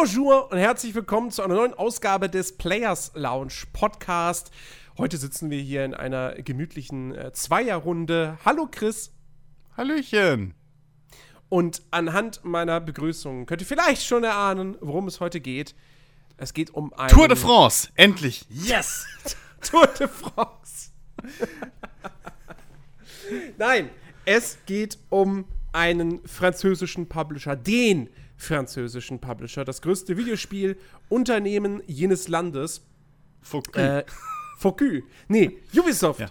bonjour und herzlich willkommen zu einer neuen Ausgabe des Players Lounge Podcast. Heute sitzen wir hier in einer gemütlichen äh, Zweierrunde. Hallo Chris. Hallöchen. Und anhand meiner Begrüßung könnt ihr vielleicht schon erahnen, worum es heute geht. Es geht um ein Tour de France, endlich. Yes! Tour de France. Nein, es geht um einen französischen Publisher, den französischen Publisher, das größte Videospielunternehmen jenes Landes. Foucault. Äh, Focus. Nee, Ubisoft. Ja.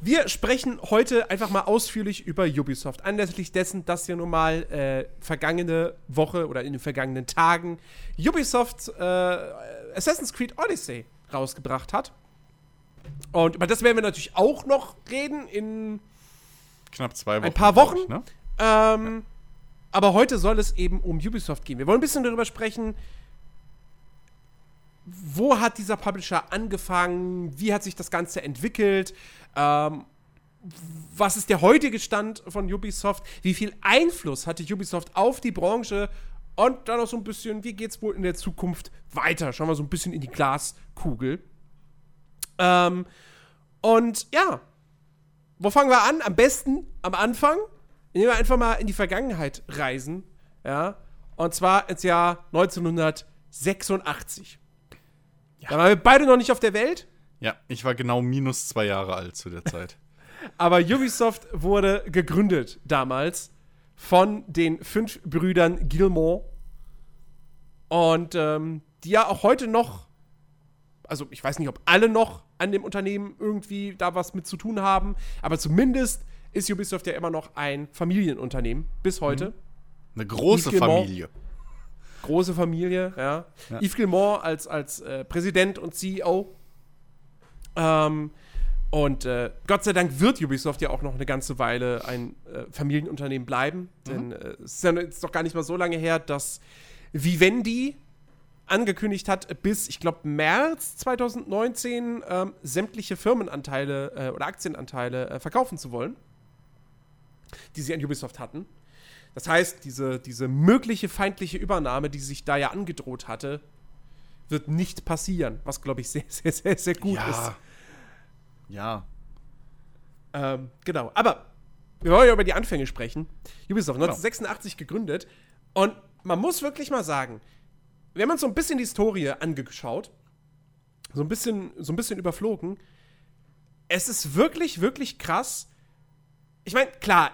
Wir sprechen heute einfach mal ausführlich über Ubisoft. Anlässlich dessen, dass ja nun mal äh, vergangene Woche oder in den vergangenen Tagen Ubisoft äh, Assassin's Creed Odyssey rausgebracht hat. Und über das werden wir natürlich auch noch reden in Knapp zwei Wochen. ein paar Wochen. Ich, ne? Ähm, aber heute soll es eben um Ubisoft gehen. Wir wollen ein bisschen darüber sprechen, wo hat dieser Publisher angefangen, wie hat sich das Ganze entwickelt, ähm, was ist der heutige Stand von Ubisoft, wie viel Einfluss hatte Ubisoft auf die Branche und dann noch so ein bisschen, wie geht es wohl in der Zukunft weiter? Schauen wir so ein bisschen in die Glaskugel. Ähm, und ja, wo fangen wir an? Am besten am Anfang, indem wir einfach mal in die Vergangenheit reisen. Ja. Und zwar ins Jahr 1986. Da waren wir beide noch nicht auf der Welt, Ja, ich war genau minus zwei Jahre alt zu der Zeit. aber Ubisoft wurde gegründet damals von den fünf Brüdern Gilmore. Und ähm, die ja auch heute noch, also ich weiß nicht, ob alle noch an dem Unternehmen irgendwie da was mit zu tun haben, aber zumindest ist Ubisoft ja immer noch ein Familienunternehmen bis heute. Eine große. Familie. Große Familie, ja. Ja. Yves Gilmore als, als äh, Präsident und CEO. Ähm, und äh, Gott sei Dank wird Ubisoft ja auch noch eine ganze Weile ein äh, Familienunternehmen bleiben. Denn äh, es ist ja jetzt doch gar nicht mal so lange her, dass Vivendi angekündigt hat, bis, ich glaube, März 2019 ähm, sämtliche Firmenanteile äh, oder Aktienanteile äh, verkaufen zu wollen, die sie an Ubisoft hatten. Das heißt, diese, diese mögliche feindliche Übernahme, die sich da ja angedroht hatte, wird nicht passieren, was, glaube ich, sehr, sehr, sehr, sehr gut ist. ja. Ja. Ähm, genau. Aber wir wollen ja über die Anfänge sprechen. Ubisoft, Genau. 1986 gegründet. Und man muss wirklich mal sagen, wir haben uns so ein bisschen die Historie angeschaut, so ein bisschen, so ein bisschen überflogen. Es ist wirklich, wirklich krass. Ich meine, klar,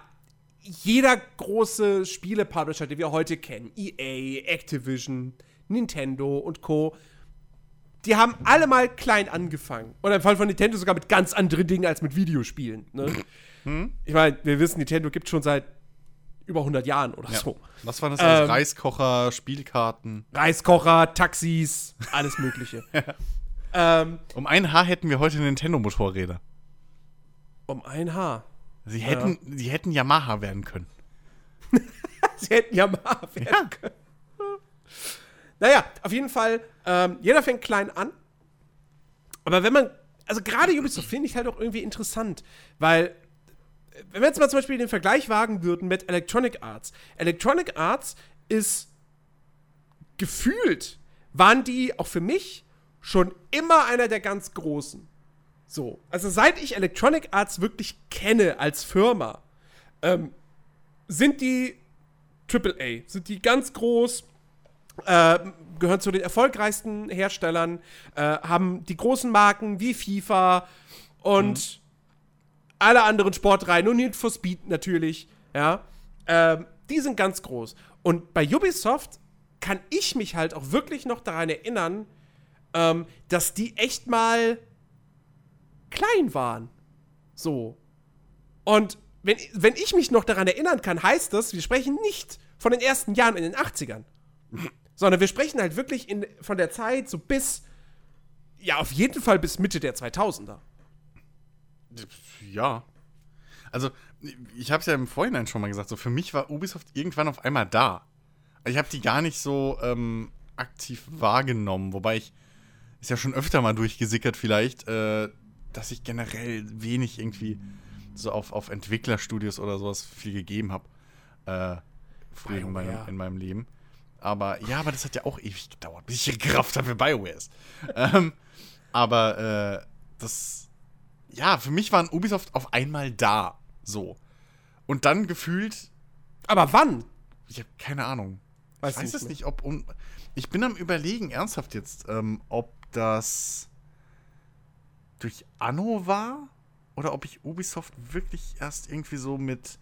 jeder große Spiele-Publisher, den wir heute kennen, EA, Activision, Nintendo und Co., die haben alle mal klein angefangen. Oder im Fall von Nintendo sogar mit ganz anderen Dingen als mit Videospielen. Ne? Ich meine, wir wissen, Nintendo gibt schon seit über 100 Jahren oder ja. so. Was war das alles? Ähm, Reiskocher, Spielkarten. Reiskocher, Taxis, alles Mögliche. ähm, Um ein Haar hätten wir heute Nintendo-Motorräder. um ein Haar. Sie hätten, sie hätten Yamaha werden können. Sie hätten ja mal werden können. Naja, auf jeden Fall, ähm, jeder fängt klein an. Aber wenn man, also gerade Ubisoft finde ich halt auch irgendwie interessant, weil, wenn wir jetzt mal zum Beispiel den Vergleich wagen würden mit Electronic Arts. Electronic Arts ist gefühlt, waren die auch für mich schon immer einer der ganz Großen. So, also seit ich Electronic Arts wirklich kenne als Firma, ähm, sind die AAA, sind die ganz groß, äh, gehören zu den erfolgreichsten Herstellern, äh, haben die großen Marken wie FIFA und alle anderen Sportreihen und Need for Speed natürlich, ja, ähm, die sind ganz groß. Und bei Ubisoft kann ich mich halt auch wirklich noch daran erinnern, ähm, dass die echt mal klein waren. So. Und wenn, wenn ich mich noch daran erinnern kann, heißt das, wir sprechen nicht von den ersten Jahren in den 80ern. Sondern wir sprechen halt wirklich in, von der Zeit so bis, ja, auf jeden Fall bis Mitte der 2000er. Ja. Also, ich habe es ja im Vorhinein schon mal gesagt, so für mich war Ubisoft irgendwann auf einmal da. Ich habe die gar nicht so ähm, aktiv wahrgenommen, wobei ich ist ja schon öfter mal durchgesickert vielleicht, äh, dass ich generell wenig irgendwie so auf, auf Entwicklerstudios oder sowas viel gegeben habe. Äh, früher in meinem, in meinem Leben. Aber ja, aber das hat ja auch ewig gedauert, bis ich gerafft habe, wer BioWare ist. ähm, aber äh, das, ja, für mich waren Ubisoft auf einmal da. So. Und dann gefühlt, Aber wann? ich habe keine Ahnung. Weiß ich weiß es nicht, ob. Um, ich bin am Überlegen, ernsthaft jetzt, ähm, ob das durch Anno war oder ob ich Ubisoft wirklich erst irgendwie so mit,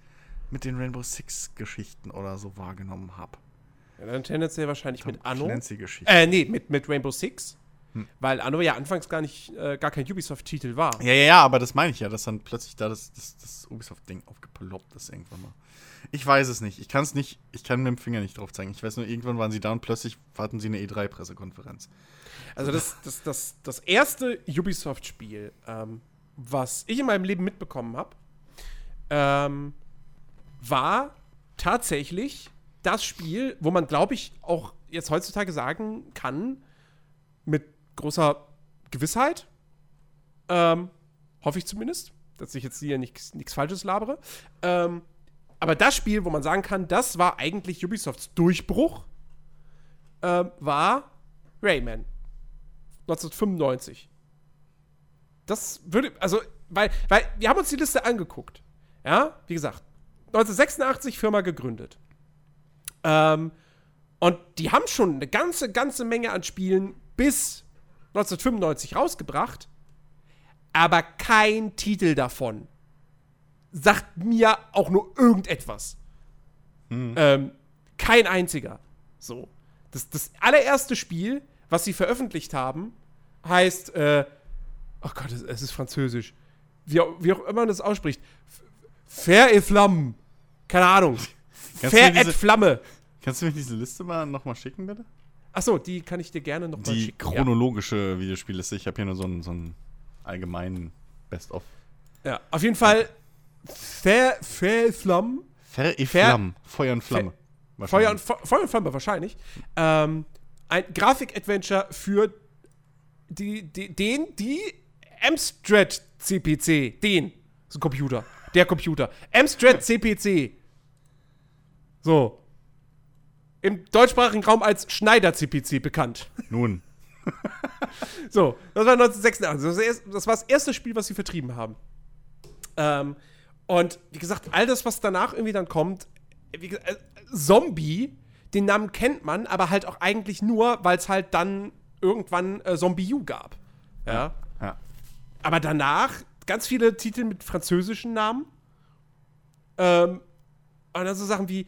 mit den Rainbow Six-Geschichten oder so wahrgenommen habe. Ja, dann tendenziell wahrscheinlich mit Anno. Äh, nee, mit, mit Rainbow Six. Hm. Weil Anno ja anfangs gar nicht, äh, gar kein Ubisoft-Titel war. Ja, ja, ja, aber das meine ich ja, dass dann plötzlich da das, das, das Ubisoft-Ding aufgeploppt ist irgendwann mal. Ich weiß es nicht. Ich kann es nicht, ich kann mit dem Finger nicht drauf zeigen. Ich weiß nur, irgendwann waren sie da und plötzlich hatten sie eine E3-Pressekonferenz. Also das, das, das, das erste Ubisoft-Spiel, ähm, was ich in meinem Leben mitbekommen habe, ähm, war tatsächlich das Spiel, wo man, glaube ich, auch jetzt heutzutage sagen kann, mit großer Gewissheit, ähm, hoffe ich zumindest, dass ich jetzt hier nichts Falsches labere, ähm, aber das Spiel, wo man sagen kann, das war eigentlich Ubisofts Durchbruch, ähm, war Rayman. 1995. Das würde, also, weil, weil wir haben uns die Liste angeguckt. Ja, wie gesagt, 1986 Firma gegründet. Ähm, und die haben schon eine ganze, ganze Menge an Spielen bis 1995 rausgebracht, aber kein Titel davon sagt mir auch nur irgendetwas. Ähm, kein einziger. So. Das, das allererste Spiel, was sie veröffentlicht haben, heißt, äh, oh Gott, es, es ist französisch. Wie, wie auch immer man das ausspricht. Fair et Flamme. Keine Ahnung. Fair et Flamme. Kannst du mir diese Liste mal nochmal schicken, bitte? Achso, die kann ich dir gerne noch mal Die schicken. chronologische Videospielliste. Ich habe hier nur so einen, so einen allgemeinen Best-of. Ja. ja, auf jeden Fall Fair, Fair Fair- Flamme. Feuer und Flamme. Feuer und, Fe- Feuer und Flamme wahrscheinlich. Ähm, ein Grafik-Adventure für die, die, den, die Amstrad CPC. Den. Das ist ein Computer. Der Computer. Amstrad CPC. So. Im deutschsprachigen Raum als Schneider CPC bekannt. Nun. So, das war 1986. Das, war das erste- Spiel, was sie vertrieben haben. Ähm, und wie gesagt, all das, was danach irgendwie dann kommt, wie gesagt, äh, Zombie, den Namen kennt man, aber halt auch eigentlich nur, weil es halt dann irgendwann äh, Zombie U gab. Ja. Ja. Aber danach ganz viele Titel mit französischen Namen. Ähm, und dann so Sachen wie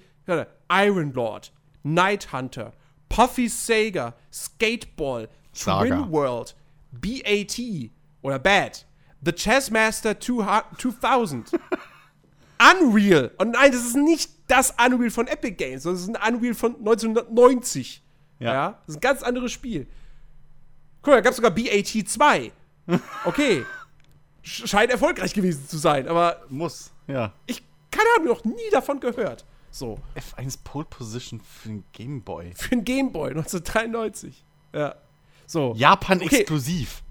Iron Lord, Night Hunter, Puffy Saga, Skateball, Saga. Twin World, BAT oder Bad, The Chessmaster 2000, Unreal. Und nein, das ist nicht das Unreal von Epic Games, sondern das ist ein Unreal von 1990. Ja. Ja. Das ist ein ganz anderes Spiel. Guck mal, da gab es sogar BAT 2. Okay. Sch- Scheint erfolgreich gewesen zu sein, aber Muss. Ja. ich keine Ahnung, noch nie davon gehört. So. F1 Pole Position für den Game Boy. Für einen Gameboy 1993. Ja. So. Japan Okay. exklusiv.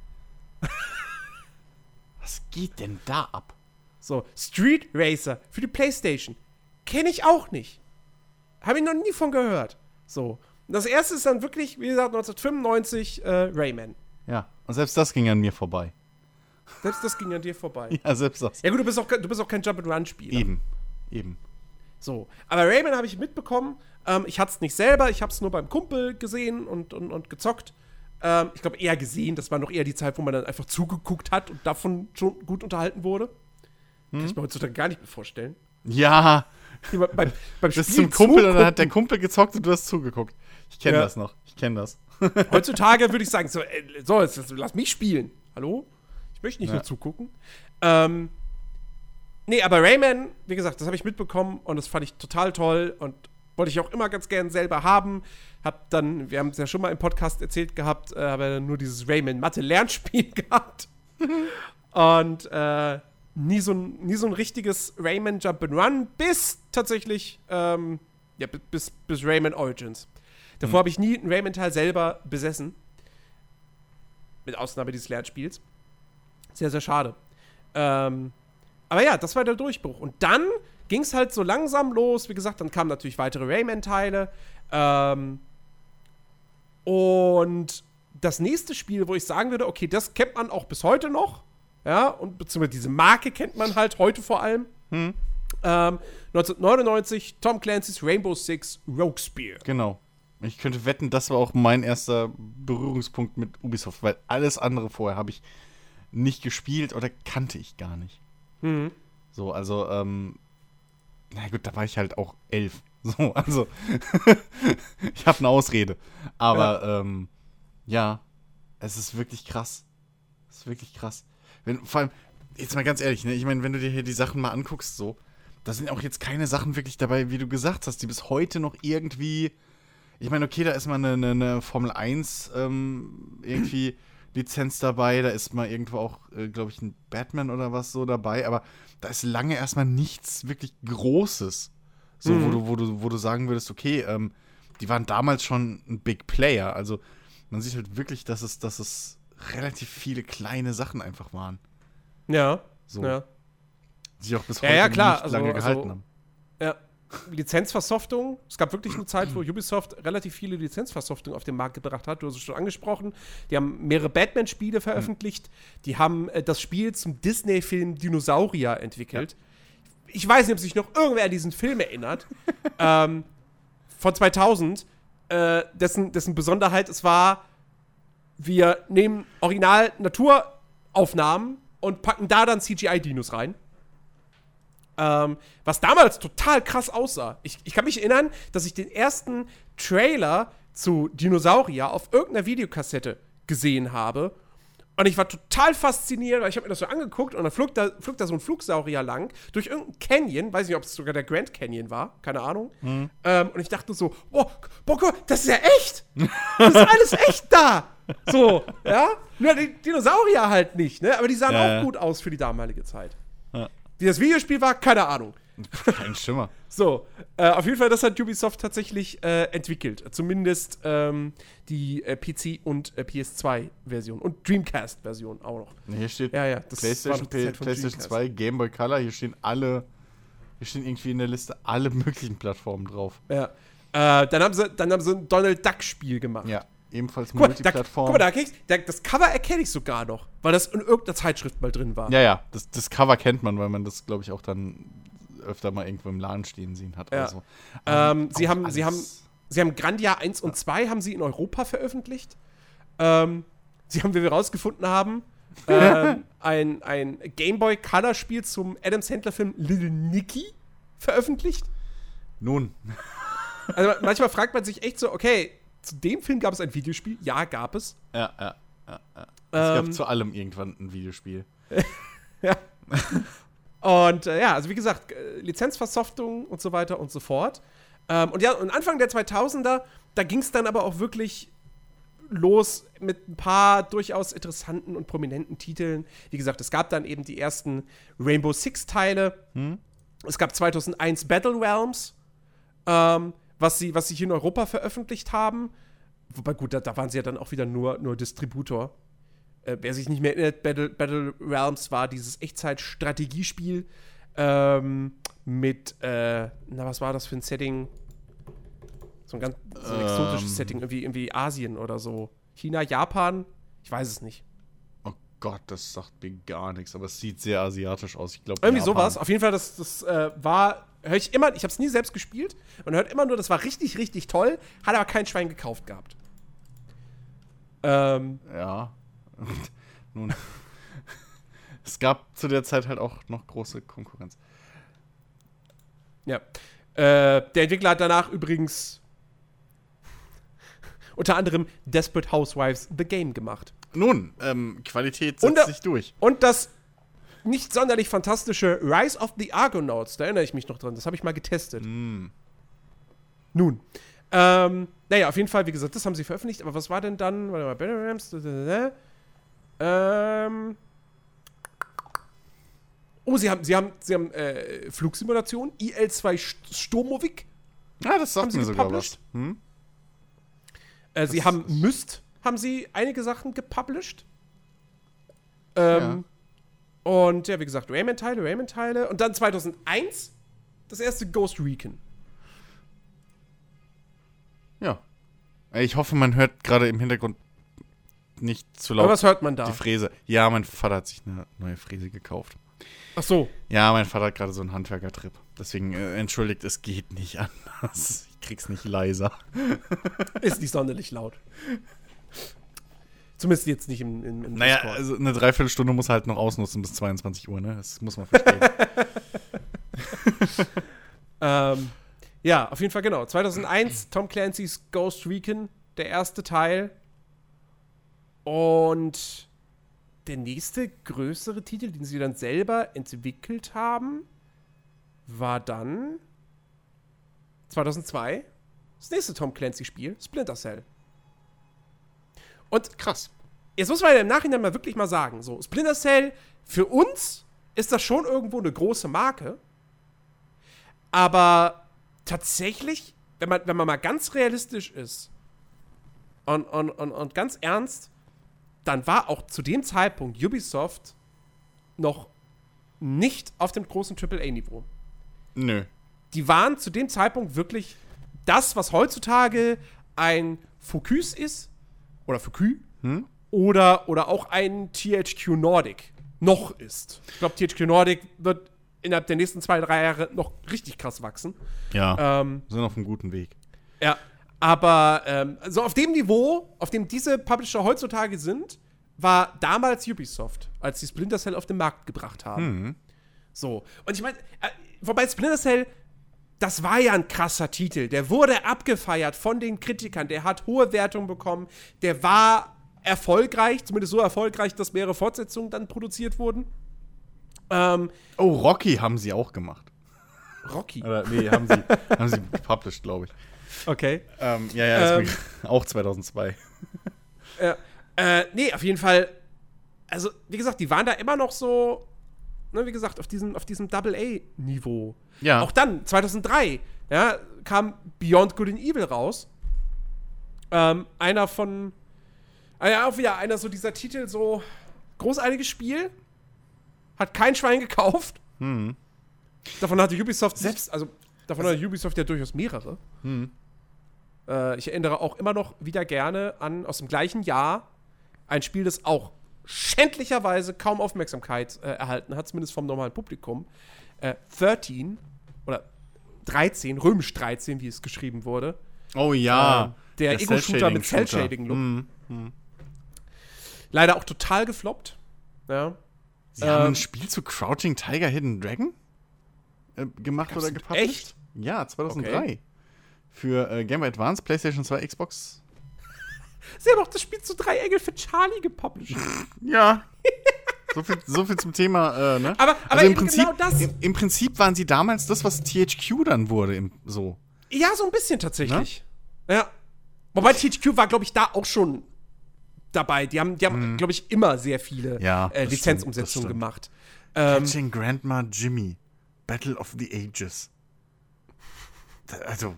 Was geht denn da ab? So. Street Racer für die Playstation. Kenne ich auch nicht. Habe ich noch nie von gehört. So. Das erste ist dann wirklich, wie gesagt, 1995 äh, Rayman. Ja. Und selbst das ging an mir vorbei. Selbst das ging an dir vorbei. Ja, selbst das. Ja gut, du bist auch, du bist auch kein Jump-and-Run-Spieler. Eben. Eben. So. Aber Rayman habe ich mitbekommen. Ähm, ich hatte es nicht selber, ich habe es nur beim Kumpel gesehen und, und, und gezockt. Ähm, ich glaube eher gesehen, das war noch eher die Zeit, wo man dann einfach zugeguckt hat und davon schon gut unterhalten wurde. Kann ich mir heutzutage gar nicht mehr vorstellen. Ja. Beim, beim Spiel zum Kumpel und dann hat der. Kumpel gezockt und du hast zugeguckt. Ich kenne Ja. das noch. Ich kenne das. Heutzutage würde ich sagen, so, äh, so jetzt, lass mich spielen. Hallo? Ich möchte nicht Ja. nur zugucken. Ähm, nee, aber Rayman, wie gesagt, das habe ich mitbekommen und das fand ich total toll und wollte ich auch immer ganz gern selber haben. Hab dann, wir haben es ja schon mal im Podcast erzählt gehabt, äh, habe dann nur dieses Rayman Mathe-Lernspiel gehabt. und äh, nie, so ein, nie so ein richtiges Rayman Jump'n'Run bis tatsächlich, ähm, ja, bi- bis, bis Rayman Origins. Davor habe ich nie einen Rayman-Teil selber besessen. Mit Ausnahme dieses Lernspiels. Sehr, sehr schade. Ähm, aber ja, das war der Durchbruch. Und dann ging es halt so langsam los. Wie gesagt, dann kamen natürlich weitere Rayman-Teile. Ähm, und das nächste Spiel, wo ich sagen würde, okay, das kennt man auch bis heute noch. Ja, und beziehungsweise diese Marke kennt man halt heute vor allem. Hm. Ähm, 1999, Tom Clancy's Rainbow Six Rogue Spear. Genau. Ich könnte wetten, das war auch mein erster Berührungspunkt mit Ubisoft, weil alles andere vorher habe ich nicht gespielt oder kannte ich gar nicht. Mhm. So, also, ähm, na gut, da war ich halt auch elf. So, also, ich habe eine Ausrede. Aber, ja. ähm, ja, es ist wirklich krass. Es ist wirklich krass. Wenn, vor allem, jetzt mal ganz ehrlich, ne, ich meine, wenn du dir hier die Sachen mal anguckst, so, da sind auch jetzt keine Sachen wirklich dabei, wie du gesagt hast, die bis heute noch irgendwie. Ich meine, okay, da ist mal eine, eine, eine Formel 1 ähm, irgendwie Lizenz dabei, da ist mal irgendwo auch, äh, glaube ich, ein Batman oder was so dabei, aber da ist lange erstmal nichts wirklich Großes. So, mhm. wo, du, wo, du, wo du sagen würdest, okay, ähm, die waren damals schon ein Big Player. Also man sieht halt wirklich, dass es, dass es relativ viele kleine Sachen einfach waren. Ja. So. Ja. Die sich auch bis ja, heute ja, klar. nicht Also- lange also- gehalten haben. Ja. Lizenzversoftung. Es gab wirklich eine Zeit, wo Ubisoft relativ viele Lizenzversoftung auf den Markt gebracht hat. Du hast es schon angesprochen. Die haben mehrere Batman-Spiele veröffentlicht. Die haben äh, das Spiel zum Disney-Film Dinosaurier entwickelt. Ich weiß nicht, ob sich noch irgendwer an diesen Film erinnert. ähm, von 2000. Äh, dessen, dessen Besonderheit es war, wir nehmen original Naturaufnahmen und packen da dann CGI-Dinos rein. Ähm, was damals total krass aussah. Ich, ich kann mich erinnern, dass ich den ersten Trailer zu Dinosaurier auf irgendeiner Videokassette gesehen habe. Und ich war total fasziniert, weil ich habe mir das so angeguckt und dann flog da, flog da so ein Flugsaurier lang durch irgendein Canyon, weiß nicht, ob es sogar der Grand Canyon war, keine Ahnung. Ähm, und ich dachte so, boah, boah, guck, das ist ja echt! Das ist alles echt da! So, ja? Nur die Dinosaurier halt nicht, ne? Aber die sahen Ja, auch ja. gut aus für die damalige Zeit. Ja. Wie das Videospiel war, keine Ahnung. Kein Schimmer. So, äh, auf jeden Fall, das hat Ubisoft tatsächlich äh, entwickelt. Zumindest ähm, die äh, PC- und äh, PS2-Version und Dreamcast-Version auch noch. Hier steht Ja, ja, PlayStation, PlayStation Dreamcast. 2, Game Boy Color. Hier stehen alle, hier stehen irgendwie in der Liste alle möglichen Plattformen drauf. Ja. Äh, dann, haben sie, dann haben sie ein Donald Duck-Spiel gemacht. Ja, ebenfalls Guck mal, da, Multiplattform. guck mal, da, kriegst- da, das Cover erkenne ich sogar noch, weil das in irgendeiner Zeitschrift mal drin war. Ja, ja, das, das Cover kennt man, weil man das, glaube ich, auch dann öfter mal irgendwo im Laden stehen sehen hat. Ja. Oder so. Ähm, sie, haben, sie, haben, sie haben Grandia 1 und 2 haben sie in Europa veröffentlicht. Ähm, sie haben, wie wir rausgefunden haben, ähm, ein, ein Gameboy Color Spiel zum Adam Sandler Film Little Nicky veröffentlicht. Nun, Also manchmal fragt man sich echt so, okay, zu dem Film gab es ein Videospiel? Ja, gab es. ja, ja, ja, ja. Es Ähm, gab zu allem irgendwann ein Videospiel. Und äh, ja, also wie gesagt, äh, Lizenzversoftung und so weiter und so fort. Ähm, und ja, und Anfang der 2000er, da ging es dann aber auch wirklich los mit ein paar durchaus interessanten und prominenten Titeln. Wie gesagt, es gab dann eben die ersten Rainbow Six-Teile. Es gab 2001 Battle Realms, ähm, was, sie, was sie hier in Europa veröffentlicht haben. Wobei, gut, da, da waren sie ja dann auch wieder nur, nur Distributor. Äh, wer sich nicht mehr erinnert, Battle, Battle Realms war dieses Echtzeit-Strategiespiel ähm, mit, äh, na, was war das für ein Setting? So ein ganz so ein exotisches Ähm. Setting, irgendwie, irgendwie Asien oder so. China, Japan? Ich weiß es nicht. Oh Gott, das sagt mir gar nichts, aber es sieht sehr asiatisch aus. Ich glaube, Irgendwie sowas. Auf jeden Fall, das, das äh, war, höre ich immer, ich habe es nie selbst gespielt und hört immer nur, das war richtig, richtig toll, hat aber kein Schwein gekauft gehabt. Ähm, Ja. Nun. es gab zu der Zeit halt auch noch große Konkurrenz. ja. Äh, der Entwickler hat danach übrigens unter anderem Desperate Housewives The Game gemacht. Nun, ähm, Qualität Und setzt da- sich durch. Und das nicht sonderlich fantastische Rise of the Argonauts, da erinnere ich mich noch dran, das habe ich mal getestet. Mm. Nun. Ähm, naja, auf jeden Fall, wie gesagt, das haben sie veröffentlicht, aber was war denn dann? Warte mal, Battle Rams. Ähm. Oh, sie haben, sie haben, sie haben äh, Flugsimulation, IL-2 St- Sturmovik. Ja, das Haben sie mir sogar gepublished? was. Hm? Äh, sie haben Myst, haben sie einige Sachen gepublished. Ähm, Und ja, wie gesagt, Rayman-Teile, Rayman-Teile. Und dann 2001 das erste Ghost Recon. Ja. Ich hoffe, man hört gerade im Hintergrund nicht zu laut Aber was hört man da? die Fräse. Ja, mein Vater hat sich eine neue Fräse gekauft. Ach so. Ja, mein Vater hat gerade so einen Handwerkertrip. Deswegen äh, entschuldigt, es geht nicht anders. Ich krieg's nicht leiser. Ist nicht sonderlich laut. Zumindest jetzt nicht im, im, im Naja, Discord. also eine Dreiviertelstunde muss halt noch ausnutzen bis 22 Uhr, ne? Das muss man verstehen. Ähm, ja, auf jeden Fall genau. 2001 Tom Clancy's Ghost Recon, der erste Teil. Und der nächste größere Titel, den sie dann selber entwickelt haben, war dann 2002 das nächste Tom Clancy-Spiel, Splinter Cell. Und Krass. jetzt muss man ja im Nachhinein mal wirklich mal sagen, so Splinter Cell für uns ist das schon irgendwo eine große Marke, aber tatsächlich, wenn man, wenn man mal ganz realistisch ist und, und, und, und ganz ernst, dann war auch zu dem Zeitpunkt Ubisoft noch nicht auf dem großen AAA-Niveau. Nö. Die waren zu dem Zeitpunkt wirklich das, was heutzutage ein Focus ist, oder Focus, Hm? oder, oder auch ein THQ Nordic noch ist. Ich glaube, THQ Nordic wird innerhalb der nächsten zwei, drei Jahre noch richtig krass wachsen. Ja. Ähm, sind auf einem guten Weg. ja, aber ähm, so auf dem Niveau, auf dem diese Publisher heutzutage sind, war damals Ubisoft, als sie Splinter Cell auf den Markt gebracht haben. Mhm. So. Und ich meine, äh, wobei Splinter Cell, das war ja ein krasser Titel. Der wurde abgefeiert von den Kritikern. Der hat hohe Wertungen bekommen. Der war erfolgreich, zumindest so erfolgreich, dass mehrere Fortsetzungen dann produziert wurden. Ähm, Oh, Rocky haben sie auch gemacht. Rocky. Oder, nee, haben sie, haben sie gepublished, glaube ich. Okay. Ähm, ja, ja, Ähm. auch 2002. Ja. Äh, nee, auf jeden Fall. Also, wie gesagt, die waren da immer noch so, ne, wie gesagt, auf diesem, auf diesem Double-A-Niveau. Ja. Auch dann, 2003, ja, kam Beyond Good and Evil raus. Ähm, einer von, ah ja, auch wieder einer so dieser Titel, so großartiges Spiel. Hat kein Schwein gekauft. Hm. Davon hatte Ubisoft selbst, also davon hatte Ubisoft ja durchaus mehrere. Hm. Äh, ich erinnere auch immer noch wieder gerne an aus dem gleichen Jahr ein Spiel, das auch schändlicherweise kaum Aufmerksamkeit äh, erhalten hat, zumindest vom normalen Publikum. Äh, 13 oder 13, römisch 13, wie es geschrieben wurde. Oh ja. Ähm, der Ego-Shooter mit. Cell-Shading-Look. Hm. Leider auch total gefloppt. Ja. Sie haben Ähm, ein Spiel zu Crouching Tiger Hidden Dragon äh, gemacht oder gepublished? echt? Ja, 2003. Okay. Für äh, Game Boy Advance, PlayStation 2, Xbox. Sie haben auch das Spiel zu drei Engel für Charlie gepublished. Ja. so, viel, so viel zum Thema, äh, ne? Aber- aber also im Prinzip, genau das- Im, Im Prinzip waren sie damals das, was THQ dann wurde, im, so. Ja, so ein bisschen tatsächlich. Ja. Wobei THQ war, glaube ich, da auch schon dabei. Die haben, die haben glaube ich, immer sehr viele. Ja, äh, Lizenzumsetzungen gemacht. Ähm, Catching Grandma Jimmy. Battle of the Ages. Also,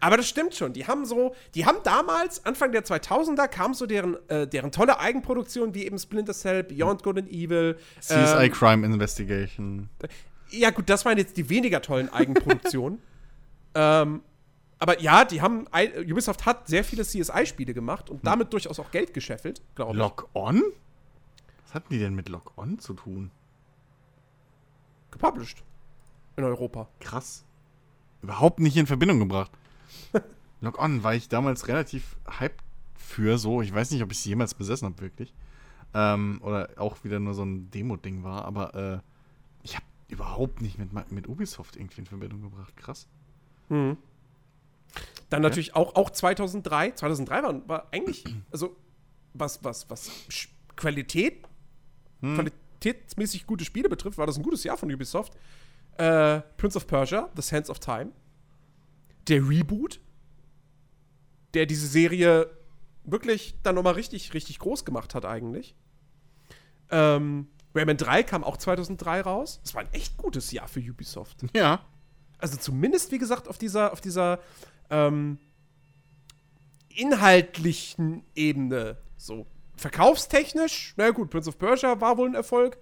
aber das stimmt schon. Die haben so, die haben damals, Anfang der 2000er, kam so deren, äh, deren tolle Eigenproduktion, wie eben Splinter Cell, Beyond Good and Evil. CSI ähm, Crime Investigation. Ja, gut, das waren jetzt die weniger tollen Eigenproduktionen. ähm, aber ja, die haben, I- Ubisoft hat sehr viele CSI-Spiele gemacht und damit durchaus auch Geld gescheffelt, glaube ich. Lock On? Was hatten die denn mit Lock On zu tun? Gepublished. In Europa. Krass. Überhaupt nicht in Verbindung gebracht. Lock On war ich damals relativ hyped für so. Ich weiß nicht, ob ich sie jemals besessen habe, wirklich. Ähm, oder auch wieder nur so ein Demo-Ding war, aber äh, ich habe überhaupt nicht mit, mit Ubisoft irgendwie in Verbindung gebracht. Krass. Dann natürlich auch, auch 2003. 2003 war, war eigentlich, also was, was, was Qualität, qualitätsmäßig gute Spiele betrifft, war das ein gutes Jahr von Ubisoft. Äh, Prince of Persia, The Sands of Time. Der Reboot, der diese Serie wirklich dann nochmal richtig, richtig groß gemacht hat eigentlich. Ähm, Rayman 3 kam auch 2003 raus. Das war ein echt gutes Jahr für Ubisoft Ja. also zumindest, wie gesagt, auf dieser, auf dieser ähm, inhaltlichen Ebene. So verkaufstechnisch, na gut, Prince of Persia war wohl ein Erfolg.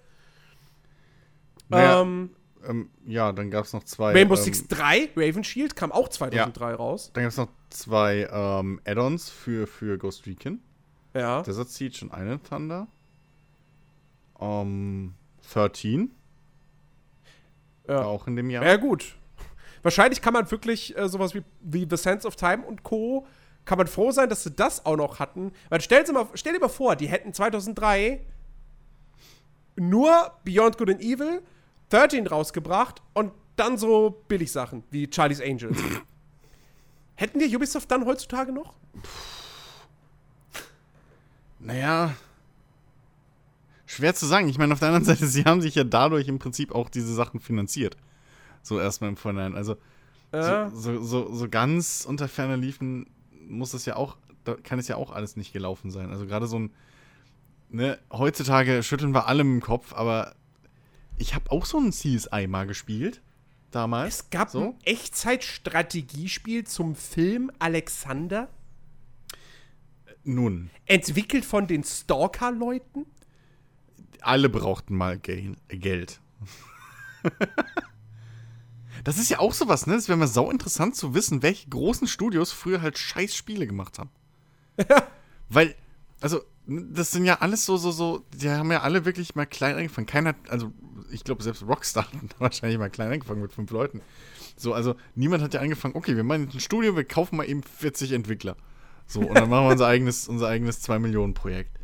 Naja, ähm, ähm, ja, dann gab es noch zwei. Rainbow ähm, Six 3, Raven Shield, kam auch 2003 raus. Dann gab es noch zwei ähm, Add-ons für, für Ghost Recon. Ja. Desert Siege und Island Thunder. Ähm, 13. Ja. Auch in dem Jahr. Ja, gut. Wahrscheinlich kann man wirklich äh, sowas wie, wie The Sense of Time und Co. Kann man froh sein, dass sie das auch noch hatten. Weil stell dir mal, stell dir mal vor, die hätten 2003 nur Beyond Good and Evil, 13 rausgebracht und dann so Billigsachen wie Charlie's Angels. hätten die Ubisoft dann heutzutage noch? Naja. Schwer zu sagen. Ich meine, auf der anderen Seite, sie haben sich ja dadurch im Prinzip auch diese Sachen finanziert. So erstmal im Vorhinein. Also, Äh, so, so, so, so ganz unter ferner liefen muss das ja auch, da kann es ja auch alles nicht gelaufen sein. Also gerade so ein, ne, heutzutage schütteln wir alle im Kopf, aber ich habe auch so ein CSI mal gespielt. Damals. es gab so. ein Echtzeitstrategiespiel zum Film Alexander, Nun, entwickelt von den Stalker-Leuten. alle brauchten mal Gel Geld. das ist ja auch sowas, ne? Das wäre mal sau interessant zu wissen, welche großen Studios früher halt scheiß Spiele gemacht haben. Weil, also, das sind ja alles so, so, so, die haben ja alle wirklich mal klein angefangen. Keiner, also, ich glaube, selbst Rockstar hat wahrscheinlich mal klein angefangen mit fünf Leuten. So, also, niemand hat ja angefangen, okay, wir machen ein Studio, wir kaufen mal eben 40 Entwickler. So, und dann machen wir unser eigenes, unser eigenes 2-Millionen-Projekt.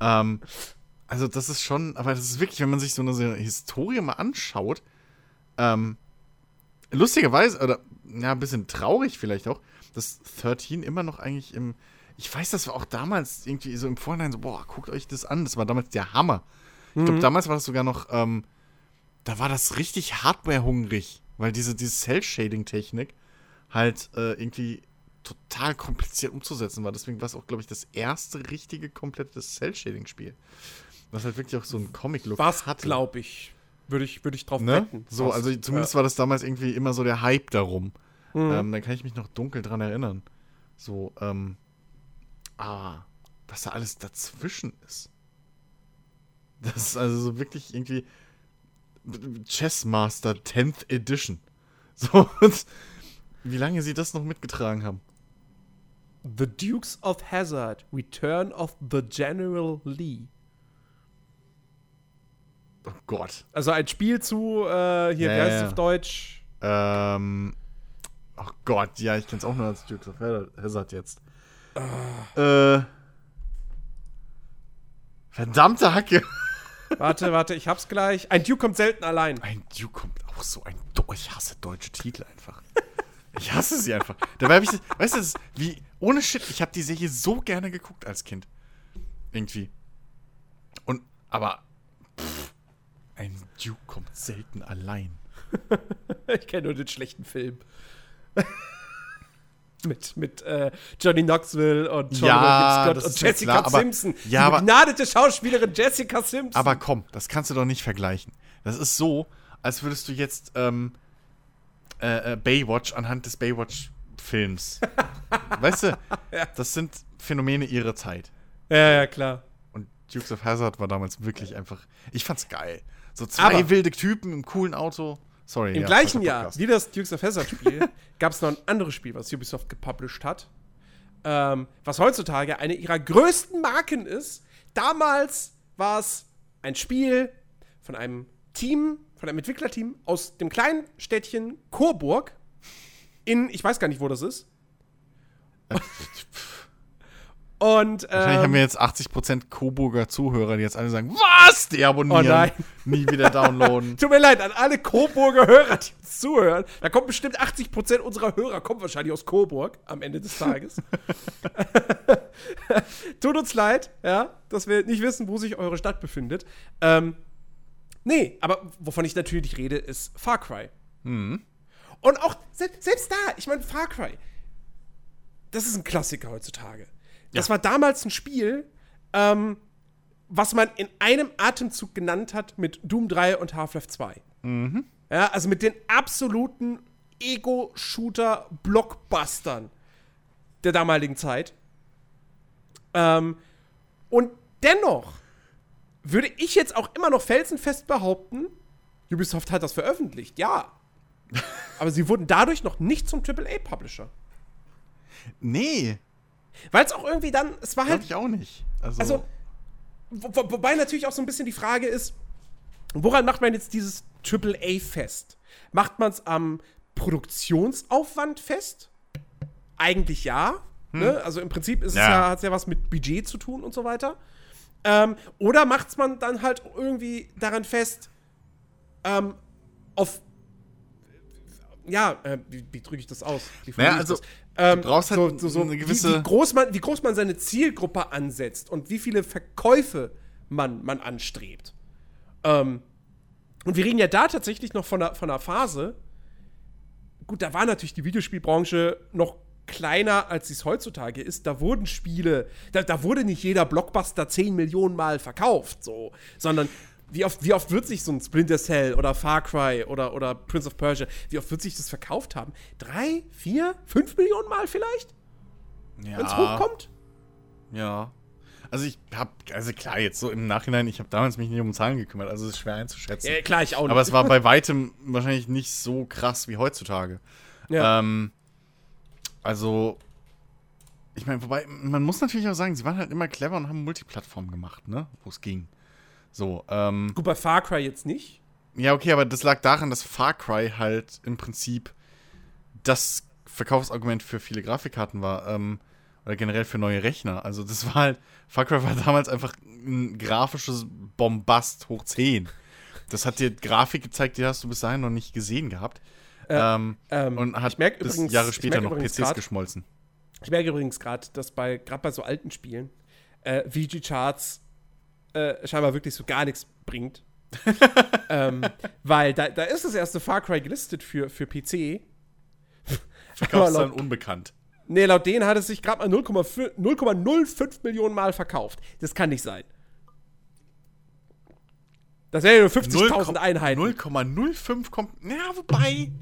Ähm, also, das ist schon, aber das ist wirklich, wenn man sich so eine, so eine Historie mal anschaut, ähm, lustigerweise, oder ja, ein bisschen traurig vielleicht auch, dass 13 immer noch eigentlich im. Ich weiß, das war auch damals irgendwie so im Vorhinein so, boah, guckt euch das an. Das war damals der Hammer. Ich glaube, damals war das sogar noch, ähm, da war das richtig hardware-hungrig, weil diese, diese Cell-Shading-Technik halt äh, irgendwie total kompliziert umzusetzen war. Deswegen war es auch, glaube ich, das erste richtige komplette Cell-Shading-Spiel. Was halt wirklich auch so einen Comic-Look Was hatte. glaube ich. Würde ich, würde ich drauf Ne? wetten. So, also zumindest war das damals irgendwie immer so der Hype darum. Ähm, da kann ich mich noch dunkel dran erinnern. So, ähm, ah, was da alles dazwischen ist. Das ist also so wirklich irgendwie Chessmaster 10th Edition. So, und wie lange sie das noch mitgetragen haben. The Dukes of Hazard, Return of the General Lee. Oh Gott. Also ein Spiel zu, äh, hier, Ja, wie heißt es auf Deutsch? Ähm, oh Gott, ja, ich kenn's auch nur als Dukes of Hazard jetzt. Ah. Äh, verdammte Hacke. Warte, warte, ich hab's gleich. Ein Duke kommt selten allein. Ein Duke kommt auch so ein. Do ich hasse deutsche Titel einfach. Ich hasse sie einfach. Dabei habe ich. Weißt du, das ist wie. Ohne Shit, ich habe die Serie so gerne geguckt als Kind. Irgendwie. Und. Aber. Pff, ein Duke kommt selten allein. Ich kenne nur den schlechten Film. Mit mit äh, Johnny Knoxville und John Ja, Scott und ja Jessica klar, aber- Simpson. ja, aber- die begnadete Schauspielerin Jessica Simpson. Aber komm, das kannst du doch nicht vergleichen. Das ist so, als würdest du jetzt ähm, äh, äh, Baywatch anhand des Baywatch-Films. weißt du, das sind Phänomene ihrer Zeit. ja, ja, klar. Und Dukes of Hazard war damals wirklich einfach. Ich fand's geil. So zwei Aber- wilde Typen im coolen Auto. Sorry. Im ja, gleichen Jahr, wie das Dukes of Hazzard Spiel, gab es noch ein anderes Spiel, was Ubisoft gepublished hat, ähm, was heutzutage eine ihrer größten Marken ist. Damals war es ein Spiel von einem Team, von einem Entwicklerteam aus dem kleinen Städtchen Coburg in, ich weiß gar nicht, wo das ist. Und Wahrscheinlich haben ähm, wir jetzt 80% Coburger Zuhörer, die jetzt alle sagen, was? Die abonnieren. Oh nein. Nie wieder downloaden. Tut mir leid an alle Coburger Hörer, die uns zuhören. Da kommt bestimmt 80% unserer Hörer, kommen wahrscheinlich aus Coburg am Ende des Tages. Tut uns leid, ja, dass wir nicht wissen, wo sich eure Stadt befindet. Ähm, nee, aber wovon ich natürlich rede, ist Far Cry. Und auch, se selbst da, ich meine, Far Cry, das ist ein Klassiker heutzutage. Das war damals ein Spiel, ähm, was man in einem Atemzug genannt hat mit Doom 3 und Half-Life 2. Ja, also mit den absoluten Ego-Shooter-Blockbustern der damaligen Zeit. Ähm, und dennoch würde ich jetzt auch immer noch felsenfest behaupten, Ubisoft hat das veröffentlicht, ja. Aber sie wurden dadurch noch nicht zum AAA-Publisher. Nee, Weil es auch irgendwie dann, es war halt, ich auch nicht. Also, also, wo, wo, wobei natürlich auch so ein bisschen die Frage ist, woran macht man jetzt dieses AAA fest? Macht man es am Produktionsaufwand fest? Eigentlich ja. Ne? Also im Prinzip ist es Ja. ja, hat es ja was mit Budget zu tun und so weiter. Ähm, oder macht man dann halt irgendwie daran fest, ähm, auf ja, äh, wie, wie drücke ich das aus? Naja, also, das? Ähm, du brauchst halt so, so, eine wie, gewisse- wie, groß man, wie groß man seine Zielgruppe ansetzt und wie viele Verkäufe man, man anstrebt. Ähm, und wir reden ja da tatsächlich noch von einer, von einer Phase. Gut, da war natürlich die Videospielbranche noch kleiner, als sie es heutzutage ist. Da wurden Spiele, da, da wurde nicht jeder Blockbuster 10 Millionen Mal verkauft, so, sondern wie oft, wie oft wird sich so ein Splinter Cell oder Far Cry oder, oder Prince of Persia, wie oft wird sich das verkauft haben? Drei, vier, fünf Millionen Mal vielleicht, ja, wenn es hochkommt? Ja. Also ich habe, also klar, jetzt so im Nachhinein, ich habe damals mich nicht um Zahlen gekümmert, also es ist schwer einzuschätzen. Ja, klar, ich auch nicht. Aber es war bei weitem wahrscheinlich nicht so krass wie heutzutage. ja. Ähm, also, ich meine, wobei, man muss natürlich auch sagen, sie waren halt immer clever und haben Multiplattform gemacht, ne? Wo es ging. So, ähm, Gut, bei Far Cry jetzt nicht. ja, okay, aber das lag daran, dass Far Cry halt im Prinzip das Verkaufsargument für viele Grafikkarten war, ähm, oder generell für neue Rechner. Also das war halt, Far Cry war damals einfach ein grafisches Bombast hoch 10. Das hat dir Grafik gezeigt, die hast du bis dahin noch nicht gesehen gehabt. ähm, ähm, und hat ich merk übrigens- Jahre später noch PCs grad- geschmolzen. Ich merke übrigens gerade, dass bei gerade bei so alten Spielen äh, VG-Charts äh, scheinbar wirklich so gar nichts bringt. ähm, weil da, da ist das erste Far Cry gelistet für, für PC. Verkaufszahlen laut, unbekannt. nee, laut denen hat es sich gerade mal 0,5 0,05 Millionen Mal verkauft. Das kann nicht sein. Das wären ja nur 50.000 Einheiten. 0,05 kommt. Ja, wobei.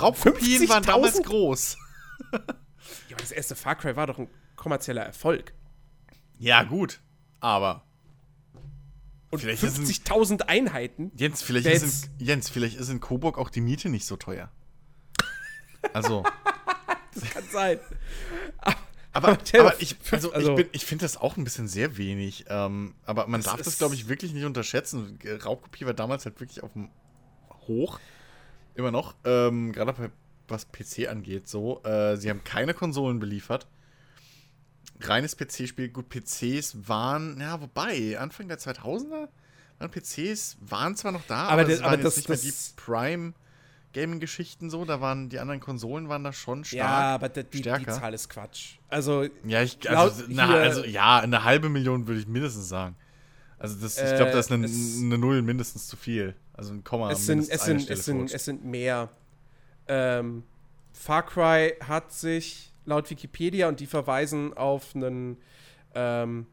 Raubkopien waren 50.000? damals groß. Ja, das erste Far Cry war doch ein kommerzieller Erfolg. Ja, gut. Aber. Und Vielleicht ist ein- 50.000 Einheiten. Jens, vielleicht ist, in, Jens, vielleicht ist in Coburg auch die Miete nicht so teuer. Also, Kann sein. aber, aber mal, ich, also, also- ich, bin- ich finde das auch ein bisschen sehr wenig. Ähm, aber man Das darf das, glaube ich, wirklich nicht unterschätzen. Raubkopie war damals halt wirklich auf dem Hoch. Immer noch. Ähm, Gerade was PC angeht, so. Äh, sie haben keine Konsolen beliefert. Reines PC-Spiel. Gut, PCs waren, ja, wobei, Anfang der 2000er waren PCs, waren zwar noch da, Aber aber, das- waren aber jetzt das- nicht mehr das- die Prime Gaming-Geschichten so, da waren die anderen Konsolen waren da schon stark. Ja, aber die, die, die. Zahl ist Quatsch. Also, Ja, ich, also, na, also ja, eine halbe Million würde ich mindestens sagen. Also das, ich glaube, Äh, das ist eine, eine Null mindestens zu viel. Also ein Komma es sind, es, sind, es, sind, es sind mehr. Ähm, Far Cry hat sich laut Wikipedia, und die verweisen auf einen, ähm,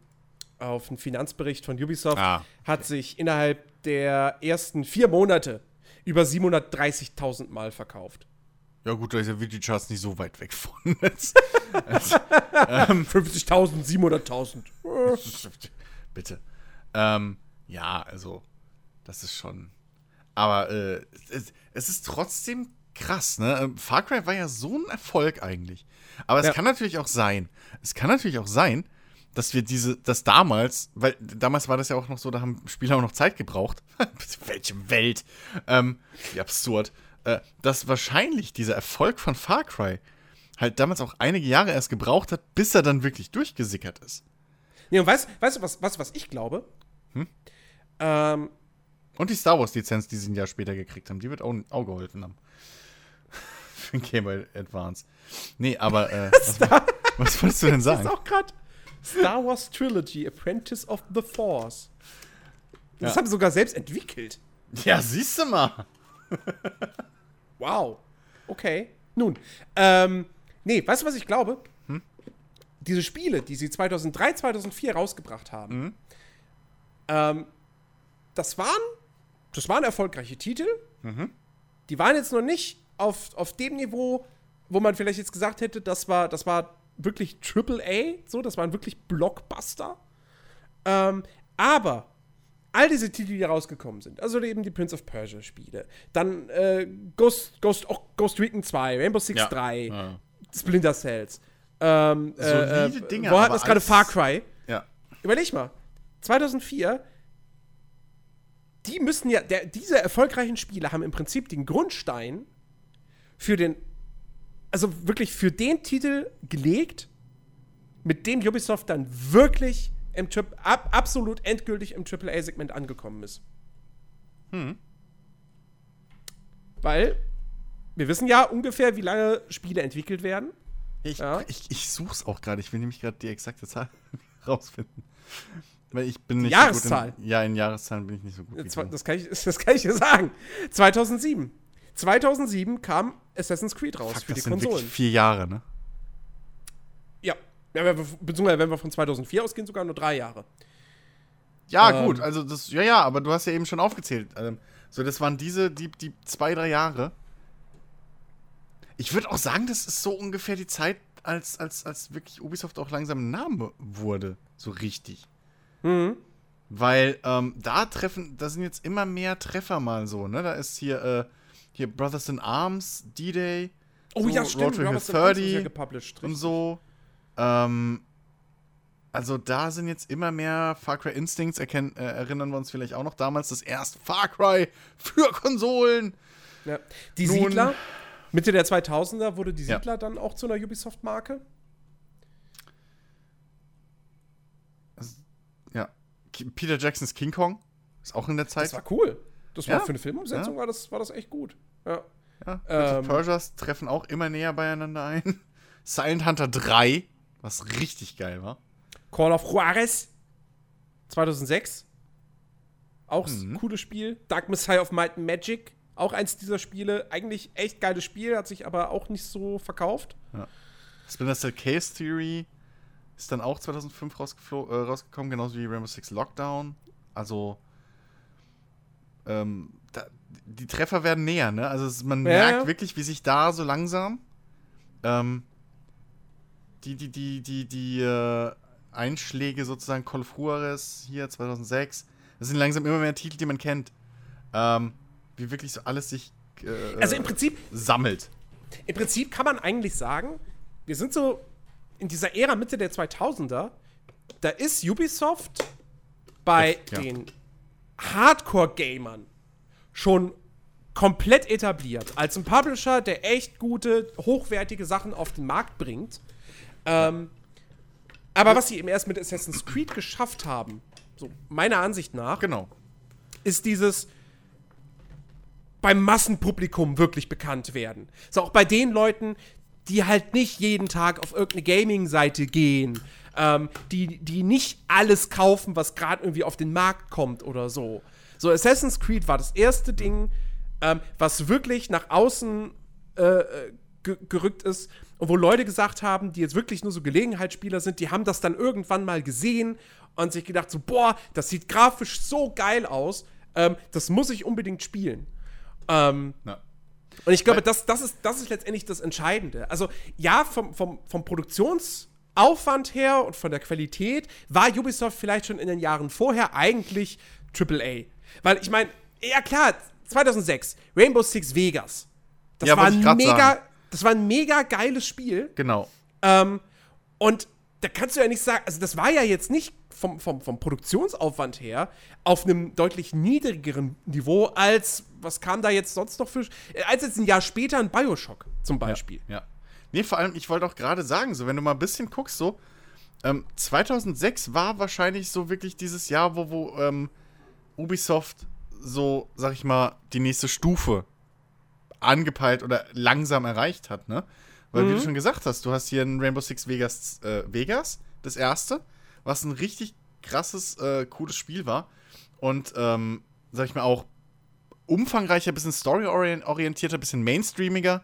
auf einen Finanzbericht von Ubisoft, Ah, hat sich innerhalb der ersten vier Monate über 730.000 Mal verkauft. Ja gut, da ist ja Wiki-Charts nicht so weit weg von. Ähm, 50.000, 700.000. Bitte. Ähm, ja, also, das ist schon. Aber äh, es, es ist trotzdem krass, ne? Ähm, Far Cry war ja so ein Erfolg eigentlich. Aber es Ja. kann natürlich auch sein, es kann natürlich auch sein, dass wir diese, dass damals, weil damals war das ja auch noch so, da haben Spieler auch noch Zeit gebraucht. Welche Welt? Ähm, wie absurd. Äh, dass wahrscheinlich dieser Erfolg von Far Cry halt damals auch einige Jahre erst gebraucht hat, bis er dann wirklich durchgesickert ist. Nee, und weißt, weißt du, was, was, was ich glaube? Hm? Ähm, Und die Star Wars-Lizenz, die sie ein Jahr später gekriegt haben, die wird auch, auch geholfen haben. Für Game Boy Advance. Nee, aber äh, was, was wolltest du denn Das sagen? ist auch gerade Star Wars Trilogy, Apprentice of the Force. Das Ja. haben sie sogar selbst entwickelt. Ja, siehst du mal. Wow. Okay. Nun, ähm, nee, weißt du, was ich glaube? Diese Spiele, die sie 2003, 2004 rausgebracht haben, ähm, das waren, das waren erfolgreiche Titel. Die waren jetzt noch nicht auf, auf dem Niveau, wo man vielleicht jetzt gesagt hätte, das war, das war wirklich Triple A, so, das waren wirklich Blockbuster. Ähm, aber all diese Titel, die rausgekommen sind, also eben die Prince of Persia Spiele, dann äh, Ghost, Ghost, auch Ghost Recon 2, Rainbow Six Ja. 3, Ja. Splinter Cells, ähm, Solide äh, äh, Dinger, Wo hatten wir gerade Far Cry? Ja. Überleg mal, 2004, die müssen ja, der, diese erfolgreichen Spiele haben im Prinzip den Grundstein für den, also wirklich für den Titel gelegt, mit dem Ubisoft dann wirklich im Tri ab, absolut endgültig im AAA-Segment angekommen ist. Hm. Weil wir wissen ja ungefähr, wie lange Spiele entwickelt werden. Ich, Ja. ich, ich such's auch gerade. Ich will nämlich gerade die exakte Zahl rausfinden. Weil ich bin nicht Jahreszahl. so gut in, Ja, in Jahreszahlen bin ich nicht so gut. das, kann ich, das kann ich dir sagen. 2007. 2007 kam Assassin's Creed raus Fuck, für die das sind Konsolen. vier Jahre, ne? Ja. ja wenn wir, beziehungsweise, wenn wir von 2004 ausgehen, sogar nur drei Jahre. Ja, Ähm. gut, also das, ja, ja, aber du hast ja eben schon aufgezählt. Ähm, so, das waren diese, die, die zwei, drei Jahre. Ich würde auch sagen, das ist so ungefähr die Zeit, als, als, als wirklich Ubisoft auch langsam ein Name wurde. So richtig. Mhm. Weil ähm, da treffen, da sind jetzt immer mehr Treffer mal so, ne? Da ist hier, äh, hier Brothers in Arms, D-Day. Oh so, ja, stimmt. Road to Robert's Hill Advance ist ja 30 gepublished. und so. Ähm, also da sind jetzt immer mehr Far Cry Instincts, erkennen, äh, erinnern wir uns vielleicht auch noch damals, das erste Far Cry für Konsolen. Ja. Die Nun- Siedler, Mitte der 2000er wurde die Ja. Siedler dann auch zu einer Ubisoft-Marke. Ja. Ki- Peter Jacksons King Kong ist auch in der Zeit. Das war cool. Das war Ja. für eine Filmumsetzung, Ja. war, das, war das echt gut. Ja. ja. Ähm, Persias treffen auch immer näher beieinander ein. Silent Hunter 3, was richtig geil war. Call of Juarez 2006. Auch Mhm. ein cooles Spiel. Dark Messiah of Might and Magic. Auch eins dieser Spiele. Eigentlich echt geiles Spiel, hat sich aber auch nicht so verkauft. Splinter Cell Case Theory ist dann auch 2005 rausgeflo- äh, rausgekommen, genauso wie Rainbow Six Lockdown. Also, ähm, da, die Treffer werden näher, ne? Also, es, man Ja, merkt ja. wirklich, wie sich da so langsam ähm, die, die, die, die, die äh, Einschläge sozusagen Call of Juarez hier 2006, das sind langsam immer mehr Titel, die man kennt. Ähm, wie wirklich so alles sich äh, Also im Prinzip, sammelt. im Prinzip kann man eigentlich sagen, wir sind so in dieser Ära Mitte der 2000er. Da ist Ubisoft bei Ja. den Hardcore-Gamern schon komplett etabliert. Als ein Publisher, der echt gute, hochwertige Sachen auf den Markt bringt. Ähm, aber was sie eben erst mit Assassin's Creed geschafft haben, so meiner Ansicht nach, Genau. ist dieses beim Massenpublikum wirklich bekannt werden. So auch bei den Leuten, die halt nicht jeden Tag auf irgendeine Gaming-Seite gehen, ähm, die, die nicht alles kaufen, was gerade irgendwie auf den Markt kommt oder so. So, Assassin's Creed war das erste Ding, ähm, was wirklich nach außen äh, äh, ge gerückt ist und wo Leute gesagt haben, die jetzt wirklich nur so Gelegenheitsspieler sind, die haben das dann irgendwann mal gesehen und sich gedacht so, boah, das sieht grafisch so geil aus, ähm, das muss ich unbedingt spielen. Ähm, Ja. und ich glaube, das, das, ist, das ist letztendlich das Entscheidende. Also, ja, vom, vom, vom Produktionsaufwand her und von der Qualität war Ubisoft vielleicht schon in den Jahren vorher eigentlich AAA. Weil ich meine, ja klar, 2006, Rainbow Six Vegas. Das, Ja, war, ein mega, sagen. das war ein mega geiles Spiel. Genau. Ähm, und da kannst du ja nicht sagen, also das war ja jetzt nicht vom, vom, vom Produktionsaufwand her auf einem deutlich niedrigeren Niveau als, was kam da jetzt sonst noch für, als jetzt ein Jahr später ein Bioshock zum Beispiel. Ja. Nee, vor allem, ich wollte auch gerade sagen, so, wenn du mal ein bisschen guckst, so, ähm, 2006 war wahrscheinlich so wirklich dieses Jahr, wo, wo ähm, Ubisoft so, sag ich mal, die nächste Stufe angepeilt oder langsam erreicht hat, ne? Weil, wie du schon gesagt hast, du hast hier ein Rainbow Six Vegas, äh, Vegas, das erste, was ein richtig krasses, äh, cooles Spiel war. Und, ähm, sag ich mal, auch umfangreicher, bisschen story-orientierter, bisschen mainstreamiger.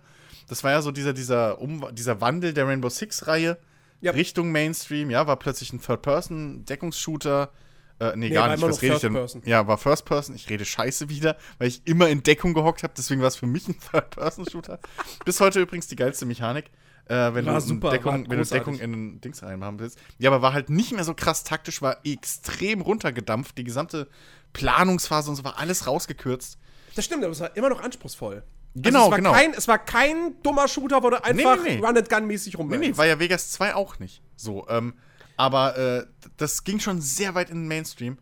Das war ja so dieser, dieser, um, dieser Wandel der Rainbow Six-Reihe Ja. Richtung Mainstream, ja, war plötzlich ein Third-Person-Deckungsshooter. Äh, nee, Nee, gar nicht, was rede ich denn? Person. Ja, war First Person. Ich rede scheiße wieder, weil ich immer in Deckung gehockt habe, deswegen war es für mich ein Third-Person-Shooter. Bis heute übrigens die geilste Mechanik. Äh, wenn, War du super, Deckung, war wenn du. Deckung in ein Dings reinmachen willst. Ja, aber war halt nicht mehr so krass taktisch, war extrem runtergedampft. Die gesamte Planungsphase und so war alles rausgekürzt. Das stimmt, aber es war immer noch anspruchsvoll. Genau, also es war genau. Kein, es war kein dummer Shooter, wo du einfach nee, nee. Run-and-Gun-mäßig Nee, rumrennst. nee, war ja Vegas 2 auch nicht. So, ähm, aber äh, das ging schon sehr weit in den Mainstream.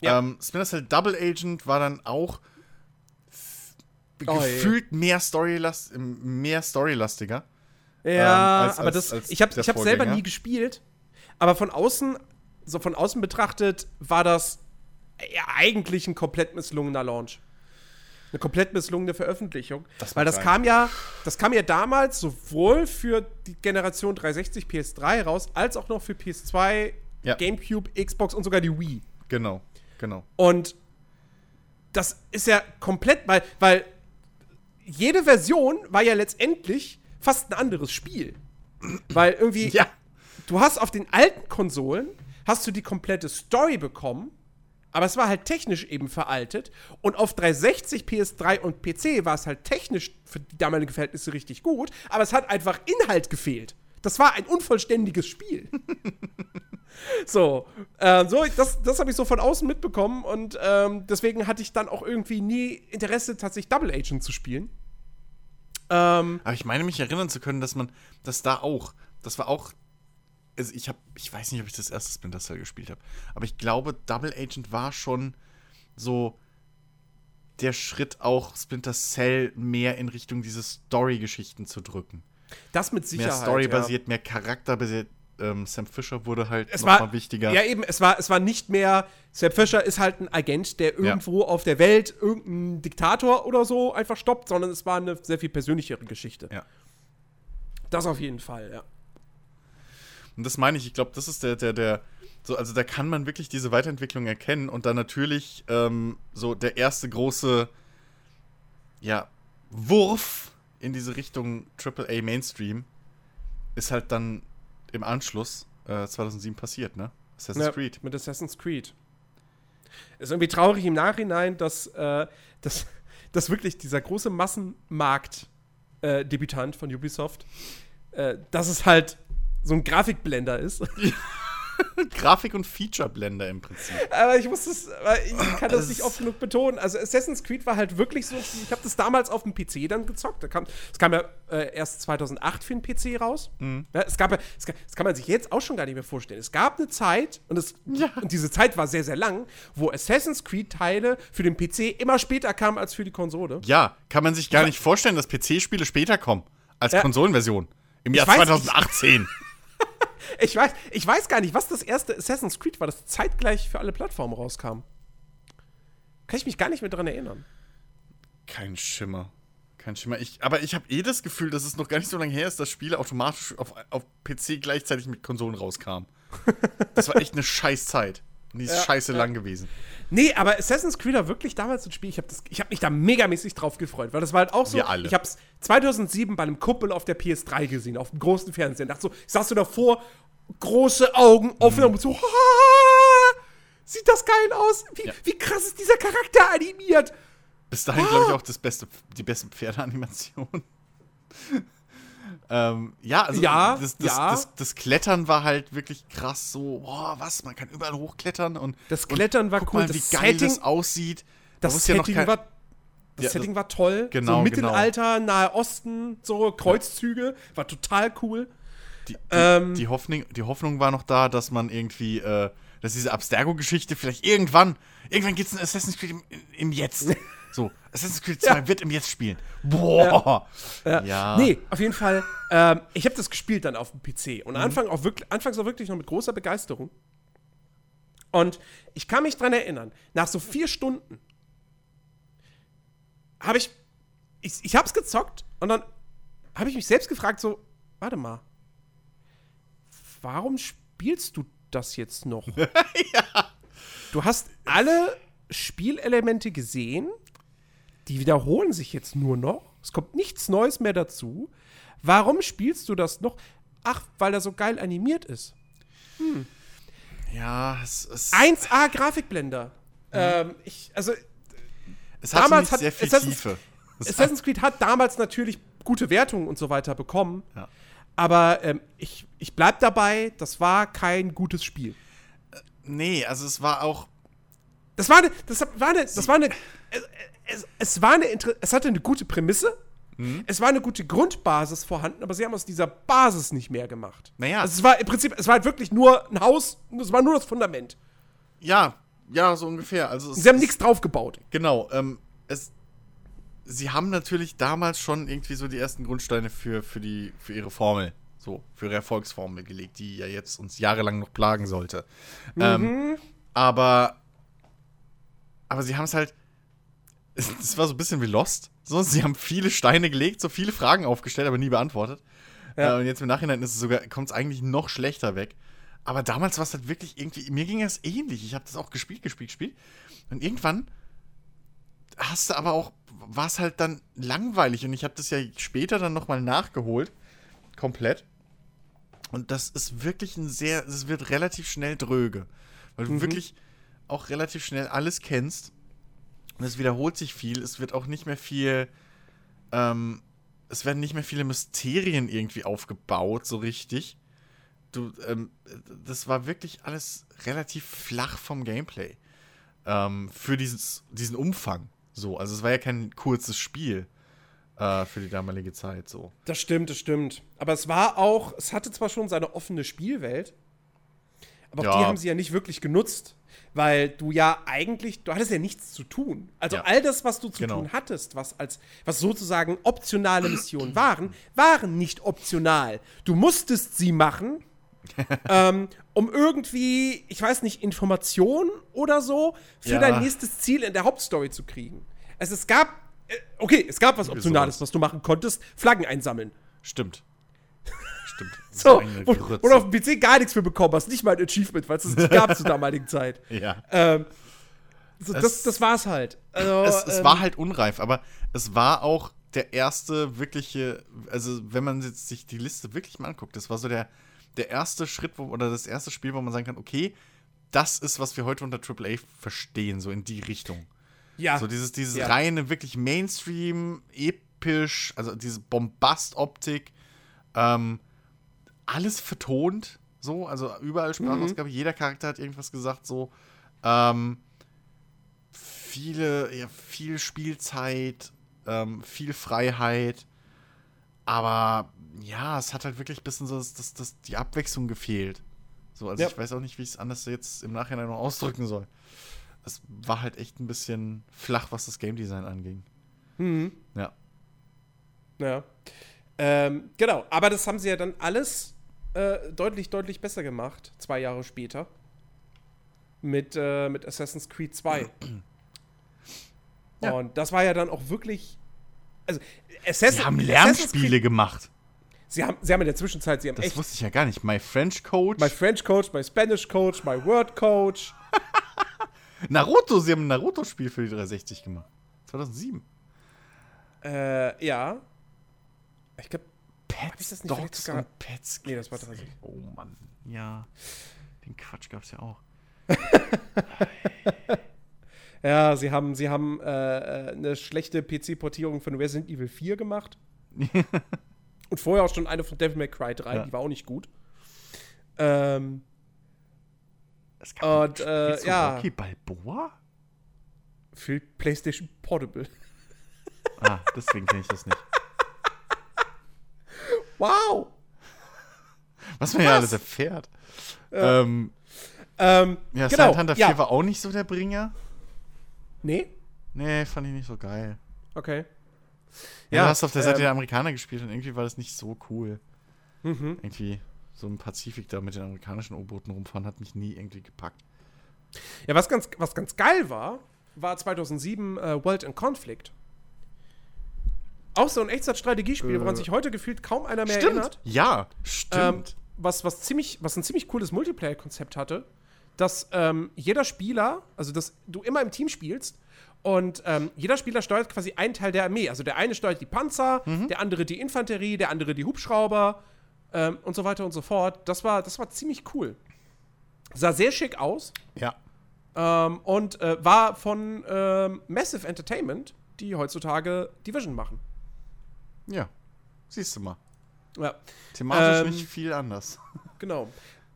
Ja. Ähm, Splinter Cell Double Agent war dann auch Oh, gefühlt mehr, Storylast mehr storylastiger. Ja, ähm, als- aber als- das, als ich habe hab selber nie gespielt. Aber von außen, so von außen betrachtet, war das ja, eigentlich ein komplett misslungener Launch. Eine komplett misslungene Veröffentlichung. Das Weil das sein. kam ja, das kam ja damals sowohl für die Generation 360 PS3 raus, als auch noch für PS2, Ja. GameCube, Xbox und sogar die Wii. Genau, genau. Und das ist ja komplett, weil, weil jede Version war ja letztendlich fast ein anderes Spiel. Weil irgendwie, Ja. du hast auf den alten Konsolen, hast du die komplette Story bekommen, aber es war halt technisch eben veraltet. Und auf 360, PS3 und PC war es halt technisch für die damaligen Verhältnisse richtig gut, aber es hat einfach Inhalt gefehlt. Das war ein unvollständiges Spiel. so, äh, so das, das habe ich so von außen mitbekommen und ähm, deswegen hatte ich dann auch irgendwie nie Interesse, tatsächlich Double Agent zu spielen. Ähm, Aber ich meine mich erinnern zu können, dass man das da auch, das war auch, also ich habe, ich weiß nicht, ob ich das erste Splinter Cell gespielt habe, aber ich glaube, Double Agent war schon so der Schritt auch Splinter Cell mehr in Richtung diese Story-Geschichten zu drücken. das mit Mehr Sicherheit. Story-basiert, mehr Charakterbasiert. Ähm, Sam Fisher wurde halt es noch war mal wichtiger. Ja, eben, es war, es war nicht mehr. Sam Fisher ist halt ein Agent, der irgendwo auf der Welt irgendeinen Diktator oder so einfach stoppt, sondern es war eine sehr viel persönlichere Geschichte. Ja. Das auf jeden Fall, ja. Und das meine ich, ich glaube, das ist der, der, der, so, also da kann man wirklich diese Weiterentwicklung erkennen und dann natürlich ähm, so der erste große, ja, Wurf in diese Richtung AAA Mainstream ist halt dann im Anschluss äh, 2007 passiert, ne? Assassin's Ja, Creed. Mit Assassin's Creed. Ist irgendwie traurig im Nachhinein, dass, äh, dass, dass wirklich dieser große Massenmarkt-Debütant von Ubisoft, äh, dass es halt so ein Grafikblender ist. Grafik- und Feature-Blender im Prinzip. Aber ich muss das, ich kann das Das nicht oft genug betonen. Also Assassin's Creed war halt wirklich so, ich habe das damals auf dem PC dann gezockt. Da kam, es kam ja äh, erst 2008 für den PC raus. Ja, es gab ja, es das kann man sich jetzt auch schon gar nicht mehr vorstellen. Es gab eine Zeit, und, es, und diese Zeit war sehr, sehr lang, wo Assassin's Creed-Teile für den PC immer später kamen als für die Konsole. Ja, kann man sich gar nicht vorstellen, dass PC-Spiele später kommen als Ja. Konsolenversion. Im Jahr weiß, ich- 2018. Ich weiß, ich weiß gar nicht, was das erste Assassin's Creed war, das zeitgleich für alle Plattformen rauskam. Kann ich mich gar nicht mehr dran erinnern. Kein Schimmer. Kein Schimmer. Ich, aber ich habe eh das Gefühl, dass es noch gar nicht so lange her ist, dass Spiele automatisch auf, auf PC gleichzeitig mit Konsolen rauskamen. Das war echt eine scheiß Zeit. Und die ist Ja, scheiße ja. lang gewesen. Nee, aber Assassin's Creed war wirklich damals ein Spiel. Ich habe hab mich da megamäßig drauf gefreut, weil das war halt auch so. Wir alle. Ich habe es 2007 bei einem Kumpel auf der PS3 gesehen, auf dem großen Fernseher. Und dachte so, ich saß so davor, große Augen offen und so, "Ah, sieht das geil aus? Wie, Ja. wie krass ist dieser Charakter animiert? Bis dahin, glaube ich, auch das beste, die beste Pferdeanimation. Ähm, ja, also Ja, das, das, ja. Das, das Klettern war halt wirklich krass. So, boah, was, man kann überall hochklettern. Und, Das Klettern war guck cool, Mal, das wie geil Setting- das aussieht. Da Das ja Setting kein- war. Das Ja, Setting das- war toll. Genau, so genau. Mittelalter, Nahe Osten, so Kreuzzüge. War total cool. Die, die, Ähm, die, Hoffnung, die Hoffnung war noch da, dass man irgendwie, äh, dass diese Abstergo-Geschichte vielleicht irgendwann, irgendwann gibt es ein Assassin's Creed im, im Jetzt. So, Assassin's Creed 2 wird im Jetzt spielen. Boah. Ja. Ja. Nee, auf jeden Fall. Ähm, ich habe das gespielt dann auf dem PC. Und Anfang auch wirklich, anfangs auch wirklich noch mit großer Begeisterung. Und ich kann mich dran erinnern, nach so vier Stunden habe ich, ich, ich habe es gezockt und dann habe ich mich selbst gefragt, so, warte mal, warum spielst du das jetzt noch? Du hast alle Spielelemente gesehen, die wiederholen sich jetzt nur noch. Es kommt nichts Neues mehr dazu. Warum spielst du das noch? Ach, weil er so geil animiert ist. Ja, es, es, 1A Grafikblender. Ähm, ich, also, es hat damals hat sehr viel Assassin's- Tiefe. Assassin's Creed hat damals natürlich gute Wertungen und so weiter bekommen. Ja. Aber ähm, ich, ich bleib dabei, das war kein gutes Spiel. Nee, also es war auch. Das war eine, das war eine, das war eine, es, es, es war eine, es hatte eine gute Prämisse. Mhm. Es war eine gute Grundbasis vorhanden, aber sie haben aus dieser Basis nicht mehr gemacht. Naja. Also es war im Prinzip, es war halt wirklich nur ein Haus, es war nur das Fundament. Ja, ja, so ungefähr. Also Sie haben nichts draufgebaut. Genau, ähm, es, sie haben natürlich damals schon irgendwie so die ersten Grundsteine für, für, die, für ihre Formel, so, für ihre Erfolgsformel gelegt, die ja jetzt uns jahrelang noch plagen sollte. Ähm, aber, aber sie haben es halt, es, war so ein bisschen wie Lost. So, sie haben viele Steine gelegt, so viele Fragen aufgestellt, aber nie beantwortet. Ja. Äh, und jetzt im Nachhinein ist es sogar, kommt es eigentlich noch schlechter weg. Aber damals war es halt wirklich irgendwie, mir ging das ähnlich. Ich habe das auch gespielt, gespielt, gespielt. Und irgendwann hast du aber auch, war es halt dann langweilig. Und ich habe das ja später dann nochmal nachgeholt. Komplett. Und das ist wirklich ein sehr, es wird relativ schnell dröge. Weil du wirklich auch relativ schnell alles kennst. Und es wiederholt sich viel. Es wird auch nicht mehr viel, ähm, es werden nicht mehr viele Mysterien irgendwie aufgebaut, so richtig. Du, ähm, das war wirklich alles relativ flach vom Gameplay. Ähm, für dieses, diesen Umfang. So, also es war ja kein kurzes Spiel äh, für die damalige Zeit. So. Das stimmt, das stimmt. Aber es war auch, es hatte zwar schon seine offene Spielwelt, aber auch Ja. die haben sie ja nicht wirklich genutzt. Weil du ja eigentlich, du hattest ja nichts zu tun. Also Ja. all das, was du zu Genau. tun hattest, was als, was sozusagen optionale Missionen waren, waren nicht optional. Du musstest sie machen, ähm, um irgendwie, ich weiß nicht, Informationen oder so für Ja. dein nächstes Ziel in der Hauptstory zu kriegen. Also es gab, äh, okay, es gab was Optionales, was du machen konntest, Flaggen einsammeln. Stimmt. Stimmt. Das So, wo, wo du auf dem PC gar nichts für bekommen hast, nicht mal ein Achievement, weil es das nicht gab zur damaligen Zeit. ja. Ähm, so, Es- das, das war's halt. Also, es, es ähm, war halt unreif, aber es war auch der erste wirkliche, also wenn man jetzt sich die Liste wirklich mal anguckt, das war so der, der erste Schritt, wo, oder das erste Spiel, wo man sagen kann, okay, das ist, was wir heute unter AAA verstehen, so in die Richtung. ja, So dieses, dieses Ja. reine, wirklich Mainstream, episch, also diese Bombast-Optik, ähm, alles vertont, so, also überall Sprachausgabe, jeder Charakter hat irgendwas gesagt, so, ähm, viele, ja, viel Spielzeit, ähm, viel Freiheit, aber ja, es hat halt wirklich ein bisschen so das, das, das, die Abwechslung gefehlt. So, also Ja. ich weiß auch nicht, wie ich es anders jetzt im Nachhinein noch ausdrücken soll. Es war halt echt ein bisschen flach, was das Game Design anging. Mhm. Ja. Ja. Ähm, genau, aber das haben sie ja dann alles äh, deutlich, deutlich besser gemacht, zwei Jahre später. Mit, äh, mit Assassin's Creed 2. Ja. Und das war ja dann auch wirklich. Also, Assassin, Sie haben Lernspiele gemacht. sie, haben, sie haben in der Zwischenzeit, sie haben Das echt wusste ich ja gar nicht. My French Coach. My French Coach, My Spanish Coach, My Word Coach. Naruto, sie haben ein Naruto-Spiel für die 360 gemacht. 2007. Äh, ja. Ich glaube, Pets, das nicht Dogs sogar- und Pets. Nee, das war 360. Oh Mann. Ja. Den Quatsch gab's ja auch. Ja, sie haben, sie haben äh, äh, eine schlechte PC-Portierung von Resident Evil 4 gemacht. Und vorher auch schon eine von Devil May Cry 3, Ja. die war auch nicht gut. Ähm, Es Und, äh, du ja. Rocky Balboa? für PlayStation Portable. Ah, deswegen kenne ich das nicht. Wow! Was man ja Was? alles erfährt. Ähm, Ähm, ja, genau, Silent Hunter 4 ja. war auch nicht so der Bringer. Nee? Nee, fand ich nicht so geil. Okay. Ja, du hast auf der Seite ähm, der Amerikaner gespielt und irgendwie war das nicht so cool. Mhm. Irgendwie so im Pazifik da mit den amerikanischen U-Booten rumfahren hat mich nie irgendwie gepackt. Ja, was ganz, was ganz geil war, war 2007 äh, World in Conflict. Auch so ein Echtzeit-Strategiespiel, woran Äh. sich heute gefühlt kaum einer mehr erinnert. Ja, Ähm, stimmt. was, was, ziemlich, was ein ziemlich cooles Multiplayer-Konzept hatte, dass ähm, jeder Spieler, also dass du immer im Team spielst und ähm, jeder Spieler steuert quasi einen Teil der Armee. Also der eine steuert die Panzer, der andere die Infanterie, der andere die Hubschrauber ähm, und so weiter und so fort. Das war, das war ziemlich cool. Sah sehr schick aus ja. ähm, und äh, war von ähm, Massive Entertainment, die heutzutage Division machen. Ja. Siehst du mal. Ja, Thematisch Ähm, nicht viel anders. genau.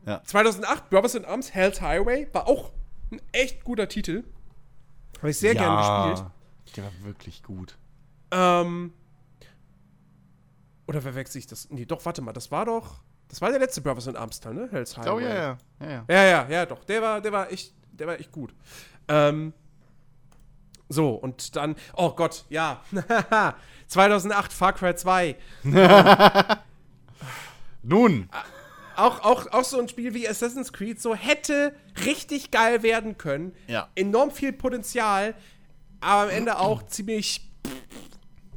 Ja. 2008, Brothers in Arms, Hell's Highway, war auch ein echt guter Titel. Habe ich sehr ja, gerne gespielt. Der war wirklich gut. Ähm, oder verwechsel ich das? Nee, doch, warte mal, das war doch. Das war der letzte Brothers in Arms Teil, ne? Hell's Highway. ja, ja, ja, ja. Ja, ja, ja, doch. Der war, der war echt, der war echt gut. Ähm, so, und dann, oh Gott, ja. 2008 Far Cry 2. Nun, Auch, auch, auch so ein Spiel wie Assassin's Creed, so hätte richtig geil werden können. Ja. Enorm viel Potenzial, aber am Ende auch ziemlich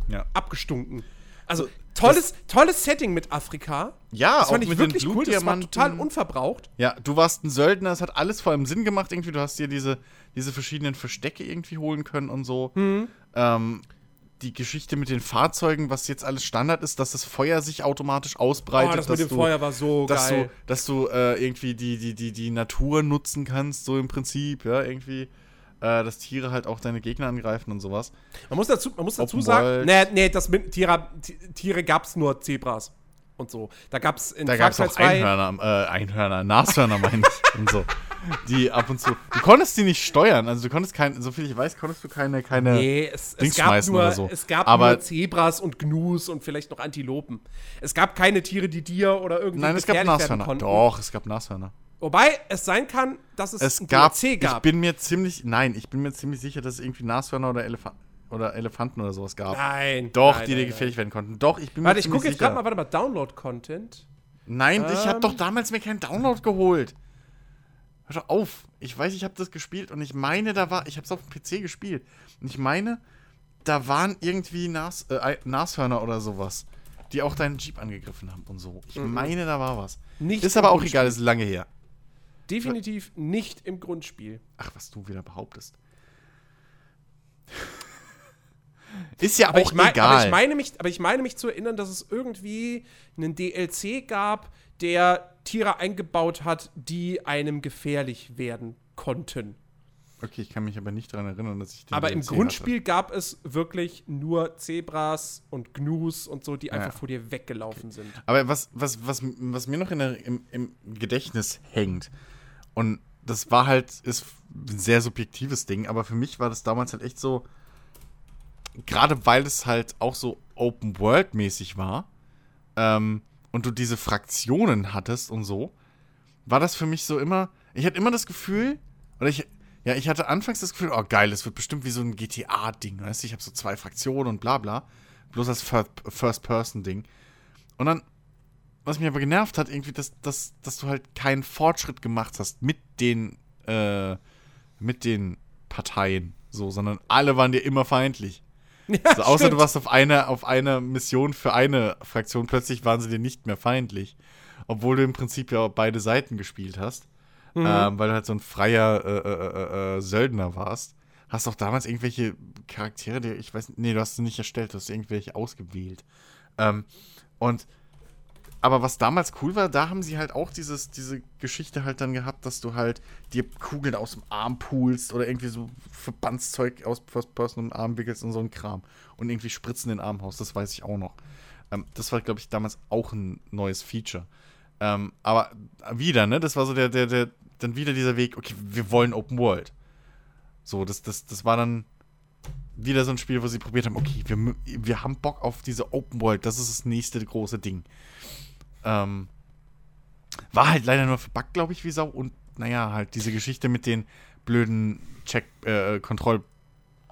ja. abgestunken. Also, tolles, tolles Setting mit Afrika. Ja, das auch fand ich mit wirklich cool. Das war total unverbraucht. Ja, du warst ein Söldner, es hat alles vor allem Sinn gemacht irgendwie. Du hast dir diese, diese verschiedenen Verstecke irgendwie holen können und so. Mhm. Ähm, die Geschichte mit den Fahrzeugen, was jetzt alles Standard ist, dass das Feuer sich automatisch ausbreitet. Oh, das dass mit dem du, Feuer war so dass geil. du, dass du äh, irgendwie die, die, die, die Natur nutzen kannst, so im Prinzip, ja, irgendwie. Äh, dass Tiere halt auch deine Gegner angreifen und sowas. Man muss dazu, man muss dazu Open sagen, World. nee, nee, das mit Tiere, Ti- Tiere gab es nur Zebras und so. Da gab es in Da gab es auch 2 Einhörner, äh, Einhörner, Nashörner meine ich und so. Die ab und zu. Du konntest die nicht steuern, also du konntest kein, so viel ich weiß, konntest du keine, keine. Nee, es, es Dings gab, schmeißen nur, oder so. es gab Aber- nur Zebras und Gnus und vielleicht noch Antilopen. Es gab keine Tiere, die dir oder irgendwie Nein, es gab Nashörner. Doch, es gab Nashörner. Wobei es sein kann, dass es, Es ein gab, DLC ich gab. bin mir ziemlich, nein, ich bin mir ziemlich sicher, dass es irgendwie Nashörner oder, Elefant, oder Elefanten oder sowas gab. nein. Doch, nein, die dir gefährlich werden konnten. Doch, ich bin. Warte, mir ich ziemlich gucke jetzt sicher. gerade mal, warte mal, Download-Content. Nein, ich habe Ähm. doch damals mir keinen Download geholt. Hör doch auf. Ich weiß, ich habe das gespielt und ich meine, da war, ich habe es auf dem PC gespielt. Und ich meine, da waren irgendwie Nas, äh, Nashörner oder sowas, die auch deinen Jeep angegriffen haben und so. Ich meine, da war was. Mhm. Nicht ist aber auch egal, ist lange her. Definitiv nicht im Grundspiel. Ach, was du wieder behauptest. ist ja Aber auch ich, mein, egal. aber, ich meine mich, aber ich meine mich zu erinnern, dass es irgendwie einen DLC gab, der Tiere eingebaut hat, die einem gefährlich werden konnten. okay, ich kann mich aber nicht daran erinnern, dass ich den Aber im DLC Grundspiel gab es wirklich nur Zebras und Gnus und so, die einfach Ja. vor dir weggelaufen sind. Aber was, was, was, was mir noch in der, im, im Gedächtnis hängt, und das war halt, ist ein sehr subjektives Ding, aber für mich war das damals halt echt so, gerade weil es halt auch so Open-World-mäßig war, ähm, und du diese Fraktionen hattest und so, war das für mich so immer, ich hatte immer das Gefühl, oder ich, ja, ich hatte anfangs das Gefühl, oh geil, das wird bestimmt wie so ein GTA-Ding, weißt du, ich habe so zwei Fraktionen und bla bla, bloß Fir- First-Person-Ding. Und dann, was mich aber genervt hat, irgendwie, dass, dass, dass du halt keinen Fortschritt gemacht hast mit den, äh, mit den Parteien, so, sondern alle waren dir immer feindlich. Ja, Also außer stimmt. du warst auf einer auf einer Mission für eine Fraktion, plötzlich waren sie dir nicht mehr feindlich. Obwohl du im Prinzip ja beide Seiten gespielt hast. Mhm. Ähm, weil du halt so ein freier äh, äh, äh, äh, Söldner warst. Hast auch damals irgendwelche Charaktere, die, ich weiß nicht, nee, du hast sie nicht erstellt, du hast irgendwelche ausgewählt. Ähm, und aber was damals cool war, da haben sie halt auch dieses, diese Geschichte halt dann gehabt, dass du halt dir Kugeln aus dem Arm pulst oder irgendwie so Verbandszeug aus First Person im Arm wickelst und so ein Kram. Und irgendwie Spritzen in den Arm haust, das weiß ich auch noch. Ähm, das war, glaube ich, damals auch ein neues Feature. Ähm, aber wieder, ne, das war so der, der, der, dann wieder dieser Weg, okay, wir wollen Open World. So, das, das, das war dann wieder so ein Spiel, wo sie probiert haben, okay, wir, wir haben Bock auf diese Open World, das ist das nächste große Ding. Ähm, war halt leider nur verbuggt, glaube ich, wie Sau. Und naja, halt diese Geschichte mit den blöden Check, äh,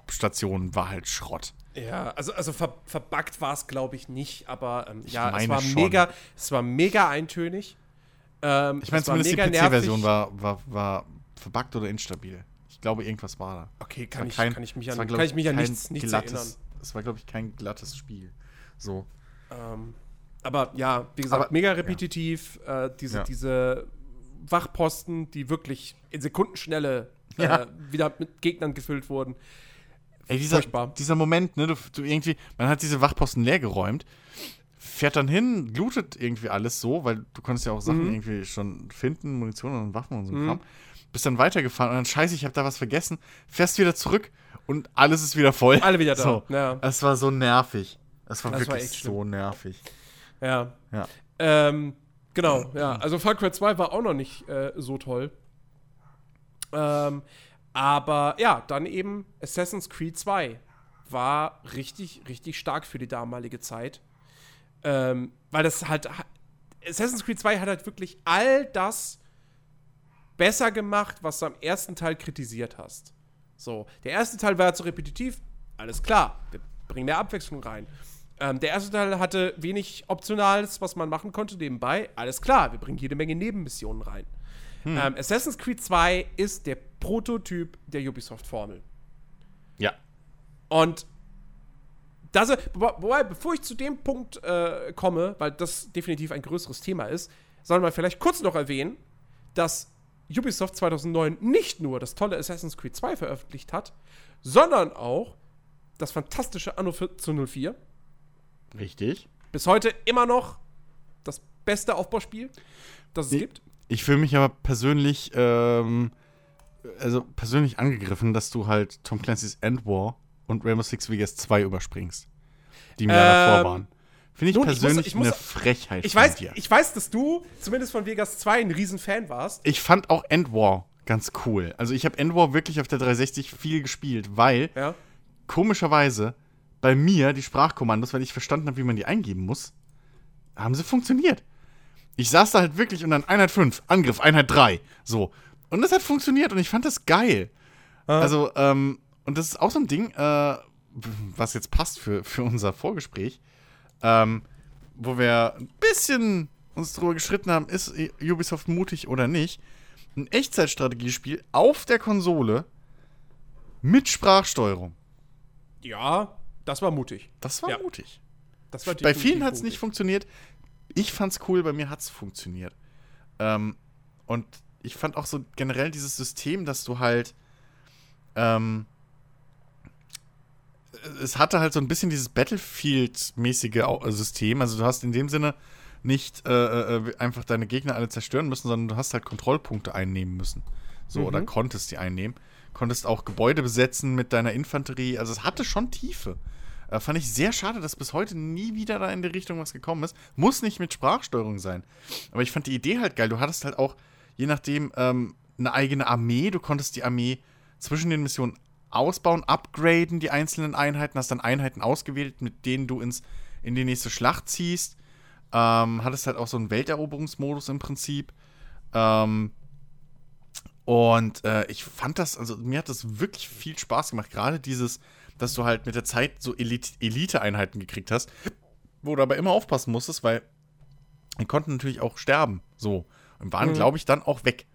Kontrollstationen war halt Schrott. Ja, also, also ver, verbuggt war es, glaube ich, nicht, aber ähm, ja, es war schon. mega, es war mega eintönig. Ähm, Ich meine, zumindest die PC-Version war, war, war verbuggt oder instabil. Ich glaube, irgendwas war da. Okay, kann ich, kein- kann ich mich an, war, kann ich mich an nichts, nichts glattes, erinnern. Es war, glaube ich, kein glattes Spiel. So. Ähm, aber ja, wie gesagt, Aber- mega repetitiv. Äh, diese, Ja. diese Wachposten, die wirklich in Sekundenschnelle äh, Ja. wieder mit Gegnern gefüllt wurden. Ey, dieser, Furchtbar. dieser Moment, ne, du, du irgendwie, man hat diese Wachposten leergeräumt, fährt dann hin, lootet irgendwie alles so, weil du konntest ja auch Sachen Mhm. irgendwie schon finden, Munition und Waffen und so ein Kram. Bist dann weitergefahren und dann scheiße, ich habe da was vergessen, fährst wieder zurück und alles ist wieder voll. Alle wieder da. So. Ja. Es war so nervig. Es war Das war wirklich echt so nervig. Ja. Ja. Ähm, genau, ja. Also Far Cry 2 war auch noch nicht äh, so toll. Ähm, Aber ja, dann eben Assassin's Creed 2 war richtig, richtig stark für die damalige Zeit. Ähm, weil das halt. Assassin's Creed 2 hat halt wirklich all das besser gemacht, was du am ersten Teil kritisiert hast. So, der erste Teil war zu repetitiv, alles klar, wir bringen mehr Abwechslung rein. Ähm, der erste Teil hatte wenig Optionales, was man machen konnte nebenbei, alles klar, wir bringen jede Menge Nebenmissionen rein. Hm. Ähm, Assassin's Creed 2 ist der Prototyp der Ubisoft-Formel. Ja. Und das, wobei, bevor ich zu dem Punkt äh, komme, weil das definitiv ein größeres Thema ist, sollen wir vielleicht kurz noch erwähnen, dass Ubisoft 2009 nicht nur das tolle Assassin's Creed 2 veröffentlicht hat, sondern auch das fantastische Anno 1404. Richtig. Bis heute immer noch das beste Aufbauspiel, das es ich, gibt. Ich fühle mich aber persönlich, ähm, also persönlich angegriffen, dass du halt Tom Clancy's End War und Rainbow Six Vegas 2 überspringst. Die mir ähm, davor waren. Finde ich nun, persönlich ich muss, ich muss, eine Frechheit. Ich weiß, dir. ich weiß, dass du zumindest von Vegas 2 ein Riesenfan warst. Ich fand auch End War ganz cool. Also ich habe End War wirklich auf der 360 viel gespielt, weil ja. komischerweise bei mir die Sprachkommandos, weil ich verstanden habe, wie man die eingeben muss, haben sie funktioniert. Ich saß da halt wirklich und dann Einheit 5, Angriff, Einheit 3. So. Und das hat funktioniert und ich fand das geil. Ah. Also, ähm, und das ist auch so ein Ding, äh, was jetzt passt für, für unser Vorgespräch ähm, wo wir ein bisschen uns drüber geschritten haben, ist Ubisoft mutig oder nicht. Ein Echtzeitstrategiespiel auf der Konsole mit Sprachsteuerung. Ja, das war mutig. Das war ja. mutig. Das war bei vielen hat es nicht funktioniert. Ich fand's cool, bei mir hat es funktioniert. Ähm, und ich fand auch so generell dieses System, dass du halt ähm, es hatte halt so ein bisschen dieses Battlefield-mäßige System. Also du hast in dem Sinne nicht äh, äh, einfach deine Gegner alle zerstören müssen, sondern du hast halt Kontrollpunkte einnehmen müssen. So, mhm. oder konntest die einnehmen. Konntest auch Gebäude besetzen mit deiner Infanterie. Also es hatte schon Tiefe. Äh, fand ich sehr schade, dass bis heute nie wieder da in die Richtung was gekommen ist. Muss nicht mit Sprachsteuerung sein. Aber ich fand die Idee halt geil. Du hattest halt auch, je nachdem, ähm, eine eigene Armee. Du konntest die Armee zwischen den Missionen ausbauen, upgraden die einzelnen Einheiten, hast dann Einheiten ausgewählt, mit denen du ins, in die nächste Schlacht ziehst. Ähm, hattest halt auch so einen Welteroberungsmodus im Prinzip. Ähm, und äh, ich fand das, also mir hat das wirklich viel Spaß gemacht. Gerade dieses, dass du halt mit der Zeit so Elite-Einheiten gekriegt hast, wo du aber immer aufpassen musstest, weil die konnten natürlich auch sterben. So. Und waren, mhm. glaube ich, dann auch weg.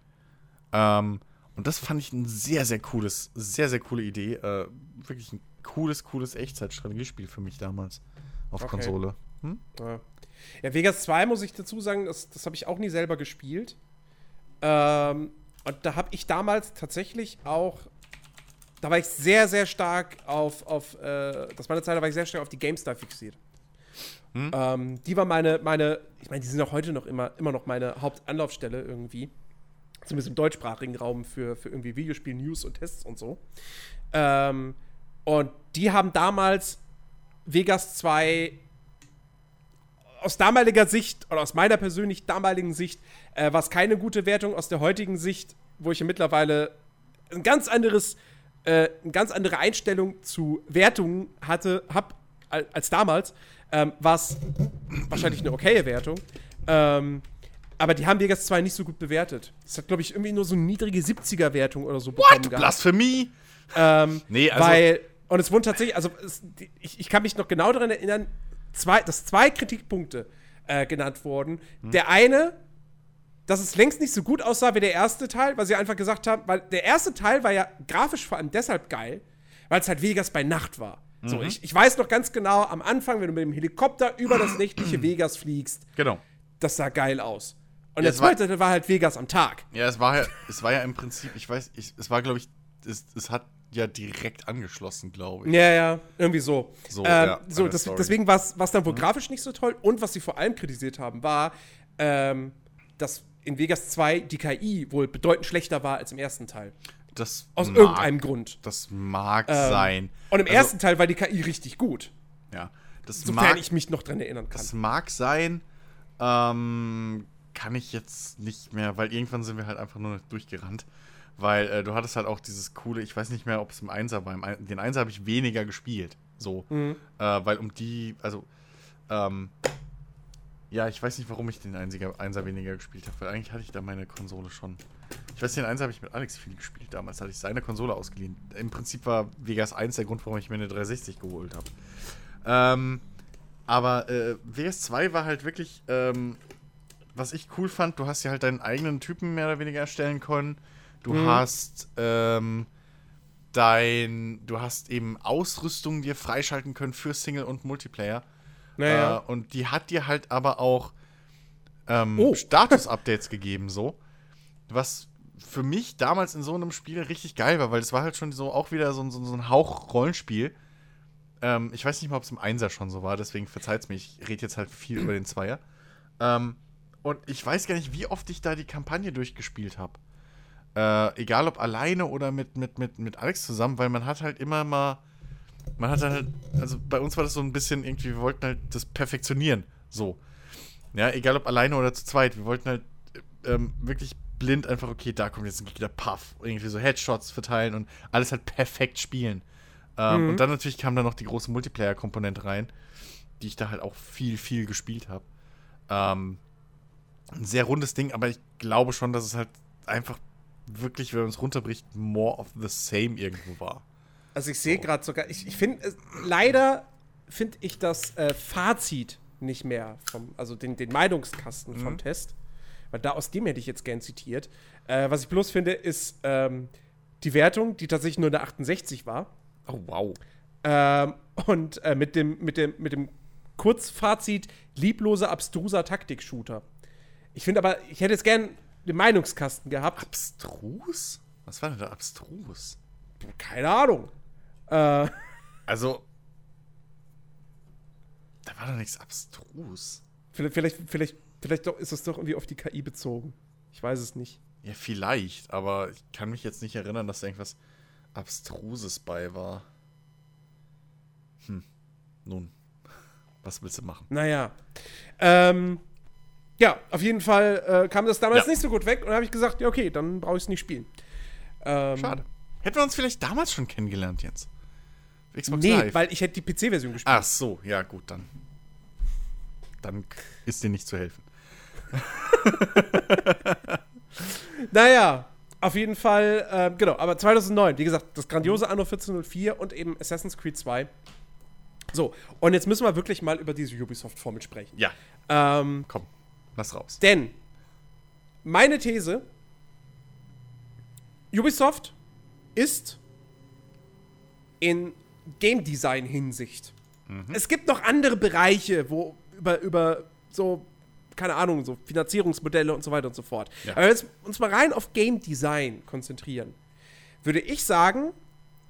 Ähm, und das fand ich ein sehr, sehr cooles, sehr, sehr coole Idee. Äh, wirklich ein cooles, cooles Echtzeitstrategiespiel für mich damals auf okay. Konsole. Hm? Ja. ja. Vegas 2 muss ich dazu sagen, das, das habe ich auch nie selber gespielt. Ähm, und da habe ich damals tatsächlich auch, da war ich sehr, sehr stark auf, auf äh, das war eine Zeit, da war ich sehr stark auf die GameStar fixiert. Hm? Ähm, die war meine, meine, ich meine, die sind auch heute noch immer, immer noch meine Hauptanlaufstelle irgendwie zumindest im deutschsprachigen Raum für, für irgendwie Videospiel-News und Tests und so. Ähm, und die haben damals Vegas 2 aus damaliger Sicht oder aus meiner persönlich damaligen Sicht äh, war es keine gute Wertung. Aus der heutigen Sicht, wo ich ja mittlerweile ein ganz anderes, äh, eine ganz andere Einstellung zu Wertungen hatte, hab als damals, ähm, war es wahrscheinlich eine okaye Wertung. Ähm, aber die haben Vegas 2 nicht so gut bewertet. Es hat, glaube ich, irgendwie nur so eine niedrige 70er-Wertung oder so bekommen What? gehabt. Blasphemie? Ähm, nee, also. Weil, und es wurden tatsächlich, also es, ich, ich kann mich noch genau daran erinnern, zwei, dass zwei Kritikpunkte äh, genannt wurden. Hm. Der eine, dass es längst nicht so gut aussah wie der erste Teil, weil sie einfach gesagt haben, weil der erste Teil war ja grafisch vor allem deshalb geil, weil es halt Vegas bei Nacht war. Mhm. So, ich, ich weiß noch ganz genau, am Anfang, wenn du mit dem Helikopter über das nächtliche Vegas fliegst, genau. das sah geil aus. Und ja, der zweite war, war, halt Vegas am Tag. Ja, es war ja, es war ja im Prinzip, ich weiß, ich, es war, glaube ich, es, es hat ja direkt angeschlossen, glaube ich. Ja, ja, irgendwie so. So, ähm, ja, so das, deswegen war es dann wohl mhm. grafisch nicht so toll. Und was sie vor allem kritisiert haben, war, ähm, dass in Vegas 2 die KI wohl bedeutend schlechter war als im ersten Teil. Das Aus mag, irgendeinem Grund. Das mag ähm, sein. Und im also, ersten Teil war die KI richtig gut. Ja. Das Sofern mag, ich mich noch dran erinnern kann. Das mag sein. Ähm, kann ich jetzt nicht mehr, weil irgendwann sind wir halt einfach nur durchgerannt. Weil äh, du hattest halt auch dieses coole, ich weiß nicht mehr, ob es im Einser war. Im Ein den Einser habe ich weniger gespielt. So. Mhm. Äh, weil um die, also, ähm, ja, ich weiß nicht, warum ich den Einziger, Einser weniger gespielt habe, weil eigentlich hatte ich da meine Konsole schon. Ich weiß, den Einser habe ich mit Alex viel gespielt damals, hatte ich seine Konsole ausgeliehen. Im Prinzip war Vegas 1 der Grund, warum ich mir eine 360 geholt habe. Ähm, aber äh, Vegas 2 war halt wirklich, ähm, was ich cool fand, du hast ja halt deinen eigenen Typen mehr oder weniger erstellen können. Du Mhm. hast, ähm, dein, du hast eben Ausrüstung dir freischalten können für Single und Multiplayer. Naja. Äh, und die hat dir halt aber auch ähm, Oh. Status-Updates gegeben, so. Was für mich damals in so einem Spiel richtig geil war, weil es war halt schon so auch wieder so, ein- so, so ein Hauch Rollenspiel. Ähm, ich weiß nicht mal, ob es im Einser schon so war, deswegen verzeiht's mir, ich rede jetzt halt viel über den Zweier. Ähm, und ich weiß gar nicht, wie oft ich da die Kampagne durchgespielt habe. Äh, egal ob alleine oder mit, mit, mit, mit Alex zusammen, weil man hat halt immer mal. Man hat halt, also bei uns war das so ein bisschen irgendwie, wir wollten halt das perfektionieren. So. Ja, egal ob alleine oder zu zweit. Wir wollten halt äh, ähm, wirklich blind einfach, okay, da kommt jetzt ein Gegner, Puff. Irgendwie so Headshots verteilen und alles halt perfekt spielen. Ähm, Mhm. Und dann natürlich kam da noch die große Multiplayer-Komponente rein, die ich da halt auch viel, viel gespielt habe. Ähm, ein sehr rundes Ding, aber ich glaube schon, dass es halt einfach wirklich, wenn man es runterbricht, more of the same irgendwo war. Also ich sehe gerade sogar, ich, ich finde, es- leider finde ich das äh, Fazit nicht mehr vom, also den, den Meinungskasten vom Test. Weil da aus dem hätte ich jetzt gern zitiert. Äh, was ich bloß finde, ist ähm, die Wertung, die tatsächlich nur eine 68 war. Oh, wow. Ähm, und äh, mit, dem, mit, dem, mit dem Kurzfazit liebloser, abstruser Taktik-Shooter. Ich finde aber, ich hätte jetzt gern den Meinungskasten gehabt. Abstrus? Was war denn da abstrus? Keine Ahnung. Äh, Also. Da war doch nichts abstrus. vielleicht, vielleicht, vielleicht, doch, ist es doch irgendwie auf die KI bezogen. Ich weiß es nicht. Ja, vielleicht, aber ich kann mich jetzt nicht erinnern, dass da irgendwas Abstruses bei war. Hm. Nun. Was willst du machen? Naja. Ähm, ja, auf jeden Fall äh, kam das damals Ja. nicht so gut weg und habe ich gesagt, ja, okay, dann brauche ich es nicht spielen. Ähm, Schade. Hätten wir uns vielleicht damals schon kennengelernt, Jens? Xbox Nee, Live. weil ich hätte die PC-Version gespielt. Ach so, ja, gut, dann. Dann ist dir nicht zu helfen. Naja, auf jeden Fall, ähm, genau, aber 2009, wie gesagt, das grandiose Anno 1404 und eben Assassin's Creed 2. So, und jetzt müssen wir wirklich mal über diese Ubisoft-Formel sprechen. Ja, Ähm, komm, lass raus. denn meine These, Ubisoft ist in Game Design Hinsicht. Es gibt noch andere Bereiche, wo über, über so, keine Ahnung, so Finanzierungsmodelle und so weiter und so fort. Ja. Aber wenn wir jetzt uns mal rein auf Game Design konzentrieren, würde ich sagen,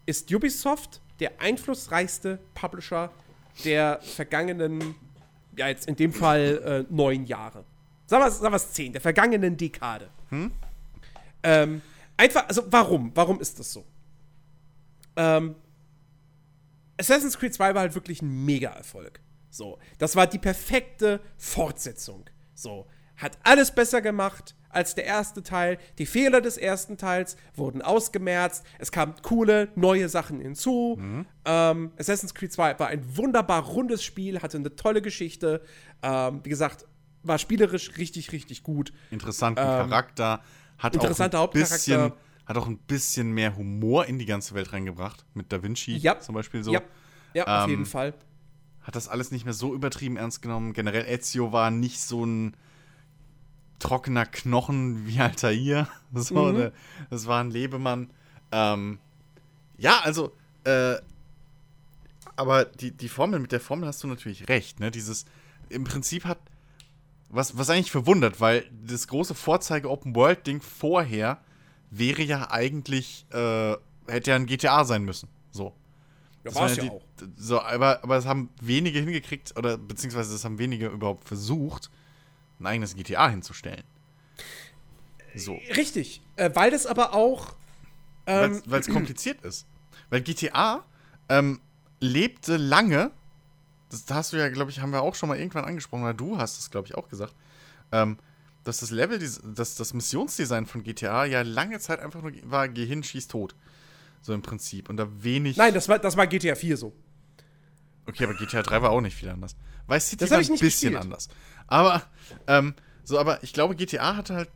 ist Ubisoft der einflussreichste Publisher der vergangenen, ja jetzt in dem Fall äh, neun Jahre. Sagen wir, sagen wir es zehn, der vergangenen Dekade. Ähm, einfach, also warum? Warum ist das so? Ähm, Assassin's Creed 2 war halt wirklich ein Mega-Erfolg. So, das war die perfekte Fortsetzung. So, hat alles besser gemacht als der erste Teil. Die Fehler des ersten Teils wurden ausgemerzt. Es kamen coole neue Sachen hinzu. Ähm, Assassin's Creed 2 war ein wunderbar rundes Spiel, hatte eine tolle Geschichte. Ähm, wie gesagt, war spielerisch richtig, richtig gut. Interessanten Charakter. Hat Ähm, interessanter auch ein bisschen, Hauptcharakter. Hat auch ein bisschen mehr Humor in die ganze Welt reingebracht. Mit Da Vinci Ja. zum Beispiel so. Ja, ja auf Ähm, jeden Fall. Hat das alles nicht mehr so übertrieben ernst genommen. Generell Ezio war nicht so ein trockener Knochen wie Altair. So, Mhm. ne? Das war ein Lebemann. Ähm, ja, also, äh, aber die, die Formel, mit der Formel hast du natürlich recht, ne? Dieses, im Prinzip hat, was, was eigentlich verwundert, weil das große Vorzeige-Open-World-Ding vorher wäre ja eigentlich, äh, hätte ja ein GTA sein müssen. So. Ja, Das war es ja die- auch. So, aber, aber es haben wenige hingekriegt, oder beziehungsweise es haben wenige überhaupt versucht, ein eigenes GTA hinzustellen. So. Richtig, äh, weil das aber auch. Ähm, Weil es kompliziert ist. Weil GTA ähm, lebte lange, das hast du ja, glaube ich, haben wir auch schon mal irgendwann angesprochen, oder du hast es, glaube ich, auch gesagt, ähm, dass das Level, dass das Missionsdesign von GTA ja lange Zeit einfach nur war, geh hin, schieß tot. So im Prinzip. Und da wenig. Nein, das war, das war GTA 4 so. Okay, aber GTA 3 war auch nicht viel anders. Weiß City Das war ein bisschen gespielt. anders. Aber, ähm, so, aber ich glaube, GTA hatte halt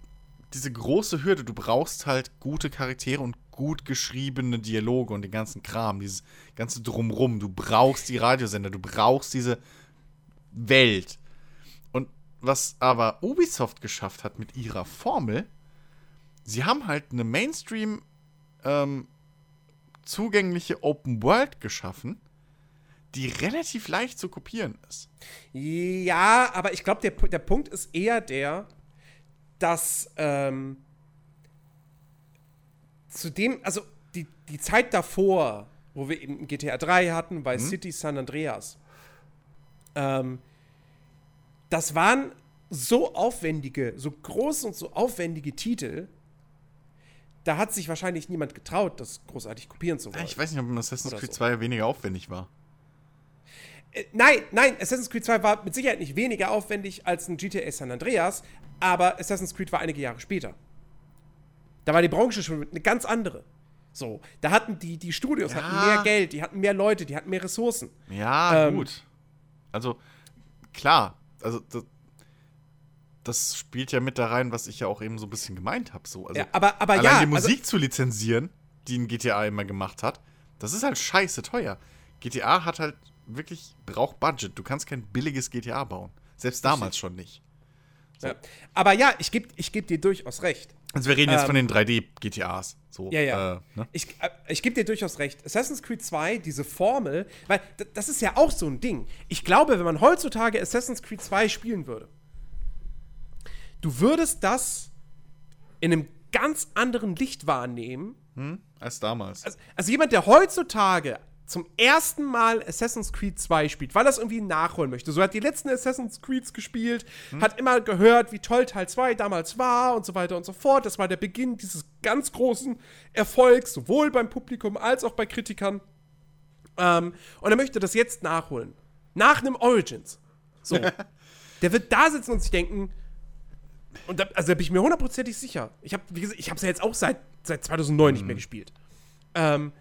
diese große Hürde. Du brauchst halt gute Charaktere und gut geschriebene Dialoge und den ganzen Kram, dieses ganze Drumrum. Du brauchst die Radiosender, du brauchst diese Welt. Was aber Ubisoft geschafft hat mit ihrer Formel, sie haben halt eine Mainstream ähm, zugängliche Open World geschaffen, die relativ leicht zu kopieren ist. Ja, aber ich glaube, der, der Punkt ist eher der, dass ähm, zu dem, also die, die Zeit davor, wo wir eben GTA 3 hatten, bei City San Andreas, ähm, das waren so aufwendige, so große und so aufwendige Titel, da hat sich wahrscheinlich niemand getraut, das großartig kopieren zu wollen. Ich weiß nicht, ob Assassin's Creed so. 2 weniger aufwendig war. Äh, nein, nein, Assassin's Creed 2 war mit Sicherheit nicht weniger aufwendig als ein GTA San Andreas, aber Assassin's Creed war einige Jahre später. Da war die Branche schon eine ganz andere. So, da hatten die, die Studios Ja. hatten mehr Geld, die hatten mehr Leute, die hatten mehr Ressourcen. Ja, Ähm. gut. Also, klar, also das, das spielt ja mit da rein, was ich ja auch eben so ein bisschen gemeint habe. So. Also, ja, aber, aber allein ja, die also, Musik zu lizenzieren, die ein GTA immer gemacht hat, das ist halt scheiße teuer. GTA hat halt wirklich, braucht Budget. Du kannst kein billiges GTA bauen. Selbst damals schon nicht. ja. aber ja, ich gebe ich geb dir durchaus recht. Also wir reden jetzt Ähm. von den 3D-GTAs. So, Ja, ja. Äh, ne? Ich, äh, ich gebe dir durchaus recht. Assassin's Creed 2, diese Formel, weil das ist ja auch so ein Ding. Ich glaube, wenn man heutzutage Assassin's Creed 2 spielen würde, du würdest das in einem ganz anderen Licht wahrnehmen. Als damals. Also, also jemand, der heutzutage zum ersten Mal Assassin's Creed 2 spielt, weil er es irgendwie nachholen möchte. So hat die letzten Assassin's Creeds gespielt, hat immer gehört, wie toll Teil 2 damals war und so weiter und so fort. Das war der Beginn dieses ganz großen Erfolgs, sowohl beim Publikum als auch bei Kritikern. Ähm, und er möchte das jetzt nachholen. Nach einem Origins. So. der wird da sitzen und sich denken, und da, also da bin ich mir hundertprozentig sicher. Ich habe, es ja jetzt auch seit, seit 2009 nicht mehr gespielt. Ähm,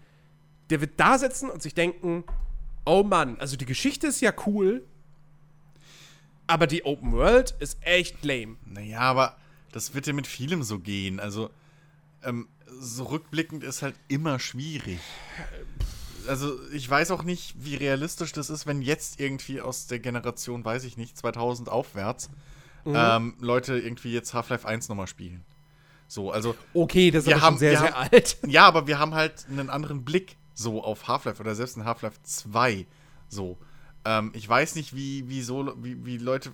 der wird da sitzen und sich denken, oh Mann, also die Geschichte ist ja cool, aber die Open World ist echt lame. Naja, aber das wird ja mit vielem so gehen. Also, ähm, so rückblickend ist halt immer schwierig. Also, ich weiß auch nicht, wie realistisch das ist, wenn jetzt irgendwie aus der Generation, weiß ich nicht, 2000 aufwärts, ähm, Leute irgendwie jetzt Half-Life 1 nochmal spielen. So, also, Okay, das ist Wir haben- schon sehr, sehr haben- alt. ja, aber wir haben halt einen anderen Blick so auf Half-Life oder selbst in Half-Life 2 so. Ähm, ich weiß nicht, wie, wie so, wie, wie Leute,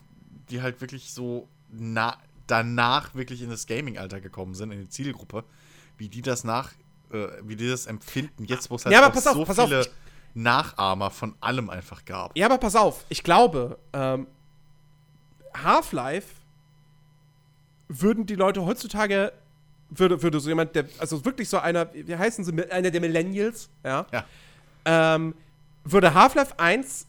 die halt wirklich so na, danach wirklich in das Gaming-Alter gekommen sind, in die Zielgruppe, wie die das nach, äh, wie die das empfinden, jetzt wo es halt Ja, aber auch pass auf, so auf, viele Nachahmer von allem einfach gab. Ja, aber pass auf, ich glaube, ähm, Half-Life würden die Leute heutzutage, würde, würde so jemand, der, also wirklich so einer, wie heißen sie, einer der Millennials, ja, Ja. ähm, würde Half-Life 1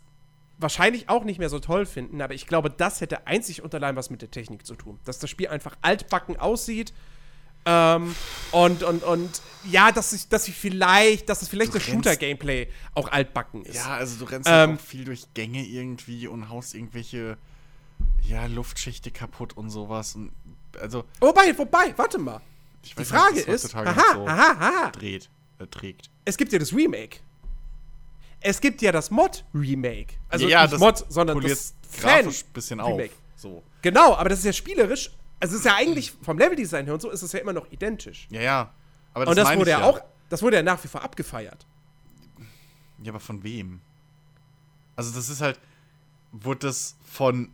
wahrscheinlich auch nicht mehr so toll finden, aber ich glaube, das hätte einzig und allein was mit der Technik zu tun. Dass das Spiel einfach altbacken aussieht. Ähm, und, und, und ja, dass ich, dass ich vielleicht, dass es vielleicht Du das Shooter-Gameplay auch altbacken ist. Ja, also du rennst Ähm, halt auch viel durch Gänge irgendwie und haust irgendwelche ja, Luftschichte kaputt und sowas. Und, also, Wobei, wobei, warte mal. Die Frage nicht, das ist, aha, so aha, aha. dreht, äh, trägt. Es gibt ja das Remake. Es gibt ja das Mod-Remake. Also ja, nicht das Mod, sondern das ein bisschen auf. Remake. So. Genau, aber das ist ja spielerisch. Also es ist ja eigentlich vom Leveldesign her und so ist es ja immer noch identisch. Ja, ja. Aber und das wurde ja auch, das wurde ja nach wie vor abgefeiert. Ja, aber von wem? Also, das ist halt. Wurde das von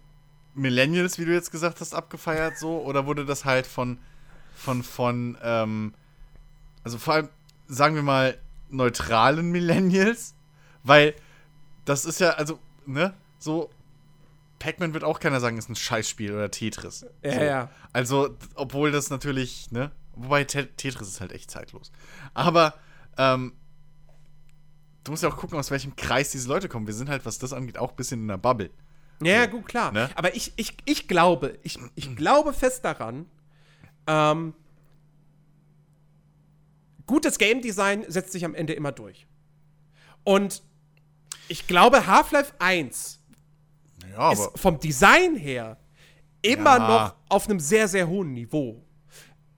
Millennials, wie du jetzt gesagt hast, abgefeiert so? Oder wurde das halt von. Von. von. Ähm, also vor allem, sagen wir mal, neutralen Millennials? Weil das ist ja, also, ne? So. Pac-Man wird auch keiner sagen, ist ein Scheißspiel oder Tetris. Ja, so. ja. Also, obwohl das natürlich, ne? Wobei Te Tetris ist halt echt zeitlos. Aber, ähm, du musst ja auch gucken, aus welchem Kreis diese Leute kommen. Wir sind halt, was das angeht, auch ein bisschen in der Bubble. Ja, So, gut, klar. ne? Aber ich, ich, ich glaube, ich, ich glaube fest daran, ähm, gutes Game Design setzt sich am Ende immer durch. Und ich glaube, Half-Life 1 Ja, ist vom Design her immer Ja. noch auf einem sehr, sehr hohen Niveau.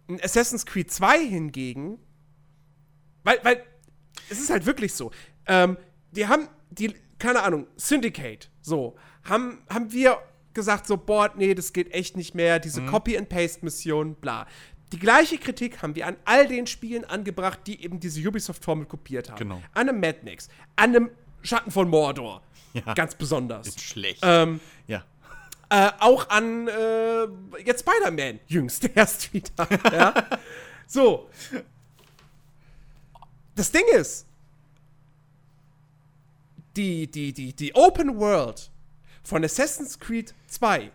Ein Assassin's Creed 2 hingegen, weil, weil es ist halt wirklich so, ähm, die haben die, keine Ahnung, Syndicate, so, haben, haben wir gesagt, so, boah, nee, das geht echt nicht mehr, diese Mhm. Copy-and-Paste-Mission, bla. Die gleiche Kritik haben wir an all den Spielen angebracht, die eben diese Ubisoft-Formel kopiert haben. Genau. An einem Mad Max, an einem Schatten von Mordor. Ja. Ganz besonders. ist schlecht. Ähm, ja. äh, auch an äh, jetzt Spider-Man jüngst erst wieder. ja? So. Das Ding ist, die, die, die, die Open World von Assassin's Creed 2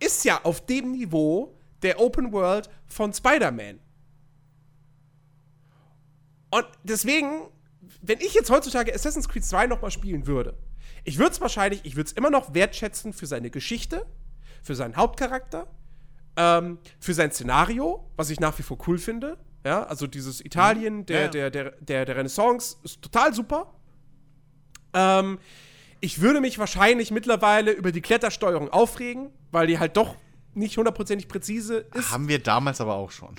ist ja auf dem Niveau der Open World von Spider-Man. Und deswegen, wenn ich jetzt heutzutage Assassin's Creed 2 nochmal spielen würde, ich würde es wahrscheinlich, ich würde es immer noch wertschätzen für seine Geschichte, für seinen Hauptcharakter, ähm, für sein Szenario, was ich nach wie vor cool finde. Ja, also dieses Italien der, Ja, ja. der, der, der, der Renaissance ist total super. Ähm, ich würde mich wahrscheinlich mittlerweile über die Klettersteuerung aufregen, weil die halt doch nicht hundertprozentig präzise ist. Haben wir damals aber auch schon.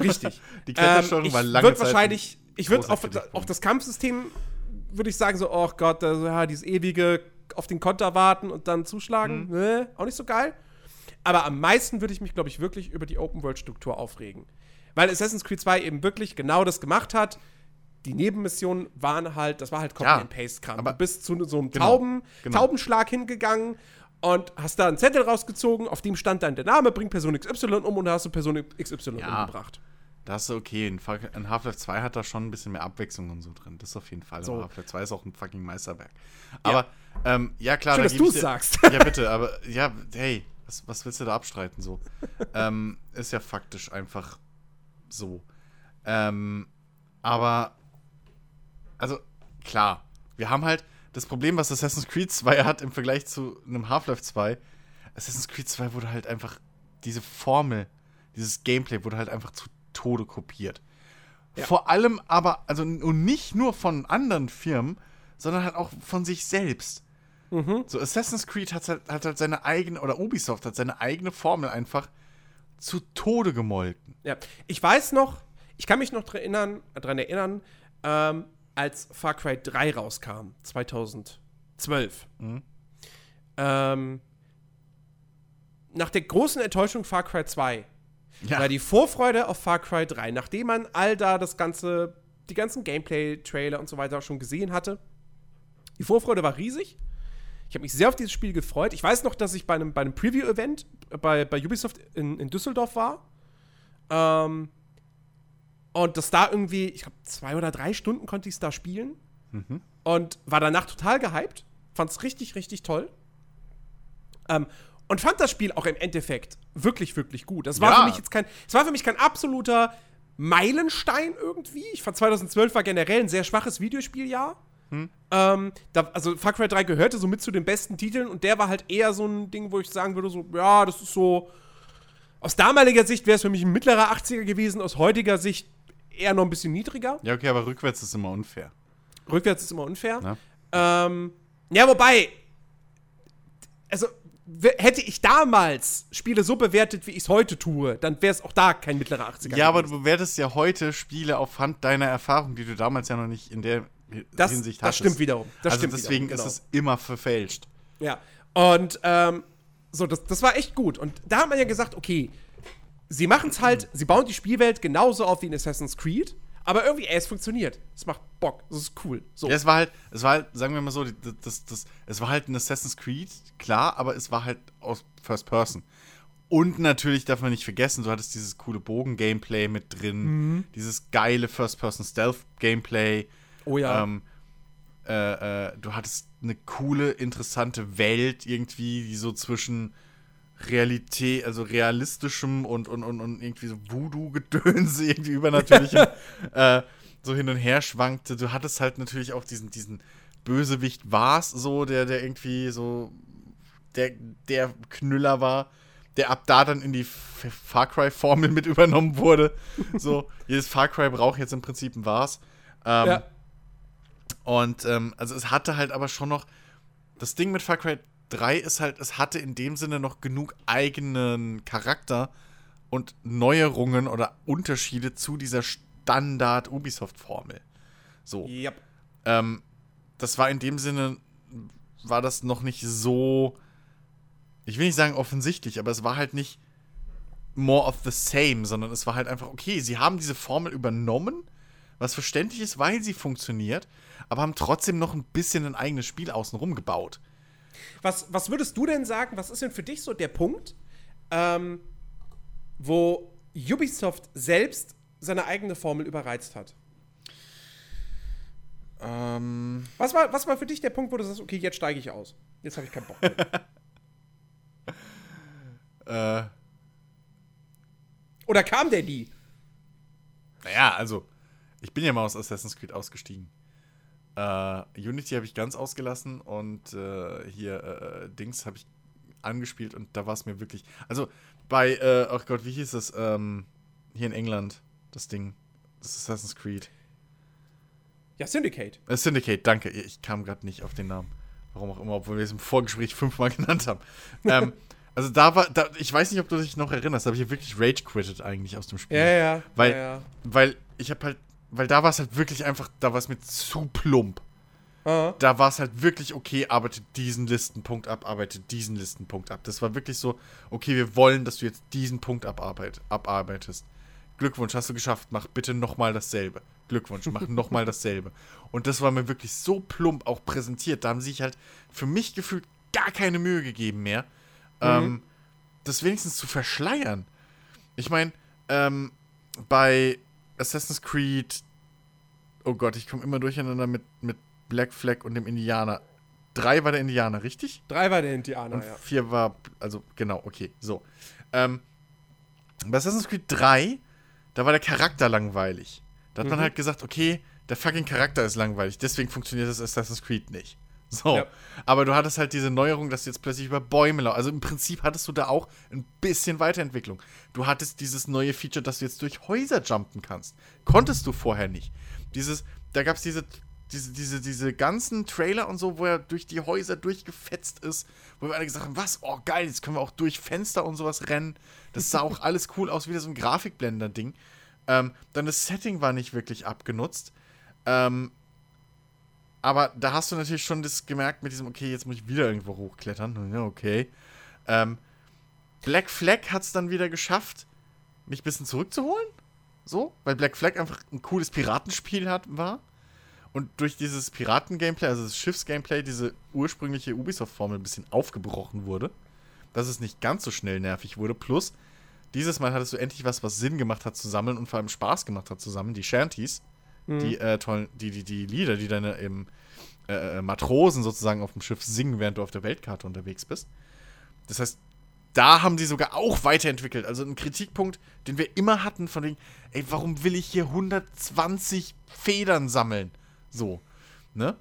Richtig. Die Klettersteuerung ähm, war ich lange Zeit wahrscheinlich, ich würde Kritikpunkt. auch das Kampfsystem, würde ich sagen, so, oh Gott, also, ja, dieses ewige auf den Konter warten und dann zuschlagen, Mhm. ne, auch nicht so geil. Aber am meisten würde ich mich, glaube ich, wirklich über die Open-World-Struktur aufregen. Weil Assassin's Creed 2 eben wirklich genau das gemacht hat. Die Nebenmissionen waren halt, das war halt Copy-and-Paste-Kram. aber- Du bist zu so einem Genau, Tauben, genau. Taubenschlag hingegangen und hast da einen Zettel rausgezogen, auf dem stand dann der Name, bring Person XY um und da hast du Person XY Ja. umgebracht. Das ist okay. In, in Half-Life 2 hat da schon ein bisschen mehr Abwechslung und so drin. Das ist auf jeden Fall. So. Half-Life 2 ist auch ein fucking Meisterwerk. Aber, ja, ähm, ja klar. Schön, da dass du's dir- sagst. Ja, bitte. Aber, ja, hey, was, was willst du da abstreiten so? ähm, ist ja faktisch einfach so. Ähm, aber, also, klar. Wir haben halt das Problem, was Assassin's Creed 2 hat im Vergleich zu einem Half-Life 2. Assassin's Creed 2 wurde halt einfach diese Formel, dieses Gameplay wurde halt einfach zu Tode kopiert. Ja. Vor allem aber, also und nicht nur von anderen Firmen, sondern halt auch von sich selbst. So, Assassin's Creed hat halt, hat halt seine eigene, oder Ubisoft hat seine eigene Formel einfach zu Tode gemolken. Ja, ich weiß noch, ich kann mich noch dran erinnern, dran erinnern ähm, als Far Cry 3 rauskam, 2012. Ähm, nach der großen Enttäuschung Far Cry 2 Ja, war die Vorfreude auf Far Cry 3, nachdem man all da das ganze, die ganzen Gameplay-Trailer und so weiter schon gesehen hatte. Die Vorfreude war riesig. Ich habe mich sehr auf dieses Spiel gefreut. Ich weiß noch, dass ich bei einem, bei einem Preview-Event bei, bei Ubisoft in, in Düsseldorf war. Ähm, und dass da irgendwie, ich glaube, zwei oder drei Stunden konnte ich es da spielen. Und war danach total gehypt. Fand es richtig, richtig toll. Ähm, und fand das Spiel auch im Endeffekt wirklich, wirklich gut. Das war Ja. für mich jetzt kein, es war für mich kein absoluter Meilenstein irgendwie. Ich fand 2012 war generell ein sehr schwaches Videospieljahr. Ähm, da, also Far Cry 3 gehörte so mit zu den besten Titeln und der war halt eher so ein Ding, wo ich sagen würde, so, ja, das ist so. Aus damaliger Sicht wäre es für mich ein mittlerer 80er gewesen, aus heutiger Sicht eher noch ein bisschen niedriger. ja, okay, aber rückwärts ist immer unfair. Rückwärts ist immer unfair. Ähm, ja, wobei, also hätte ich damals Spiele so bewertet, wie ich es heute tue, dann wäre es auch da kein mittlerer 80er. Ja, aber du bewertest ja heute Spiele aufhand deiner Erfahrung, die du damals ja noch nicht in der das, Hinsicht das hattest. stimmt wiederum. Das also stimmt deswegen wiederum, ist es immer verfälscht. Ja. Und ähm, so, das, das war echt gut. Und da hat man ja gesagt, okay, sie machen es halt, sie bauen die Spielwelt genauso auf wie in Assassin's Creed, aber irgendwie, ey, es funktioniert. Es macht Bock. Das ist cool. So. Ja, es war halt, es war halt, sagen wir mal so, das, das, das, es war halt ein Assassin's Creed, klar, aber es war halt aus First Person. Und natürlich darf man nicht vergessen, du hattest dieses coole Bogen-Gameplay mit drin, Mhm. dieses geile First-Person-Stealth-Gameplay. oh ja. Ähm, äh, äh, du hattest eine coole, interessante Welt irgendwie, die so zwischen Realität, also realistischem und, und, und, und irgendwie so Voodoo-Gedöns, irgendwie übernatürlichem, äh, so hin und her schwankte. Du hattest halt natürlich auch diesen, diesen Bösewicht Vars, so, der, der irgendwie so der, der Knüller war, der ab da dann in die Far Cry-Formel mit übernommen wurde. so, jedes Far Cry braucht jetzt im Prinzip ein Was. Ähm, ja. Und ähm, also es hatte halt aber schon noch. Das Ding mit Far Cry 3 ist halt, es hatte in dem Sinne noch genug eigenen Charakter und Neuerungen oder Unterschiede zu dieser Standard-Ubisoft-Formel. So. Yep. Ähm, das war in dem Sinne, war das noch nicht so, ich will nicht sagen offensichtlich, aber es war halt nicht more of the same, sondern es war halt einfach, okay, sie haben diese Formel übernommen, was verständlich ist, weil sie funktioniert, aber haben trotzdem noch ein bisschen ein eigenes Spiel außenrum gebaut. Was, was würdest du denn sagen, was ist denn für dich so der Punkt, ähm, wo Ubisoft selbst seine eigene Formel überreizt hat? Ähm. Was war, was war für dich der Punkt, wo du sagst, okay, jetzt steige ich aus? Jetzt habe ich keinen Bock mehr. äh. Oder kam der nie? Naja, also, ich bin ja mal aus Assassin's Creed ausgestiegen. Äh, Unity habe ich ganz ausgelassen und äh, hier äh, Dings habe ich angespielt und da war es mir wirklich. Also bei, äh, ach Gott, wie hieß es? Ähm, hier in England, das Ding. Das Assassin's Creed. Ja, Syndicate. Syndicate, danke. Ich kam gerade nicht auf den Namen. Warum auch immer, obwohl wir es im Vorgespräch fünfmal genannt haben. ähm, also da war, da, ich weiß nicht, ob du dich noch erinnerst, da habe ich wirklich Rage quittet eigentlich aus dem Spiel. Ja, ja. Weil, ja, ja. weil ich habe halt, weil da war es halt wirklich einfach, da war es mir zu plump. Aha. Da war es halt wirklich, okay, arbeite diesen Listenpunkt ab, arbeite diesen Listenpunkt ab. Das war wirklich so, okay, wir wollen, dass du jetzt diesen Punkt abarbeit, abarbeitest. Glückwunsch, hast du geschafft, mach bitte nochmal dasselbe. Glückwunsch, mach nochmal dasselbe. Und das war mir wirklich so plump auch präsentiert. Da haben sie sich halt für mich gefühlt gar keine Mühe gegeben mehr, mhm. ähm, das wenigstens zu verschleiern. Ich meine, ähm, bei Assassin's Creed, oh Gott, ich komme immer durcheinander mit, mit Black Flag und dem Indianer. Drei war der Indianer, richtig? Drei war der Indianer, und ja. Vier war, also genau, okay, so. Ähm, bei Assassin's Creed 3, da war der Charakter langweilig. Da hat mhm. man halt gesagt, okay, der fucking Charakter ist langweilig, deswegen funktioniert das Assassin's Creed nicht. So. Ja. Aber du hattest halt diese Neuerung, dass du jetzt plötzlich über Bäume laufst. Also im Prinzip hattest du da auch ein bisschen Weiterentwicklung. Du hattest dieses neue Feature, dass du jetzt durch Häuser jumpen kannst. Konntest du vorher nicht. Dieses, da gab es diese diese, diese, diese ganzen Trailer und so, wo er durch die Häuser durchgefetzt ist, wo wir alle gesagt haben, was, oh geil, jetzt können wir auch durch Fenster und sowas rennen. Das sah auch alles cool aus, wie so ein Grafikblender-Ding. Ähm, dann das Setting war nicht wirklich abgenutzt. Ähm, aber da hast du natürlich schon das gemerkt mit diesem, okay, jetzt muss ich wieder irgendwo hochklettern. Ja, okay. Ähm, Black Flag hat es dann wieder geschafft, mich ein bisschen zurückzuholen. So, weil Black Flag einfach ein cooles Piratenspiel hat, war. Und durch dieses Piraten-Gameplay, also das Schiffs-Gameplay, diese ursprüngliche Ubisoft-Formel ein bisschen aufgebrochen wurde. Dass es nicht ganz so schnell nervig wurde. Plus, dieses Mal hattest du endlich was, was Sinn gemacht hat zu sammeln und vor allem Spaß gemacht hat zu sammeln. Die Shanties, mhm. die äh, tollen, die, die, die Lieder, die deine eben, äh, äh, Matrosen sozusagen auf dem Schiff singen, während du auf der Weltkarte unterwegs bist. Das heißt, da haben sie sogar auch weiterentwickelt. Also ein Kritikpunkt, den wir immer hatten, von wegen, ey, warum will ich hier 120 Federn sammeln? So, ne?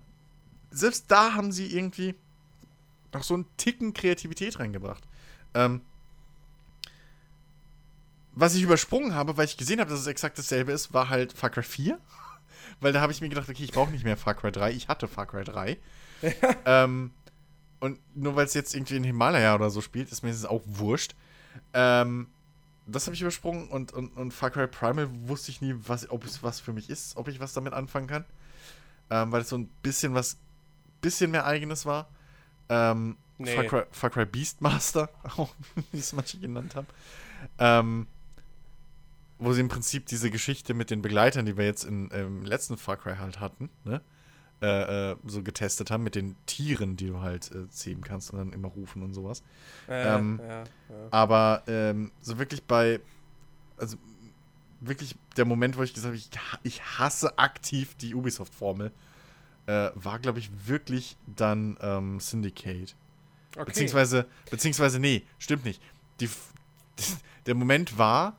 Selbst da haben sie irgendwie noch so einen Ticken Kreativität reingebracht. Ähm, was ich übersprungen habe, weil ich gesehen habe, dass es exakt dasselbe ist, war halt Far Cry 4. weil da habe ich mir gedacht, okay, ich brauche nicht mehr Far Cry 3. Ich hatte Far Cry 3. ähm, und nur weil es jetzt irgendwie in Himalaya oder so spielt, ist mir das auch wurscht. Ähm, das habe ich übersprungen und, und, und Far Cry Primal wusste ich nie, was, ob es was für mich ist, ob ich was damit anfangen kann ähm, weil es so ein bisschen was, bisschen mehr eigenes war. Ähm, nee. Far, Cry, Far Cry Beastmaster, auch wie es manche genannt haben. Ähm, wo sie im Prinzip diese Geschichte mit den Begleitern, die wir jetzt in, im letzten Far Cry halt hatten, ne? Äh, äh, so getestet haben mit den Tieren, die du halt äh, zähmen kannst und dann immer rufen und sowas. Ähm, ja, ja. Aber ähm, so wirklich bei, also wirklich der Moment, wo ich gesagt habe, ich, ich hasse aktiv die Ubisoft-Formel, äh, war, glaube ich, wirklich dann ähm, Syndicate. Okay. Beziehungsweise, beziehungsweise, nee, stimmt nicht. Die, der Moment war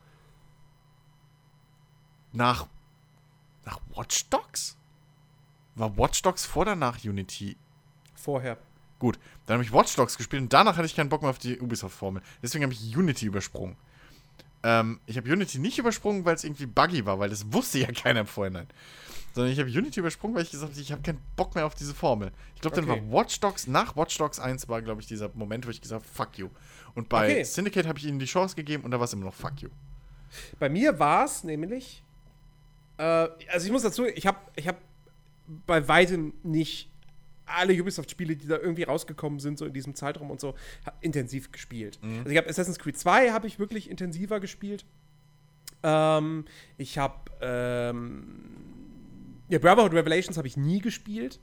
nach, nach Watch Dogs? War Watch Dogs vor oder nach Unity? Vorher. Gut, dann habe ich Watch Dogs gespielt und danach hatte ich keinen Bock mehr auf die Ubisoft-Formel. Deswegen habe ich Unity übersprungen. Ähm, ich habe Unity nicht übersprungen, weil es irgendwie buggy war, weil das wusste ja keiner im Vorhinein. Sondern ich habe Unity übersprungen, weil ich gesagt habe, ich habe keinen Bock mehr auf diese Formel. Ich glaube, dann Okay. war Watch Dogs, nach Watch Dogs 1 war, glaube ich, dieser Moment, wo ich gesagt habe, fuck you. Und bei Okay. Syndicate habe ich ihnen die Chance gegeben und da war es immer noch fuck you. Bei mir war es nämlich, äh, also ich muss dazu, ich habe ich hab bei weitem nicht alle Ubisoft-Spiele, die da irgendwie rausgekommen sind, so in diesem Zeitraum und so, intensiv gespielt. Also ich habe Assassin's Creed 2 habe ich wirklich intensiver gespielt. Ähm, ich habe ähm, ja, Brotherhood Revelations habe ich nie gespielt.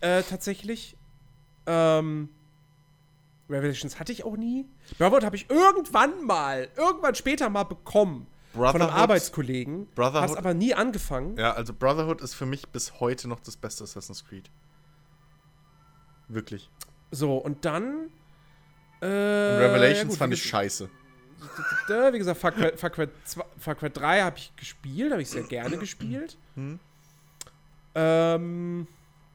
Äh, tatsächlich. Ähm, Revelations hatte ich auch nie. Brotherhood habe ich irgendwann mal, irgendwann später mal bekommen. Von einem Arbeitskollegen. Brotherhood- Hab's aber nie angefangen. Ja, also Brotherhood ist für mich bis heute noch das beste Assassin's Creed. Wirklich. So, und dann. Äh, Und Revelations ja gut, fand ich scheiße. Wie gesagt, Far Cry, Far Cry, 2, Far Cry 3 habe ich gespielt, habe ich sehr gerne gespielt. Hm. Ähm,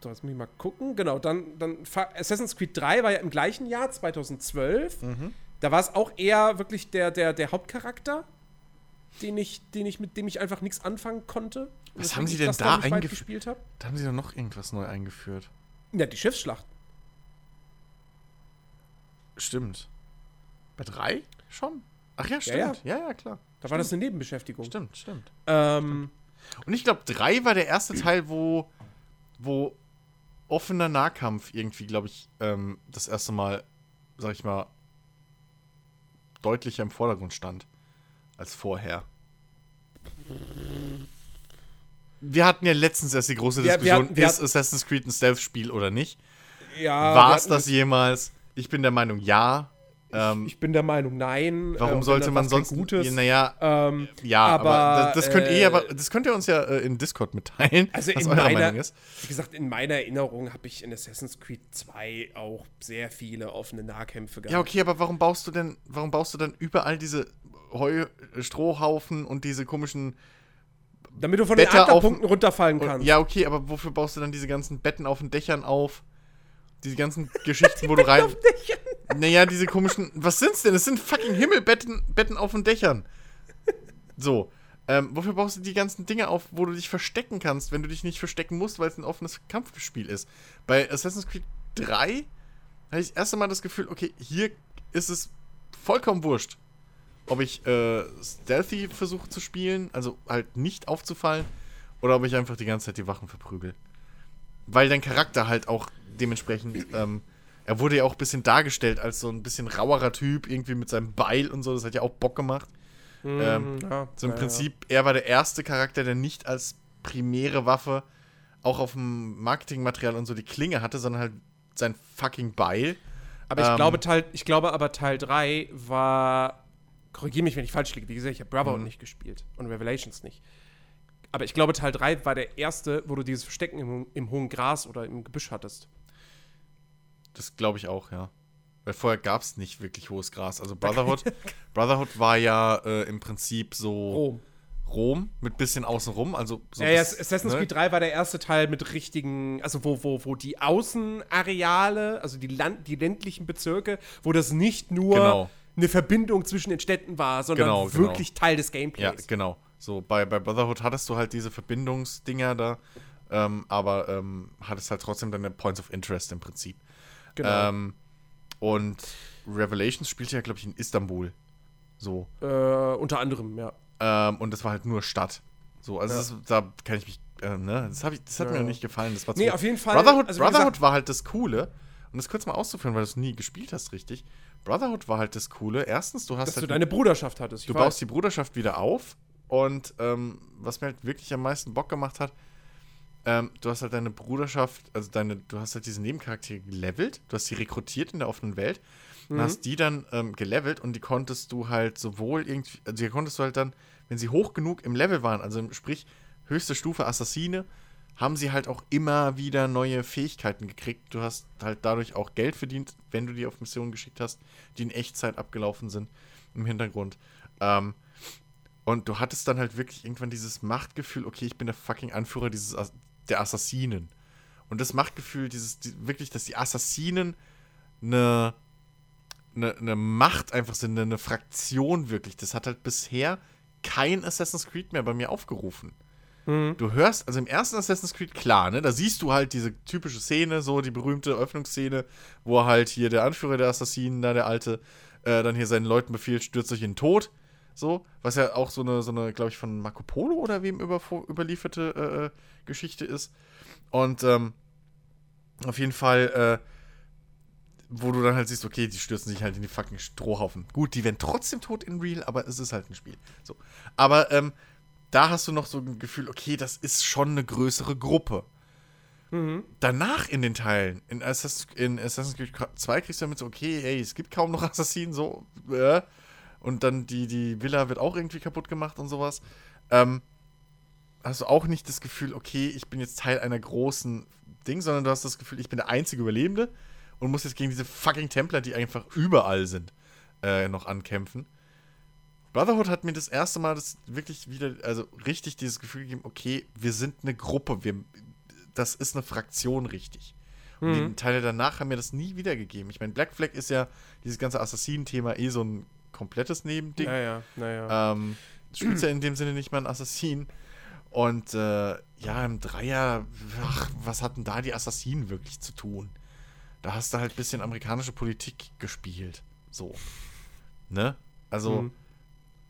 so, jetzt muss ich mal gucken. Genau, dann, dann Assassin's Creed 3 war ja im gleichen Jahr, 2012. Mhm. Da war es auch eher wirklich der, der, der Hauptcharakter, den ich, den ich, mit dem ich einfach nichts anfangen konnte. Was haben sie denn da dann nicht weit eingef- gespielt habe? Da haben sie doch noch irgendwas neu eingeführt. Ja, die Schiffsschlacht. Stimmt. Bei drei? Schon? Ach ja, Ja, stimmt. Ja, ja, klar. Da war das eine Nebenbeschäftigung. Stimmt, stimmt. Ähm, Und ich glaube, drei war der erste Teil, wo, wo offener Nahkampf irgendwie, glaube ich, ähm, das erste Mal, sag ich mal, deutlicher im Vordergrund stand als vorher. Wir hatten ja letztens erst die große Wir- wir Diskussion, hatten- wir ist Assassin's Creed ein Stealth-Spiel oder nicht? ja, War es das jemals? Ich bin der Meinung, ja. Ähm, Ich bin der Meinung, nein. warum Äh, sollte man sonst. Gutes. Naja, Ähm, ja, aber, aber, das, das könnt äh, ihr aber, das könnt ihr uns ja äh, in Discord mitteilen, Also was in eure meiner- Meinung ist. wie gesagt, in meiner Erinnerung habe ich in Assassin's Creed 2 auch sehr viele offene Nahkämpfe gehabt. Ja, okay, aber warum baust du denn, warum baust du dann überall diese Heu, Strohhaufen und diese komischen. Damit du von Bette den auf- Ankerpunkten runterfallen und- kannst. Ja, okay, aber wofür baust du dann diese ganzen Betten auf den Dächern auf? Diese ganzen Geschichten, wo du rein. Naja, diese komischen. Was sind's denn? Es sind fucking Himmelbetten Betten auf den Dächern. So. Ähm, wofür baust du die ganzen Dinge auf, wo du dich verstecken kannst, wenn du dich nicht verstecken musst, weil es ein offenes Kampfspiel ist? Bei Assassin's Creed 3 hatte ich das erste Mal das Gefühl, okay, hier ist es vollkommen wurscht, ob ich äh, Stealthy versuche zu spielen, also halt nicht aufzufallen, oder ob ich einfach die ganze Zeit die Wachen verprügel. Weil dein Charakter halt auch dementsprechend, ähm, er wurde ja auch ein bisschen dargestellt als so ein bisschen rauerer Typ, irgendwie mit seinem Beil und so, das hat ja auch Bock gemacht. Mhm, ähm, ja, So im ja, Prinzip, er war der erste Charakter, der nicht als primäre Waffe auch auf dem Marketingmaterial und so die Klinge hatte, sondern halt sein fucking Beil. Aber ich, ähm, glaube, Teil, ich glaube aber, Teil 3 war. Korrigiere mich, wenn ich falsch liege. Wie gesagt, ich habe Brotherhood Mhm. nicht gespielt und Revelations nicht. Aber ich glaube, Teil 3 war der erste, wo du dieses Verstecken im, im hohen Gras oder im Gebüsch hattest. Das glaube ich auch, ja. Weil vorher gab es nicht wirklich hohes Gras. Also Brotherhood, Brotherhood war ja äh, im Prinzip so Rom. Rom mit bisschen außenrum. Also so ja, ja, Assassin's ne? Creed 3 war der erste Teil mit richtigen, also wo, wo, wo die Außenareale, also die, Land, die ländlichen Bezirke, wo das nicht nur Genau. Eine Verbindung zwischen den Städten war, sondern Genau, genau. wirklich Teil des Ja, Gameplays. genau. So bei, bei Brotherhood hattest du halt diese Verbindungsdinger da, ähm, aber ähm, hattest halt trotzdem deine Points of Interest im Prinzip. Genau. Ähm, und Revelations spielte ja, glaube ich, in Istanbul. So. Äh, unter anderem, ja. Ähm, und das war halt nur Stadt. So, also Ja. das, da kann ich mich, äh, ne, das, ich, das hat Ja. mir nicht gefallen. Das war Nee, auf jeden Fall. Brotherhood, also Brotherhood gesagt, war halt das Coole, um das kurz mal auszuführen, weil du es nie gespielt hast, richtig. Brotherhood war halt das Coole. Erstens, du hast dass du halt deine Bruderschaft hattest. Ich du weiß. baust die Bruderschaft wieder auf und ähm, was mir halt wirklich am meisten Bock gemacht hat, ähm, du hast halt deine Bruderschaft, also deine, du hast halt diese Nebencharaktere gelevelt, du hast sie rekrutiert in der offenen Welt und Mhm. hast die dann ähm, gelevelt und die konntest du halt sowohl irgendwie, also die konntest du halt dann, wenn sie hoch genug im Level waren, also sprich höchste Stufe Assassine, haben sie halt auch immer wieder neue Fähigkeiten gekriegt. Du hast halt dadurch auch Geld verdient, wenn du die auf Missionen geschickt hast, die in Echtzeit abgelaufen sind im Hintergrund. Ähm, und du hattest dann halt wirklich irgendwann dieses Machtgefühl, okay, ich bin der fucking Anführer dieses der Assassinen. Und das Machtgefühl, dieses, die, wirklich, dass die Assassinen eine, eine, eine Macht einfach sind, eine, eine Fraktion wirklich. Das hat halt bisher kein Assassin's Creed mehr bei mir aufgerufen. Mhm. Du hörst, also im ersten Assassin's Creed, klar, ne, da siehst du halt diese typische Szene, so die berühmte Öffnungsszene, wo halt hier der Anführer der Assassinen, da der Alte, äh, dann hier seinen Leuten befiehlt, stürzt euch in den Tod. So, was ja auch so eine, so eine, glaube ich, von Marco Polo oder wem über, überlieferte äh, äh, Geschichte ist. Und ähm, auf jeden Fall, äh, wo du dann halt siehst, okay, die stürzen sich halt in die fucking Strohhaufen. Gut, die werden trotzdem tot in Real, aber es ist halt ein Spiel. So. Aber ähm, da hast du noch so ein Gefühl, okay, das ist schon eine größere Gruppe. Mhm. Danach in den Teilen, in, Assassin's, in Assassin's Creed 2 kriegst du damit so, okay, ey, es gibt kaum noch Assassinen, so, äh, und dann die, die Villa wird auch irgendwie kaputt gemacht und sowas. Ähm, hast du auch nicht das Gefühl, okay, ich bin jetzt Teil einer großen Ding, sondern du hast das Gefühl, ich bin der einzige Überlebende und muss jetzt gegen diese fucking Templer, die einfach überall sind, äh, noch ankämpfen. Brotherhood hat mir das erste Mal das wirklich wieder, also richtig dieses Gefühl gegeben, okay, wir sind eine Gruppe, wir, das ist eine Fraktion richtig. Und Mhm. die Teile danach haben mir das nie wiedergegeben. Ich meine, Black Flag ist ja dieses ganze Assassinen-Thema eh so ein komplettes Nebending. Naja, naja. Ähm, du spielst ja in dem Sinne nicht mal einen Assassin. Und äh, ja, im Dreier, ach, was hatten da die Assassinen wirklich zu tun? Da hast du halt ein bisschen amerikanische Politik gespielt. So. Ne? Also, Mhm.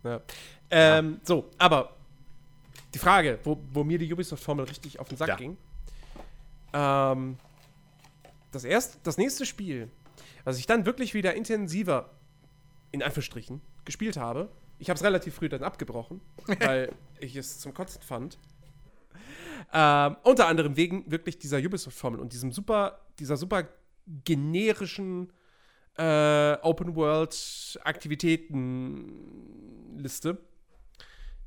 Ja. Ähm, So, aber die Frage, wo, wo mir die Ubisoft-Formel richtig auf den Sack ging. Ähm, das, erste, das nächste Spiel, was ich dann wirklich wieder intensiver, in Anführungsstrichen, gespielt habe, ich habe es relativ früh dann abgebrochen, weil ich es zum Kotzen fand. Ähm, unter anderem wegen wirklich dieser Ubisoft-Formel und diesem super, dieser super generischen äh, Open-World-Aktivitätenliste.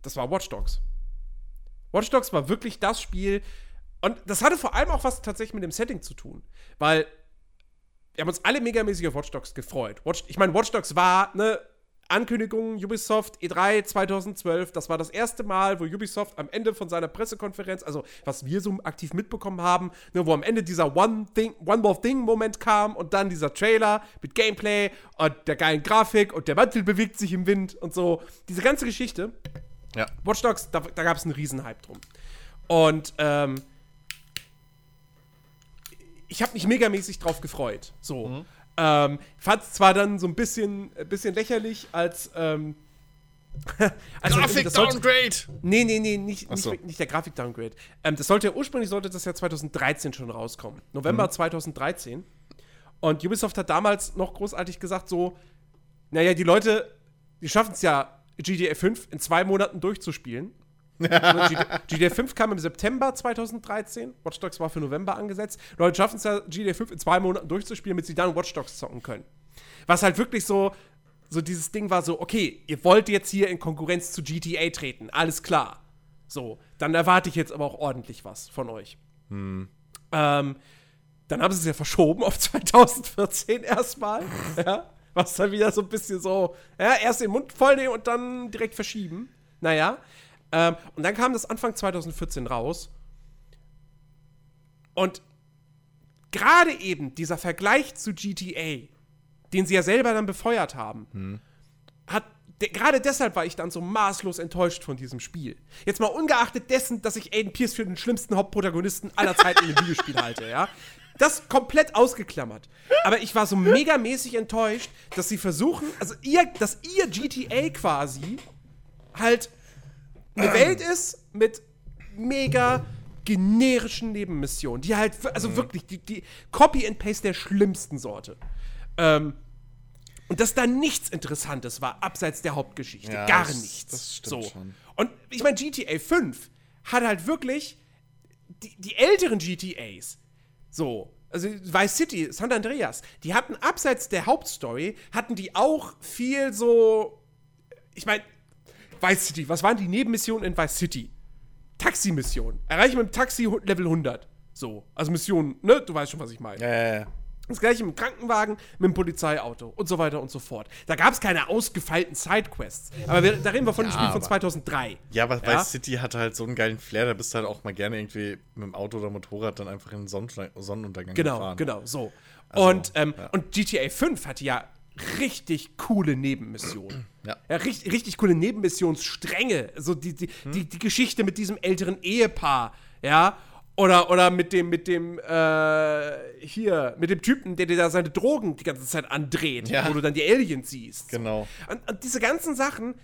Das war Watch Dogs. Watch Dogs war wirklich das Spiel. Und das hatte vor allem auch was tatsächlich mit dem Setting zu tun. Weil wir haben uns alle megamäßig auf Watch Dogs gefreut. Watch, ich meine, Watch Dogs war eine Ankündigung Ubisoft E3 2012. Das war das erste Mal, wo Ubisoft am Ende von seiner Pressekonferenz, also was wir so aktiv mitbekommen haben, ne, wo am Ende dieser One Thing, One More Thing Moment kam und dann dieser Trailer mit Gameplay und der geilen Grafik und der Mantel bewegt sich im Wind und so. Diese ganze Geschichte. ja. Watch Dogs, da, da gab es einen Riesenhype drum. Und ähm, ich habe mich megamäßig drauf gefreut. So. Ähm, fand es zwar dann so ein bisschen, ein bisschen lächerlich, als. Ähm, also, Grafik-Downgrade! Nee, nee, nee, nicht, so. nicht, nicht der Grafik-Downgrade. Ähm, das sollte ja ursprünglich sollte das ja 2013 schon rauskommen. November Mhm. 2013. Und Ubisoft hat damals noch großartig gesagt, so, naja, die Leute, die schaffen es ja, GTA 5 in zwei Monaten durchzuspielen. Also GTA, GTA 5 kam im September 2013, Watch Dogs war für November angesetzt. Leute schaffen es ja, GTA 5 in zwei Monaten durchzuspielen, damit sie dann Watch Dogs zocken können. Was halt wirklich so, so dieses Ding war so, okay, ihr wollt jetzt hier in Konkurrenz zu GTA treten, alles klar. So, dann erwarte ich jetzt aber auch ordentlich was von euch. Ähm, dann haben sie es ja verschoben auf 2014 erstmal. ja, was dann wieder so ein bisschen so, ja, erst den Mund voll nehmen und dann direkt verschieben. Naja. Ähm, und dann kam das Anfang 2014 raus. Und gerade eben dieser Vergleich zu GTA, den sie ja selber dann befeuert haben, hat de- gerade deshalb war ich dann so maßlos enttäuscht von diesem Spiel. Jetzt mal ungeachtet dessen, dass ich Aiden Pierce für den schlimmsten Hauptprotagonisten aller Zeiten in dem Videospiel halte, ja. Das komplett ausgeklammert. Aber ich war so megamäßig enttäuscht, dass sie versuchen, also ihr, dass ihr GTA quasi halt eine Welt ist mit mega generischen Nebenmissionen, die halt, also wirklich, die, die Copy and Paste der schlimmsten Sorte. Ähm, und dass da nichts Interessantes war, abseits der Hauptgeschichte. Ja, Gar das- nichts. das stimmt so. schon. Und ich meine, GTA 5 hat halt wirklich die, die älteren GTAs, so, also Vice City, San Andreas, die hatten abseits der Hauptstory, hatten die auch viel so, ich meine, Vice City, was waren die Nebenmissionen in Vice City? Taxi-Mission. Erreiche mit dem Taxi Level 100. So, also Mission, ne? Du weißt schon, was ich meine. Ja, ja, ja. Das gleiche mit dem Krankenwagen, mit dem Polizeiauto und so weiter und so fort. Da gab es keine ausgefeilten Sidequests. Aber wir, da reden wir von Ja, dem Spiel von aber- 2003. Ja, aber Ja? Vice City hat halt so einen geilen Flair, da bist du halt auch mal gerne irgendwie mit dem Auto oder Motorrad dann einfach in den Sonnenuntergang Genau, gefahren. genau, so. Also, und, ähm, ja. und GTA 5 hatte ja richtig coole Nebenmissionen. Ja. richtig, richtig coole Nebenmissionsstränge. So die, die, Hm. die, die Geschichte mit diesem älteren Ehepaar, ja. Oder, oder mit dem, mit dem, äh, hier, mit dem Typen, der dir da seine Drogen die ganze Zeit andreht, Ja. wo du dann die Aliens siehst. Genau. Und, und diese ganzen Sachen,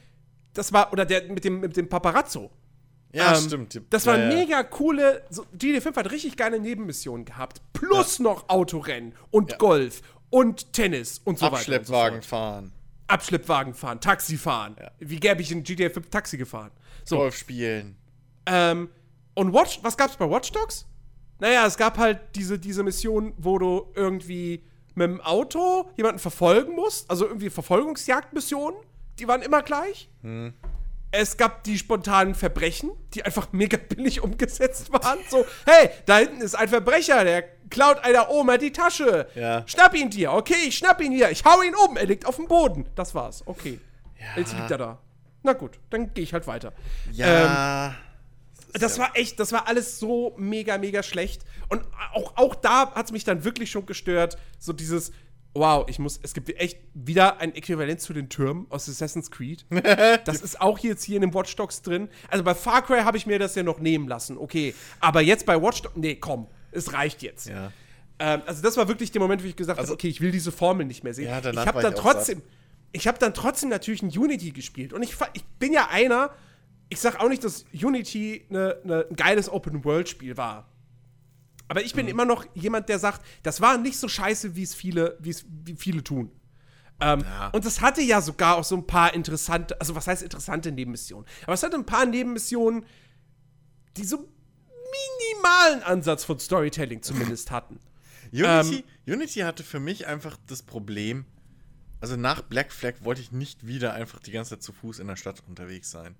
das war, oder der mit dem, mit dem Paparazzo. Ja, Ähm, stimmt. Das ja, waren ja. mega coole. So, GTA 5 hat richtig geile Nebenmissionen gehabt. Plus noch Autorennen und Ja. Golf und Tennis und so weiter. Abschleppwagen so fahren. Abschleppwagen fahren, Taxi fahren. Ja. Wie gäbe ich in GTA 5 Taxi gefahren? So. Golf spielen. Ähm, und Watch, was gab's bei Watch Dogs? Naja, es gab halt diese, diese Mission, wo du irgendwie mit dem Auto jemanden verfolgen musst. Also irgendwie Verfolgungsjagdmissionen. Die waren immer gleich. Es gab die spontanen Verbrechen, die einfach mega billig umgesetzt waren. So, hey, da hinten ist ein Verbrecher, der klaut einer Oma die Tasche. Ja. Schnapp ihn dir. Okay, ich schnapp ihn hier. Ich hau ihn um. Er liegt auf dem Boden. Das war's. Okay. Jetzt liegt er da. Na gut, dann gehe ich halt weiter. Ja. Das war echt, das war alles so mega, mega schlecht. Und auch, auch da hat es mich dann wirklich schon gestört. So dieses, wow, ich muss, es gibt echt wieder ein Äquivalent zu den Türmen aus Assassin's Creed. Das ist auch jetzt hier in den Watch Dogs drin. Also bei Far Cry habe ich mir das ja noch nehmen lassen, okay. Aber jetzt bei Watch Dogs, nee, komm, es reicht jetzt. ja. Ähm, also das war wirklich der Moment, wo ich gesagt Also- habe, okay, ich will diese Formel nicht mehr sehen. Ja, ich habe dann ich trotzdem, ich habe dann trotzdem natürlich ein Unity gespielt und ich, ich bin ja einer, ich sag auch nicht, dass Unity ne, ne, ein geiles Open-World-Spiel war. Aber ich Mhm. bin immer noch jemand, der sagt, das war nicht so scheiße, wie es viele, wie viele tun. Ähm, Ja. Und es hatte ja sogar auch so ein paar interessante, also was heißt interessante Nebenmissionen? Aber es hatte ein paar Nebenmissionen, die so minimalen Ansatz von Storytelling zumindest hatten. Unity, Unity hatte für mich einfach das Problem, also nach Black Flag wollte ich nicht wieder einfach die ganze Zeit zu Fuß in der Stadt unterwegs sein.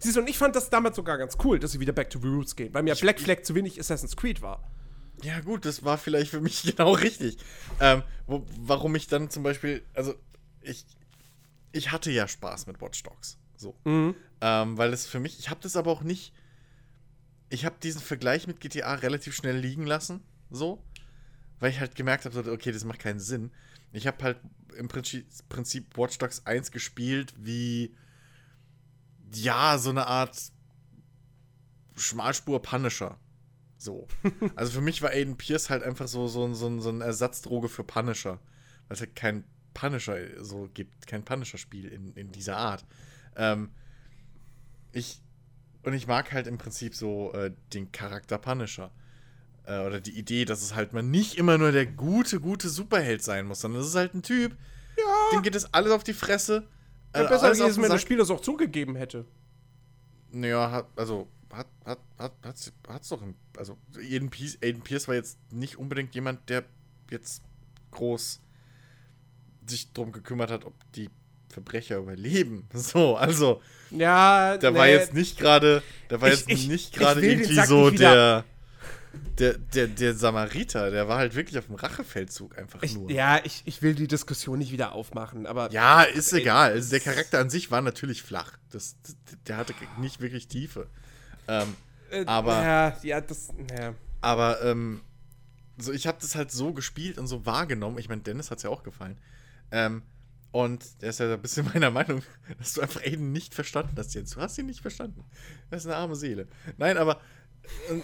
Siehst du, und ich fand das damals sogar ganz cool, dass sie wieder Back to the Roots gehen, weil mir Black Flag zu wenig Assassin's Creed war. Ja, gut, das war vielleicht für mich genau richtig. Ähm, wo, warum ich dann zum Beispiel, also ich, ich hatte ja Spaß mit Watch Dogs. So. Ähm, weil es für mich, ich habe das aber auch nicht, ich habe diesen Vergleich mit GTA relativ schnell liegen lassen. So. Weil ich halt gemerkt habe, okay, das macht keinen Sinn. Ich habe halt im Prinzip, Prinzip Watch Dogs 1 gespielt wie, ja, so eine Art Schmalspur-Punisher. So. Also für mich war Aiden Pierce halt einfach so, so, so, so ein Ersatzdroge für Punisher. Weil es halt kein Punisher so gibt, kein Punisher-Spiel in, in dieser Art. Ähm, ich, und ich mag halt im Prinzip so äh, den Charakter Punisher. Äh, oder die Idee, dass es halt mal nicht immer nur der gute, gute Superheld sein muss, sondern es ist halt ein Typ, dem geht es alles auf die Fresse. äh, Ja, besser alles auf gewesen, den wenn das. Spiel das auch zugegeben hätte. Naja, hat, also, hat, hat, hat, hat's, hat's doch, im, also, Aiden Pierce, Aiden Pierce war jetzt nicht unbedingt jemand, der jetzt groß sich drum gekümmert hat, ob die Verbrecher überleben. So, also, Ja, da war nee, jetzt nicht gerade, da war Ich- jetzt ich- nicht ich gerade irgendwie so der, der, der, der Samariter, der war halt wirklich auf dem Rachefeldzug einfach ich, nur. ja, ich, ich will die Diskussion nicht wieder aufmachen, aber Ja, ist egal. Also der Charakter an sich war natürlich flach. Das, der hatte nicht wirklich Tiefe. Ähm, äh, aber- Ja, ja, das. Ja. Aber ähm, so, ich habe das halt so gespielt und so wahrgenommen. Ich meine, Dennis hat es ja auch gefallen. Ähm, und der ist ja ein bisschen meiner Meinung, dass du einfach Aiden nicht verstanden hast jetzt. Du hast ihn nicht verstanden. Das ist eine arme Seele. Nein, aber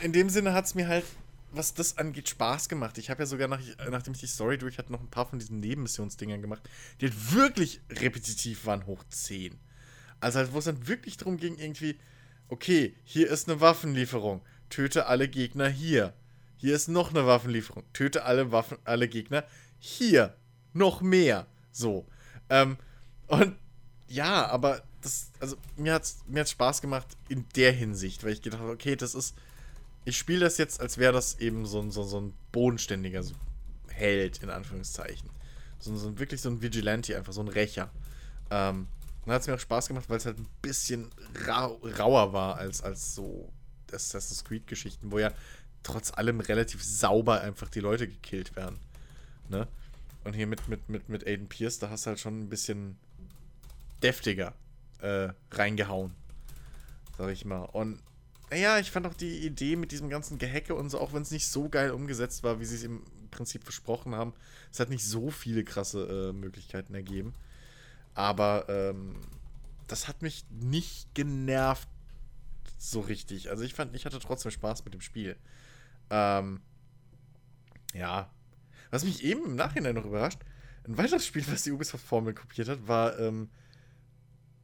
in, dem Sinne hat es mir halt, was das angeht, Spaß gemacht. Ich habe ja sogar, nach, nachdem ich die Story durch hatte, noch ein paar von diesen Nebenmissionsdingern gemacht, die halt wirklich repetitiv waren, hoch 10. Also halt, wo es dann wirklich darum ging, irgendwie, okay, hier ist eine Waffenlieferung, töte alle Gegner hier. Hier ist noch eine Waffenlieferung, töte alle Waffen, alle Gegner hier. Noch mehr. So. Ähm, und ja, aber das, also mir hat's, mir hat's Spaß gemacht in der Hinsicht, weil ich gedacht habe, okay, das ist, ich spiele das jetzt, als wäre das eben so ein, so, so ein bodenständiger Held, in Anführungszeichen. So, so ein, wirklich so ein Vigilante, einfach so ein Rächer. Ähm, dann hat es mir auch Spaß gemacht, weil es halt ein bisschen rau, rauer war als, als so Assassin's Creed-Geschichten, wo ja trotz allem relativ sauber einfach die Leute gekillt werden. Ne? Und hier mit, mit, mit, mit Aiden Pierce, da hast du halt schon ein bisschen deftiger äh, reingehauen. Sag ich mal. Und naja, ich fand auch die Idee mit diesem ganzen Gehacke und so, auch wenn es nicht so geil umgesetzt war, wie sie es im Prinzip versprochen haben, es hat nicht so viele krasse äh, Möglichkeiten ergeben. Aber ähm, das hat mich nicht genervt so richtig. Also ich fand, ich hatte trotzdem Spaß mit dem Spiel. Ähm, ja. Was mich eben im Nachhinein noch überrascht, ein weiteres Spiel, was die Ubisoft-Formel kopiert hat, war, ähm,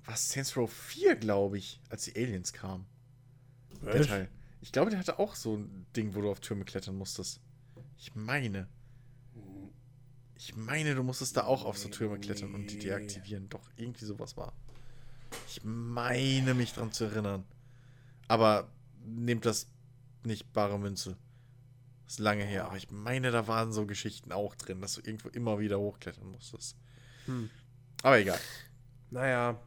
was Saints Row 4, glaube ich, als die Aliens kamen. Der Teil. Ich glaube, der hatte auch so ein Ding, wo du auf Türme klettern musstest. Ich meine. Ich meine, du musstest da auch auf so Türme klettern und die deaktivieren. Doch, irgendwie sowas war. Ich meine, mich dran zu erinnern. Aber nehmt das nicht bare Münze. Das ist lange her. Aber ich meine, da waren so Geschichten auch drin, dass du irgendwo immer wieder hochklettern musstest. Hm. Aber egal. Naja.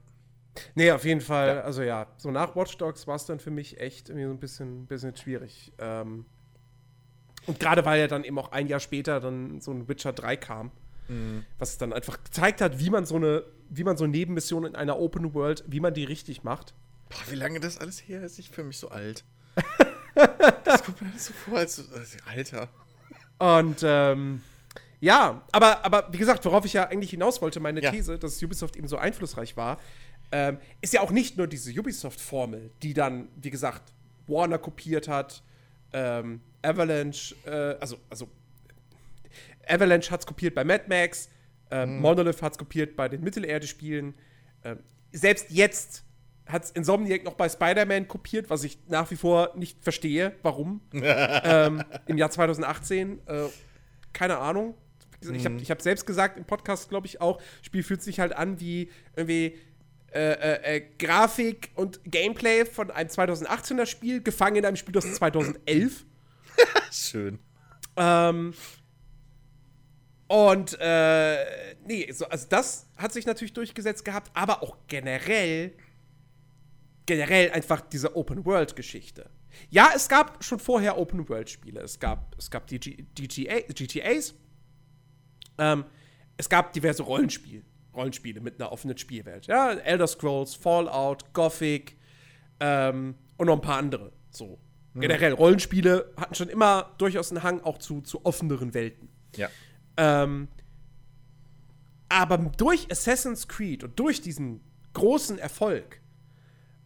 Nee, auf jeden Fall, Ja. also ja, so nach Watch Dogs war es dann für mich echt irgendwie so ein bisschen, bisschen schwierig. Ähm, und gerade weil ja dann eben auch ein Jahr später dann so ein Witcher 3 kam, was dann einfach gezeigt hat, wie man so eine, wie man so Nebenmissionen in einer Open World, wie man die richtig macht. Boah, wie lange das alles her ist, ich fühle mich so alt. das kommt mir alles so vor, als so, also, Alter. Und ähm, ja, aber, aber wie gesagt, worauf ich ja eigentlich hinaus wollte, meine Ja. These, dass Ubisoft eben so einflussreich war, ähm, ist ja auch nicht nur diese Ubisoft-Formel, die dann, wie gesagt, Warner kopiert hat, ähm, Avalanche, äh, also, also Avalanche hat es kopiert bei Mad Max, ähm, Monolith hat es kopiert bei den Mittelerde-Spielen. Ähm, selbst jetzt hat es Insomniac noch bei Spider-Man kopiert, was ich nach wie vor nicht verstehe, warum. ähm, Im Jahr 2018. Äh, keine Ahnung. Ich habe ich hab selbst gesagt im Podcast, glaube ich auch, Spiel fühlt sich halt an wie irgendwie äh, äh, äh, Grafik und Gameplay von einem 2018er Spiel, gefangen in einem Spiel aus 2011. Schön. Ähm, und äh, nee, so, also das hat sich natürlich durchgesetzt gehabt, aber auch generell, generell einfach diese Open-World-Geschichte. Ja, es gab schon vorher Open-World-Spiele. Es gab, es gab die G GTA, GTAs. Ähm, es gab diverse Rollenspiele, Rollenspiele mit einer offenen Spielwelt. Ja, Elder Scrolls, Fallout, Gothic ähm, und noch ein paar andere. So. Generell, Rollenspiele hatten schon immer durchaus einen Hang auch zu, zu offeneren Welten. Ja. Ähm, aber durch Assassin's Creed und durch diesen großen Erfolg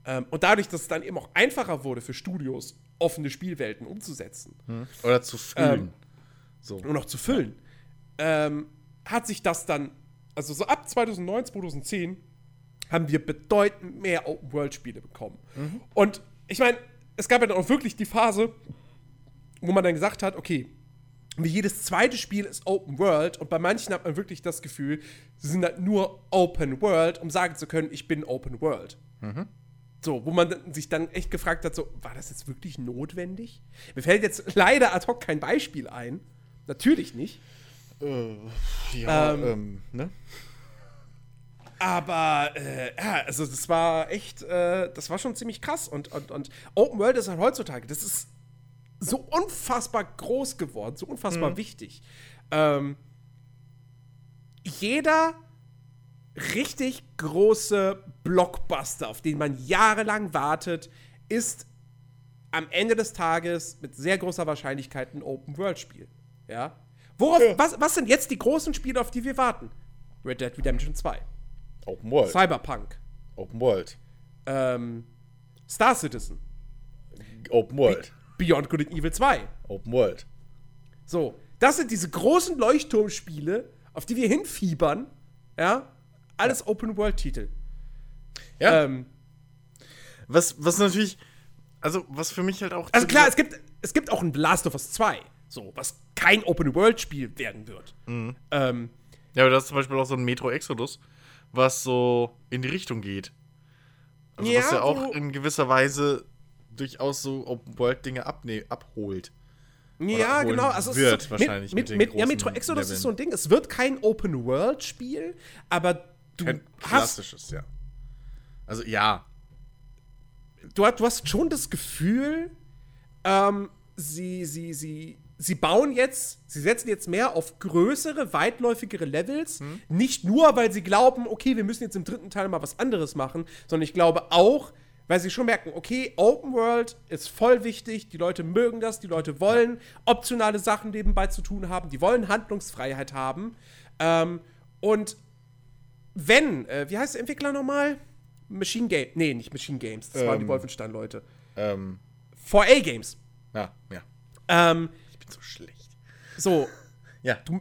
ähm, und dadurch, dass es dann eben auch einfacher wurde für Studios, offene Spielwelten umzusetzen Oder zu füllen. Ähm, so. und noch zu füllen, ähm, hat sich das dann, also so ab 2009, 2010, haben wir bedeutend mehr Open-World-Spiele bekommen. Und ich meine, es gab ja dann auch wirklich die Phase, wo man dann gesagt hat, okay, wie jedes zweite Spiel ist Open World und bei manchen hat man wirklich das Gefühl, sie sind halt nur Open World, um sagen zu können, ich bin Open World. So, wo man sich dann echt gefragt hat, so, war das jetzt wirklich notwendig? Mir fällt jetzt leider ad hoc kein Beispiel ein. Natürlich nicht. Äh, ja, Ähm, ähm, ne? Aber äh, ja, also das war echt, äh, das war schon ziemlich krass. Und, und, und Open World ist halt heutzutage, das ist so unfassbar groß geworden, so unfassbar wichtig. Ähm, jeder richtig große Blockbuster, auf den man jahrelang wartet, ist am Ende des Tages mit sehr großer Wahrscheinlichkeit ein Open-World-Spiel. Ja? Worauf, was, was sind jetzt die großen Spiele, auf die wir warten? Red Dead Redemption 2, Open World. Cyberpunk, Open World. ähm, Star Citizen, Open World. Beyond Good and Evil 2. Open World. So, das sind diese großen Leuchtturmspiele, auf die wir hinfiebern. Ja, alles Open-World-Titel. Ja. Ähm, Was, was natürlich, also was für mich halt auch. also klar, es gibt, es gibt auch ein The Last of Us 2, so, was kein Open-World-Spiel werden wird. Mhm. Ähm, Ja, aber das ist zum Beispiel auch so ein Metro Exodus, was so in die Richtung geht. Also was Ja, ja auch in gewisser Weise durchaus so Open World Dinge abne abholt. ja, genau. Also es wird so, wahrscheinlich mit, mit mit, den mit, Ja, Metro Exodus Leveln. ist so ein Ding. Es wird kein Open-World-Spiel, aber du Kein hast klassisches, ja. Also ja. du, hast- du hast schon das Gefühl, ähm, sie, sie, sie sie bauen jetzt, sie setzen jetzt mehr auf größere, weitläufigere Levels. Nicht nur, weil sie glauben, okay, wir müssen jetzt im dritten Teil mal was anderes machen, sondern ich glaube auch, weil sie schon merken, okay, Open World ist voll wichtig, die Leute mögen das, die Leute wollen optionale Sachen nebenbei zu tun haben, die wollen Handlungsfreiheit haben. Ähm, und wenn, äh, wie heißt der Entwickler nochmal? Machine Game, nee, nicht Machine Games, das waren die Ähm. Wolfenstein-Leute. Ähm, 4A Games. ja, ja. Ähm, Ich bin so schlecht. so, Ja. du,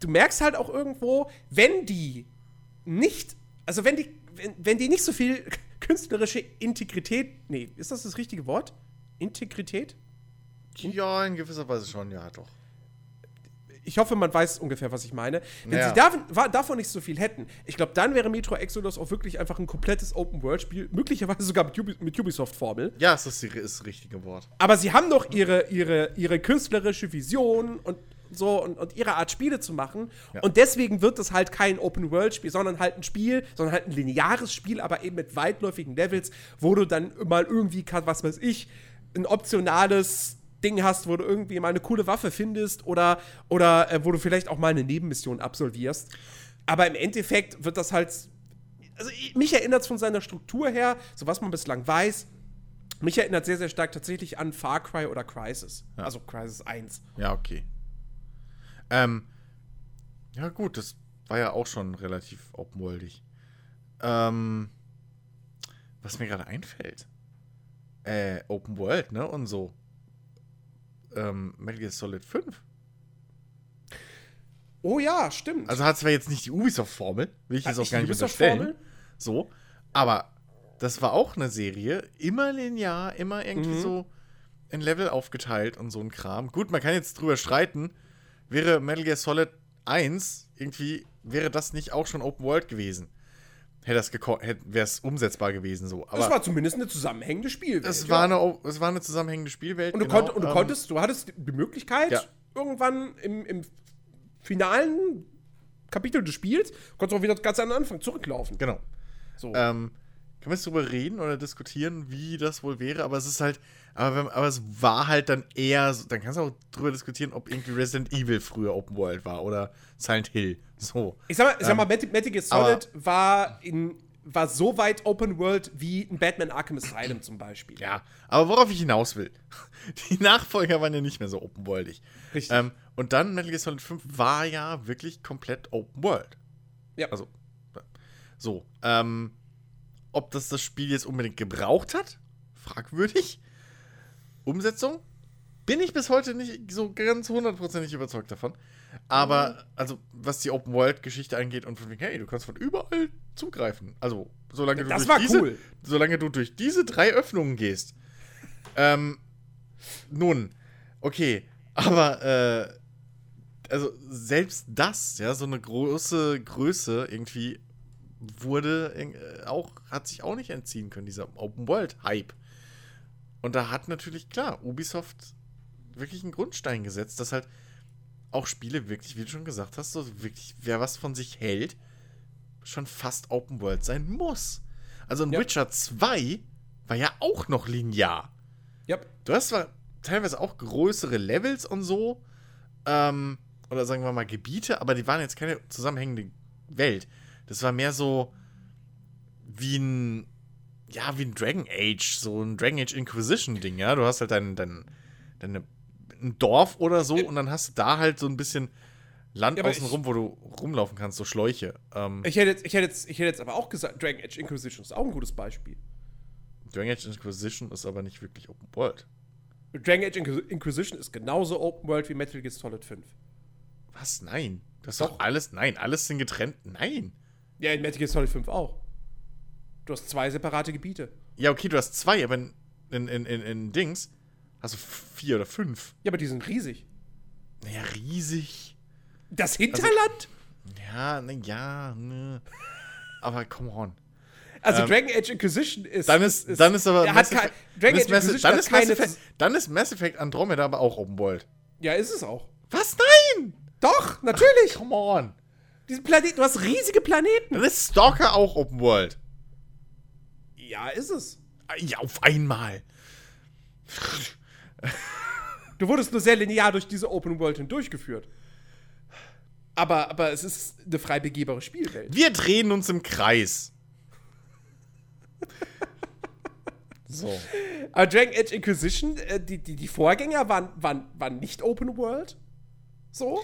du merkst halt auch irgendwo, wenn die nicht, also wenn die, wenn, wenn die nicht so viel künstlerische Integrität, nee, ist das das richtige Wort? Integrität? Ja, in gewisser Weise schon, ja, doch. Ich hoffe, man weiß ungefähr, was ich meine. Wenn Ja. sie davon, davon nicht so viel hätten, ich glaube, dann wäre Metro Exodus auch wirklich einfach ein komplettes Open-World-Spiel, möglicherweise sogar mit, Ubi mit Ubisoft-Formel. Ja, ist, die- ist das richtige Wort. Aber sie haben doch ihre, ihre, ihre künstlerische Vision und so und, und ihre Art Spiele zu machen. Ja. Und deswegen wird es halt kein Open-World-Spiel, sondern halt ein Spiel, sondern halt ein lineares Spiel, aber eben mit weitläufigen Levels, wo du dann mal irgendwie, was weiß ich, ein optionales Ding hast, wo du irgendwie mal eine coole Waffe findest oder, oder äh, wo du vielleicht auch mal eine Nebenmission absolvierst. Aber im Endeffekt wird das halt. Also, ich- mich erinnert es von seiner Struktur her, so was man bislang weiß, mich erinnert sehr, sehr stark tatsächlich an Far Cry oder Crisis. Also Crisis 1. Ja, okay. Ähm, ja, gut, das war ja auch schon relativ open-worldig. Ähm, was mir gerade einfällt. Äh, Open World, ne? Und so. Ähm, Metal Gear Solid 5. Oh ja, stimmt. Also hat zwar jetzt nicht die Ubisoft-Formel, will ich jetzt Hat auch gar nicht unterstellen. So, aber das war auch eine Serie, immer linear, immer irgendwie Mhm. so in Level aufgeteilt und so ein Kram. Gut, man kann jetzt drüber streiten, wäre Metal Gear Solid 1 irgendwie, wäre das nicht auch schon Open World gewesen? Hätte das wäre es umsetzbar gewesen so. Aber das war zumindest eine zusammenhängende Spielwelt. es ja. war, eine, o- es war eine zusammenhängende Spielwelt. und du, genau, konnt, und du ähm, konntest, du hattest die Möglichkeit, Ja. irgendwann im, im finalen Kapitel des Spiels, konntest du auch wieder ganz an den Anfang zurücklaufen. Genau. So. Ähm, können wir jetzt drüber reden oder diskutieren, wie das wohl wäre, aber es ist halt, aber, wenn, aber es war halt dann eher, dann kannst du auch drüber diskutieren, ob irgendwie Resident Evil früher Open World war oder Silent Hill. So. Ich sag mal, ich sag Ähm, mal Metal, Metal Gear Solid war, in, war so weit Open World wie ein Batman Arkham Asylum zum Beispiel. Ja, aber worauf ich hinaus will, die Nachfolger waren ja nicht mehr so open worldig. Richtig. Ähm, und dann Metal Gear Solid 5 war ja wirklich komplett Open World. Ja. Also, so. Ähm, ob das das Spiel jetzt unbedingt gebraucht hat? Fragwürdig. Umsetzung? Bin ich bis heute nicht so ganz hundertprozentig überzeugt davon. Aber, also, was die Open-World-Geschichte angeht und von wegen, hey, du kannst von überall zugreifen. Also, solange du Das durch war diese, cool. solange du durch diese drei Öffnungen gehst. Ähm, nun, okay, aber, äh, also, selbst das, ja, so eine große Größe irgendwie wurde äh, auch, hat sich auch nicht entziehen können, dieser Open-World-Hype. Und da hat natürlich, klar, Ubisoft wirklich einen Grundstein gesetzt, dass halt auch Spiele wirklich, wie du schon gesagt hast, so wirklich, wer was von sich hält, schon fast Open World sein muss. Also in Ja. Witcher 2 war ja auch noch linear. Ja. Du hast zwar teilweise auch größere Levels und so, ähm, oder sagen wir mal Gebiete, aber die waren jetzt keine zusammenhängende Welt. Das war mehr so wie ein, ja, wie ein Dragon Age, so ein Dragon Age Inquisition-Ding, ja. Du hast halt dein, dein, deine, ein Dorf oder so und dann hast du da halt so ein bisschen Land Ja, außenrum, wo du rumlaufen kannst, so Schläuche. Ähm, Ich hätte, jetzt, ich, hätte jetzt, ich hätte jetzt aber auch gesagt, Dragon Age Inquisition ist auch ein gutes Beispiel. Dragon Age Inquisition ist aber nicht wirklich Open World. Dragon Age Inquis- Inquisition ist genauso Open World wie Metal Gear Solid 5. Was? Nein. Das ist Doch. doch alles, nein, alles sind getrennt. Nein. Ja, in Metal Gear Solid 5 auch. Du hast zwei separate Gebiete. Ja, okay, du hast zwei, aber in, in, in, in Dings du vier oder fünf. Ja, aber die sind riesig. Naja, riesig. Das Hinterland? Ja, na ja, ne. Aber come on. Also, ähm, Dragon Age Inquisition ist. Dann ist, dann ist aber er hat Mass kein, Effect- Dragon dann ist Age Mass- Inquisition dann ist Mass. Effect- Dann ist Mass Effect Andromeda aber auch Open World. Ja, ist es auch. Was? Nein! Doch, natürlich. Come on. Diesen Planeten, du hast riesige Planeten. Dann ist Stalker auch Open World. Ja, ist es. Ja, auf einmal. Du wurdest nur sehr linear durch diese Open World hindurchgeführt. Aber, aber es ist eine frei begehbare Spielwelt. Wir drehen uns im Kreis. so. Aber Dragon Age Inquisition, äh, die, die, die Vorgänger waren, waren, waren nicht Open World. So?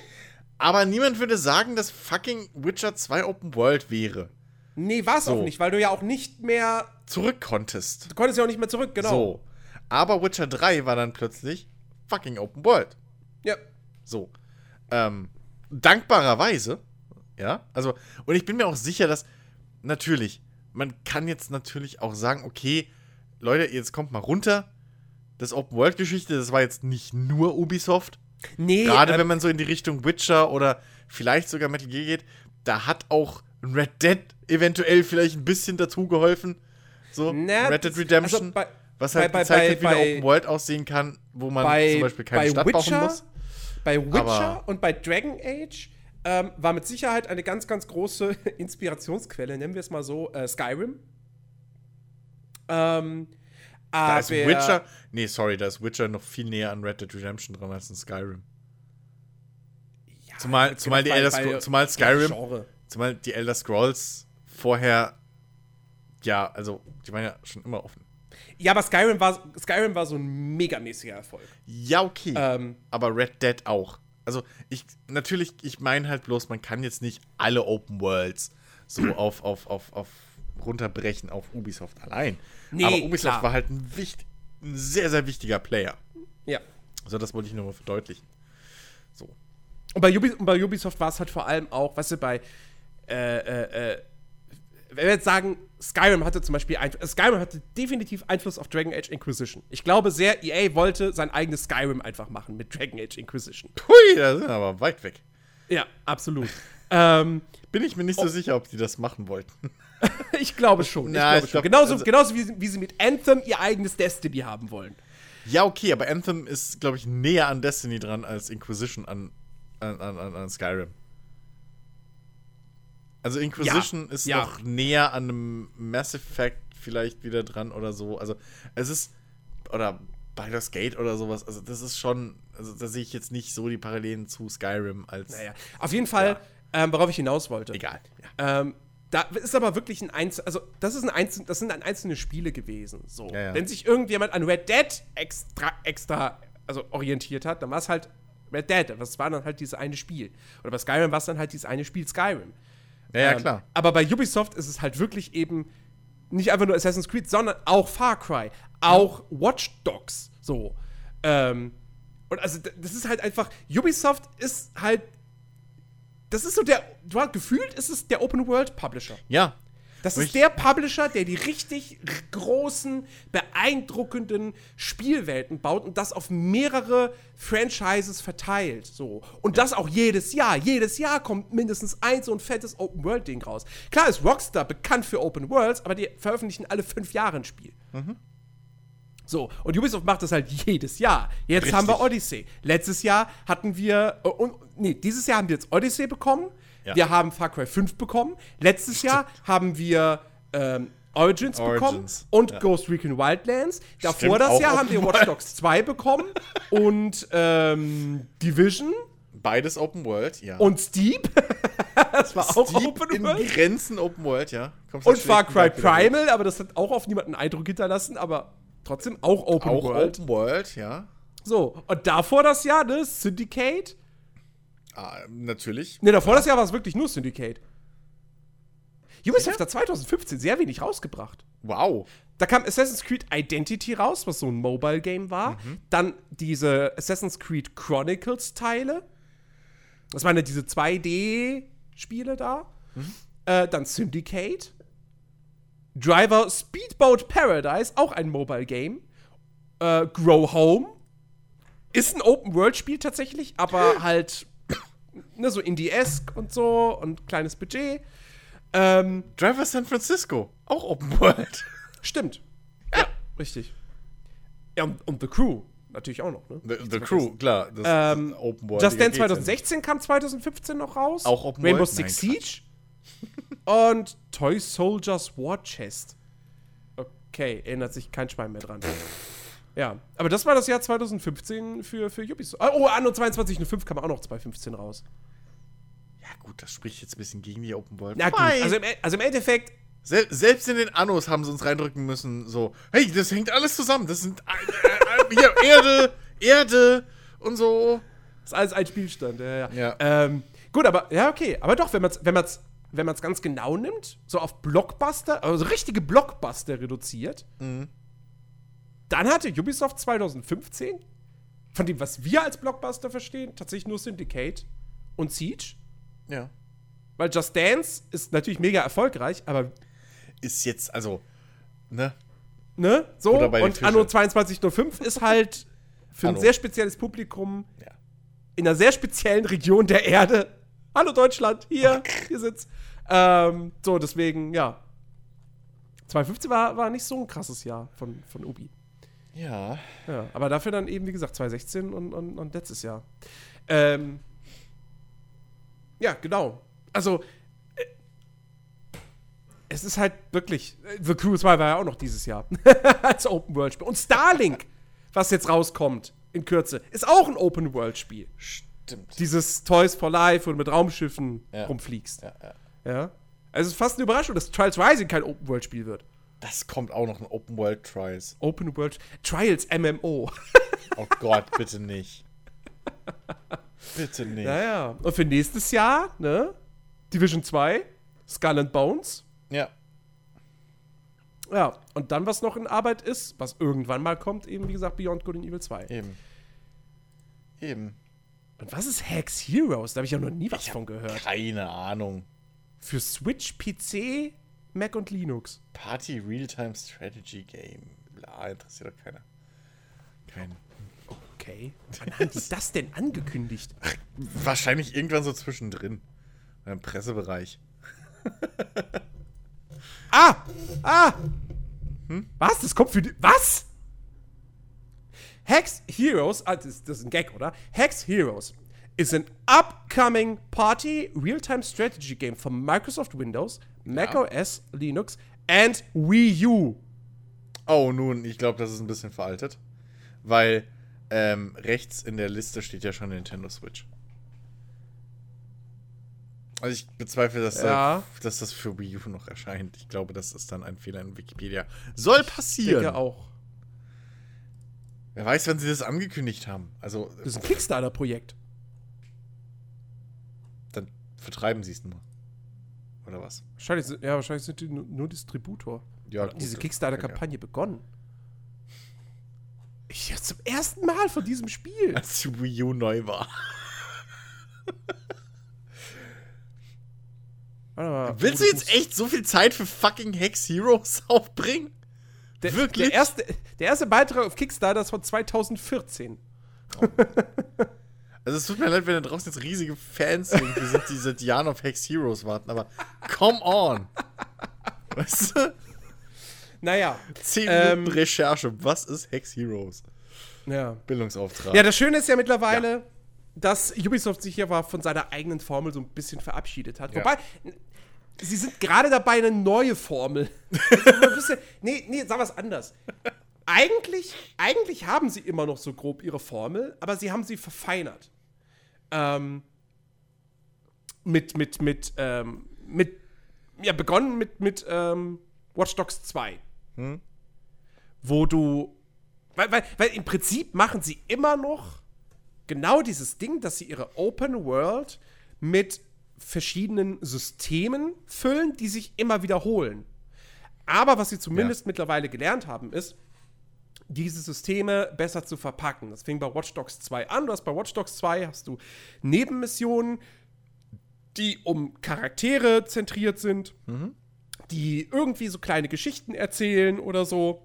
Aber niemand würde sagen, dass fucking Witcher 2 Open World wäre. Nee, war es So. auch nicht, weil du ja auch nicht mehr. Zurück konntest. Du konntest ja auch nicht mehr zurück, genau. So. Aber Witcher 3 war dann plötzlich fucking Open World. Ja. So. Ähm, dankbarerweise, ja, also, und ich bin mir auch sicher, dass, natürlich, man kann jetzt natürlich auch sagen, okay, Leute, jetzt kommt mal runter. Das Open-World-Geschichte, das war jetzt nicht nur Ubisoft. Nee, Gerade äh, wenn man so in die Richtung Witcher oder vielleicht sogar Metal Gear geht, da hat auch Red Dead eventuell vielleicht ein bisschen dazu geholfen. So, na, Red Dead Redemption, also bei- was halt bei- bei- gezeigt hat, wie bei- eine Open World aussehen kann, wo man bei, zum Beispiel keine bei Stadt Witcher, bauen muss. Bei Witcher und bei Dragon Age ähm, war mit Sicherheit eine ganz, ganz große Inspirationsquelle, nennen wir es mal so, äh, Skyrim. Ähm, Da ist Witcher, nee, sorry, da ist Witcher noch viel näher an Red Dead Redemption dran als in Skyrim. Ja, Zumal, zumal, die bei- Elder bei- Scro- zumal Skyrim, zumal die Elder Scrolls vorher, ja, also, die waren ja schon immer offen. Ja, aber Skyrim war, Skyrim war so ein megamäßiger Erfolg. Ja, okay. Ähm, aber Red Dead auch. Also, ich, natürlich, ich meine halt bloß, man kann jetzt nicht alle Open Worlds so auf, auf, auf, auf runterbrechen auf Ubisoft allein. Nee, aber Ubisoft klar. war halt ein, wicht, ein sehr, sehr wichtiger Player. ja. So, das wollte ich nur mal verdeutlichen. So. Und bei, Ubi und bei Ubisoft war es halt vor allem auch, weißt du, bei, äh, äh, äh, wenn wir jetzt sagen, Skyrim hatte zum Beispiel, Einf Skyrim hatte definitiv Einfluss auf Dragon Age Inquisition. Ich glaube sehr, EA wollte sein eigenes Skyrim einfach machen mit Dragon Age Inquisition. Hui, da sind wir aber weit weg. Ja, absolut. ähm, Bin ich mir nicht so sicher, ob die das machen wollten. ich glaube schon. Ich Na, glaube ich schon. glaub, genauso also- genauso wie, sie- wie sie mit Anthem ihr eigenes Destiny haben wollen. Ja, okay, aber Anthem ist, glaube ich, näher an Destiny dran als Inquisition an, an, an, an Skyrim. Also Inquisition Ja, ist ja. noch näher an einem Mass Effect vielleicht wieder dran oder so. Also es ist, oder Baldur's Gate oder sowas, also das ist schon, also da sehe ich jetzt nicht so die Parallelen zu Skyrim als, Naja, auf jeden Fall, ähm, worauf ich hinaus wollte. egal. Ja. Ähm, da ist aber wirklich ein Einzel, also das ist ein Einzel, das sind ein einzelne Spiele gewesen. So, Ja, ja. wenn sich irgendjemand an Red Dead extra, extra, also orientiert hat, dann war es halt Red Dead. Es war dann halt dieses eine Spiel. Oder bei Skyrim war es dann halt dieses eine Spiel Skyrim. Ja, ja, Ähm, klar. Aber bei Ubisoft ist es halt wirklich eben nicht einfach nur Assassin's Creed, sondern auch Far Cry, auch Watch Dogs. So. Ähm, und also das ist halt einfach, Ubisoft ist halt, das ist so der, du hast gefühlt, ist es der Open World Publisher. Ja. Das ist der Publisher, der die richtig großen, beeindruckenden Spielwelten baut und das auf mehrere Franchises verteilt. So. Und das auch jedes Jahr. Jedes Jahr kommt mindestens ein so ein fettes Open-World-Ding raus. Klar ist Rockstar bekannt für Open Worlds, aber die veröffentlichen alle fünf Jahre ein Spiel. So, und Ubisoft macht das halt jedes Jahr. Jetzt Richtig. haben wir Odyssey. Letztes Jahr hatten wir, äh, und, nee, dieses Jahr haben wir jetzt Odyssey bekommen. Ja. Wir haben Far Cry 5 bekommen. Letztes Jahr haben wir ähm, Origins, bekommen Origins, und ja. Ghost Recon Wildlands. Davor Stimmt, das auch Jahr haben wir. Watch Dogs 2 bekommen und ähm, Division Beides Open World, ja. und Steep. das war auch Steep Open in World. Grenzen Open World, ja. Kommst Und Far Cry Primal, aber das hat auch auf niemanden Eindruck hinterlassen, aber trotzdem auch Open Auch World. Open World, ja. So, und davor das Jahr, ne, Syndicate. Ah, natürlich. Ne, davor das Jahr war es wirklich nur Syndicate. Ubisoft hat 2015 sehr wenig rausgebracht. Wow. Da kam Assassin's Creed Identity raus, was so ein Mobile-Game war. Dann diese Assassin's Creed Chronicles-Teile. Das waren ja diese 2D-Spiele da. Äh, dann Syndicate. Driver Speedboat Paradise, auch ein Mobile-Game. Äh, Grow Home. Ist ein Open-World-Spiel tatsächlich, aber halt ne, so Indie-esque und so und kleines Budget. Ähm, Driver San Francisco. Auch Open World. Stimmt. Ja, richtig. Ja, und, und The Crew natürlich auch noch, ne? The, the Crew, klar. Das Ähm, Open World. Just Dance 2016 kam 2015 noch raus. Auch Open Rainbow World? Six Nein, Siege. und Toy Soldiers War Chest. Okay, erinnert sich kein Schwein mehr dran. Ja, aber das war das Jahr 2015 für, für Ubisoft. Oh, Anno 22.05 kam auch noch 2015 raus. Ja, gut, das spricht jetzt ein bisschen gegen die Open World. Na gut, also im, also im Endeffekt, sel selbst in den Annos haben sie uns reindrücken müssen, so, hey, das hängt alles zusammen. Das sind äh, äh, hier, Erde, Erde und so. ist alles ein Spielstand. Ja, ja. Ja. Ähm, gut, aber, ja, okay. Aber doch, wenn man es wenn man's, wenn man's ganz genau nimmt, so auf Blockbuster, also richtige Blockbuster reduziert, dann hatte Ubisoft 2015, von dem, was wir als Blockbuster verstehen, tatsächlich nur Syndicate und Siege. Ja. Weil Just Dance ist natürlich mega erfolgreich, aber Ist jetzt, also, ne? ne, so und. Anno 2205 ist halt für ein Anno. sehr spezielles Publikum Ja. in einer sehr speziellen Region der Erde. Hallo Deutschland, hier, hier sitzt. Ähm, so, deswegen, ja. 2015 war, war nicht so ein krasses Jahr von, von Ubi. Ja. Ja, aber dafür dann eben, wie gesagt, 2016 und, und, und letztes Jahr. Ähm, ja, genau. Also, äh, es ist halt wirklich. äh, The Crew 2 war ja auch noch dieses Jahr. als Open World Spiel. Und Starlink, was jetzt rauskommt in Kürze, ist auch ein Open World Spiel. Stimmt. Dieses Toys for Life, du mit Raumschiffen Ja. rumfliegst. Ja, ja. Ja. Also, es ist fast eine Überraschung, dass Trials Rising kein Open World Spiel wird. Das kommt auch noch ein Open World Trials. Open World Trials MMO. Oh Gott, bitte nicht. Bitte nicht. Ja, ja. Und für nächstes Jahr, ne? Division 2, Skull and Bones. Ja. Ja, und dann, was noch in Arbeit ist, was irgendwann mal kommt, eben wie gesagt, Beyond Good and Evil 2. Eben. Eben. Und was ist Hex Heroes? Da habe ich ja noch nie was von gehört. Keine Ahnung. Für Switch, PC, Mac und Linux. Party Realtime Strategy Game. Bla, interessiert doch keiner. Kein. Okay. Wann haben die das denn angekündigt? Wahrscheinlich irgendwann so zwischendrin. Im Pressebereich. Ah! Ah! Was? Das kommt für die. Was? Hex Heroes, ah, das, das ist ein Gag, oder? Hex Heroes is an upcoming party real-time strategy game for Microsoft Windows, Mac OS, Linux and Wii U. Oh, nun, ich glaube, das ist ein bisschen veraltet. Weil ähm, rechts in der Liste steht ja schon Nintendo Switch. Also ich bezweifle, dass, Ja. äh, dass das für Wii U noch erscheint. Ich glaube, das ist dann ein Fehler in Wikipedia. Soll Ich passieren. denke auch. Wer weiß, wann sie das angekündigt haben. Also, Das ist ein Kickstarter-Projekt. Vertreiben sie es nur. Oder was? Wahrscheinlich, sind- ja, wahrscheinlich sind die nur, Distributor. Ja, Hat diese gut, Kickstarter-Kampagne begonnen. Ich höre zum ersten Mal von diesem Spiel. Als die Wii U neu war. Mal. Willst Oh, du jetzt echt so viel Zeit für fucking Hex Heroes aufbringen? Der, Wirklich? Der erste, der erste Beitrag auf Kickstarter ist von 2014. Also es tut mir leid, wenn da draußen jetzt riesige Fans irgendwie sind, die seit Jahren auf Hex Heroes warten, aber come on. Weißt du? Naja. 10 Ähm, Minuten Recherche. Was ist Hex Heroes? Ja. Bildungsauftrag. ja, das Schöne ist ja mittlerweile, dass Ubisoft sich ja von seiner eigenen Formel so ein bisschen verabschiedet hat. Ja. Wobei, sie sind gerade dabei, eine neue Formel. Bisschen- nee, nee, sag was anders. Eigentlich, eigentlich haben sie immer noch so grob ihre Formel, aber sie haben sie verfeinert. Ähm, mit, mit, mit, ähm, mit, ja, begonnen mit, mit ähm, Watch Dogs 2. Wo du, weil, weil, weil im Prinzip machen sie immer noch genau dieses Ding, dass sie ihre Open World mit verschiedenen Systemen füllen, die sich immer wiederholen. Aber was sie zumindest mittlerweile gelernt haben, ist, diese Systeme besser zu verpacken. Das fing bei Watch Dogs 2 an. Du hast bei Watch Dogs 2 hast du Nebenmissionen, die um Charaktere zentriert sind, die irgendwie so kleine Geschichten erzählen oder so.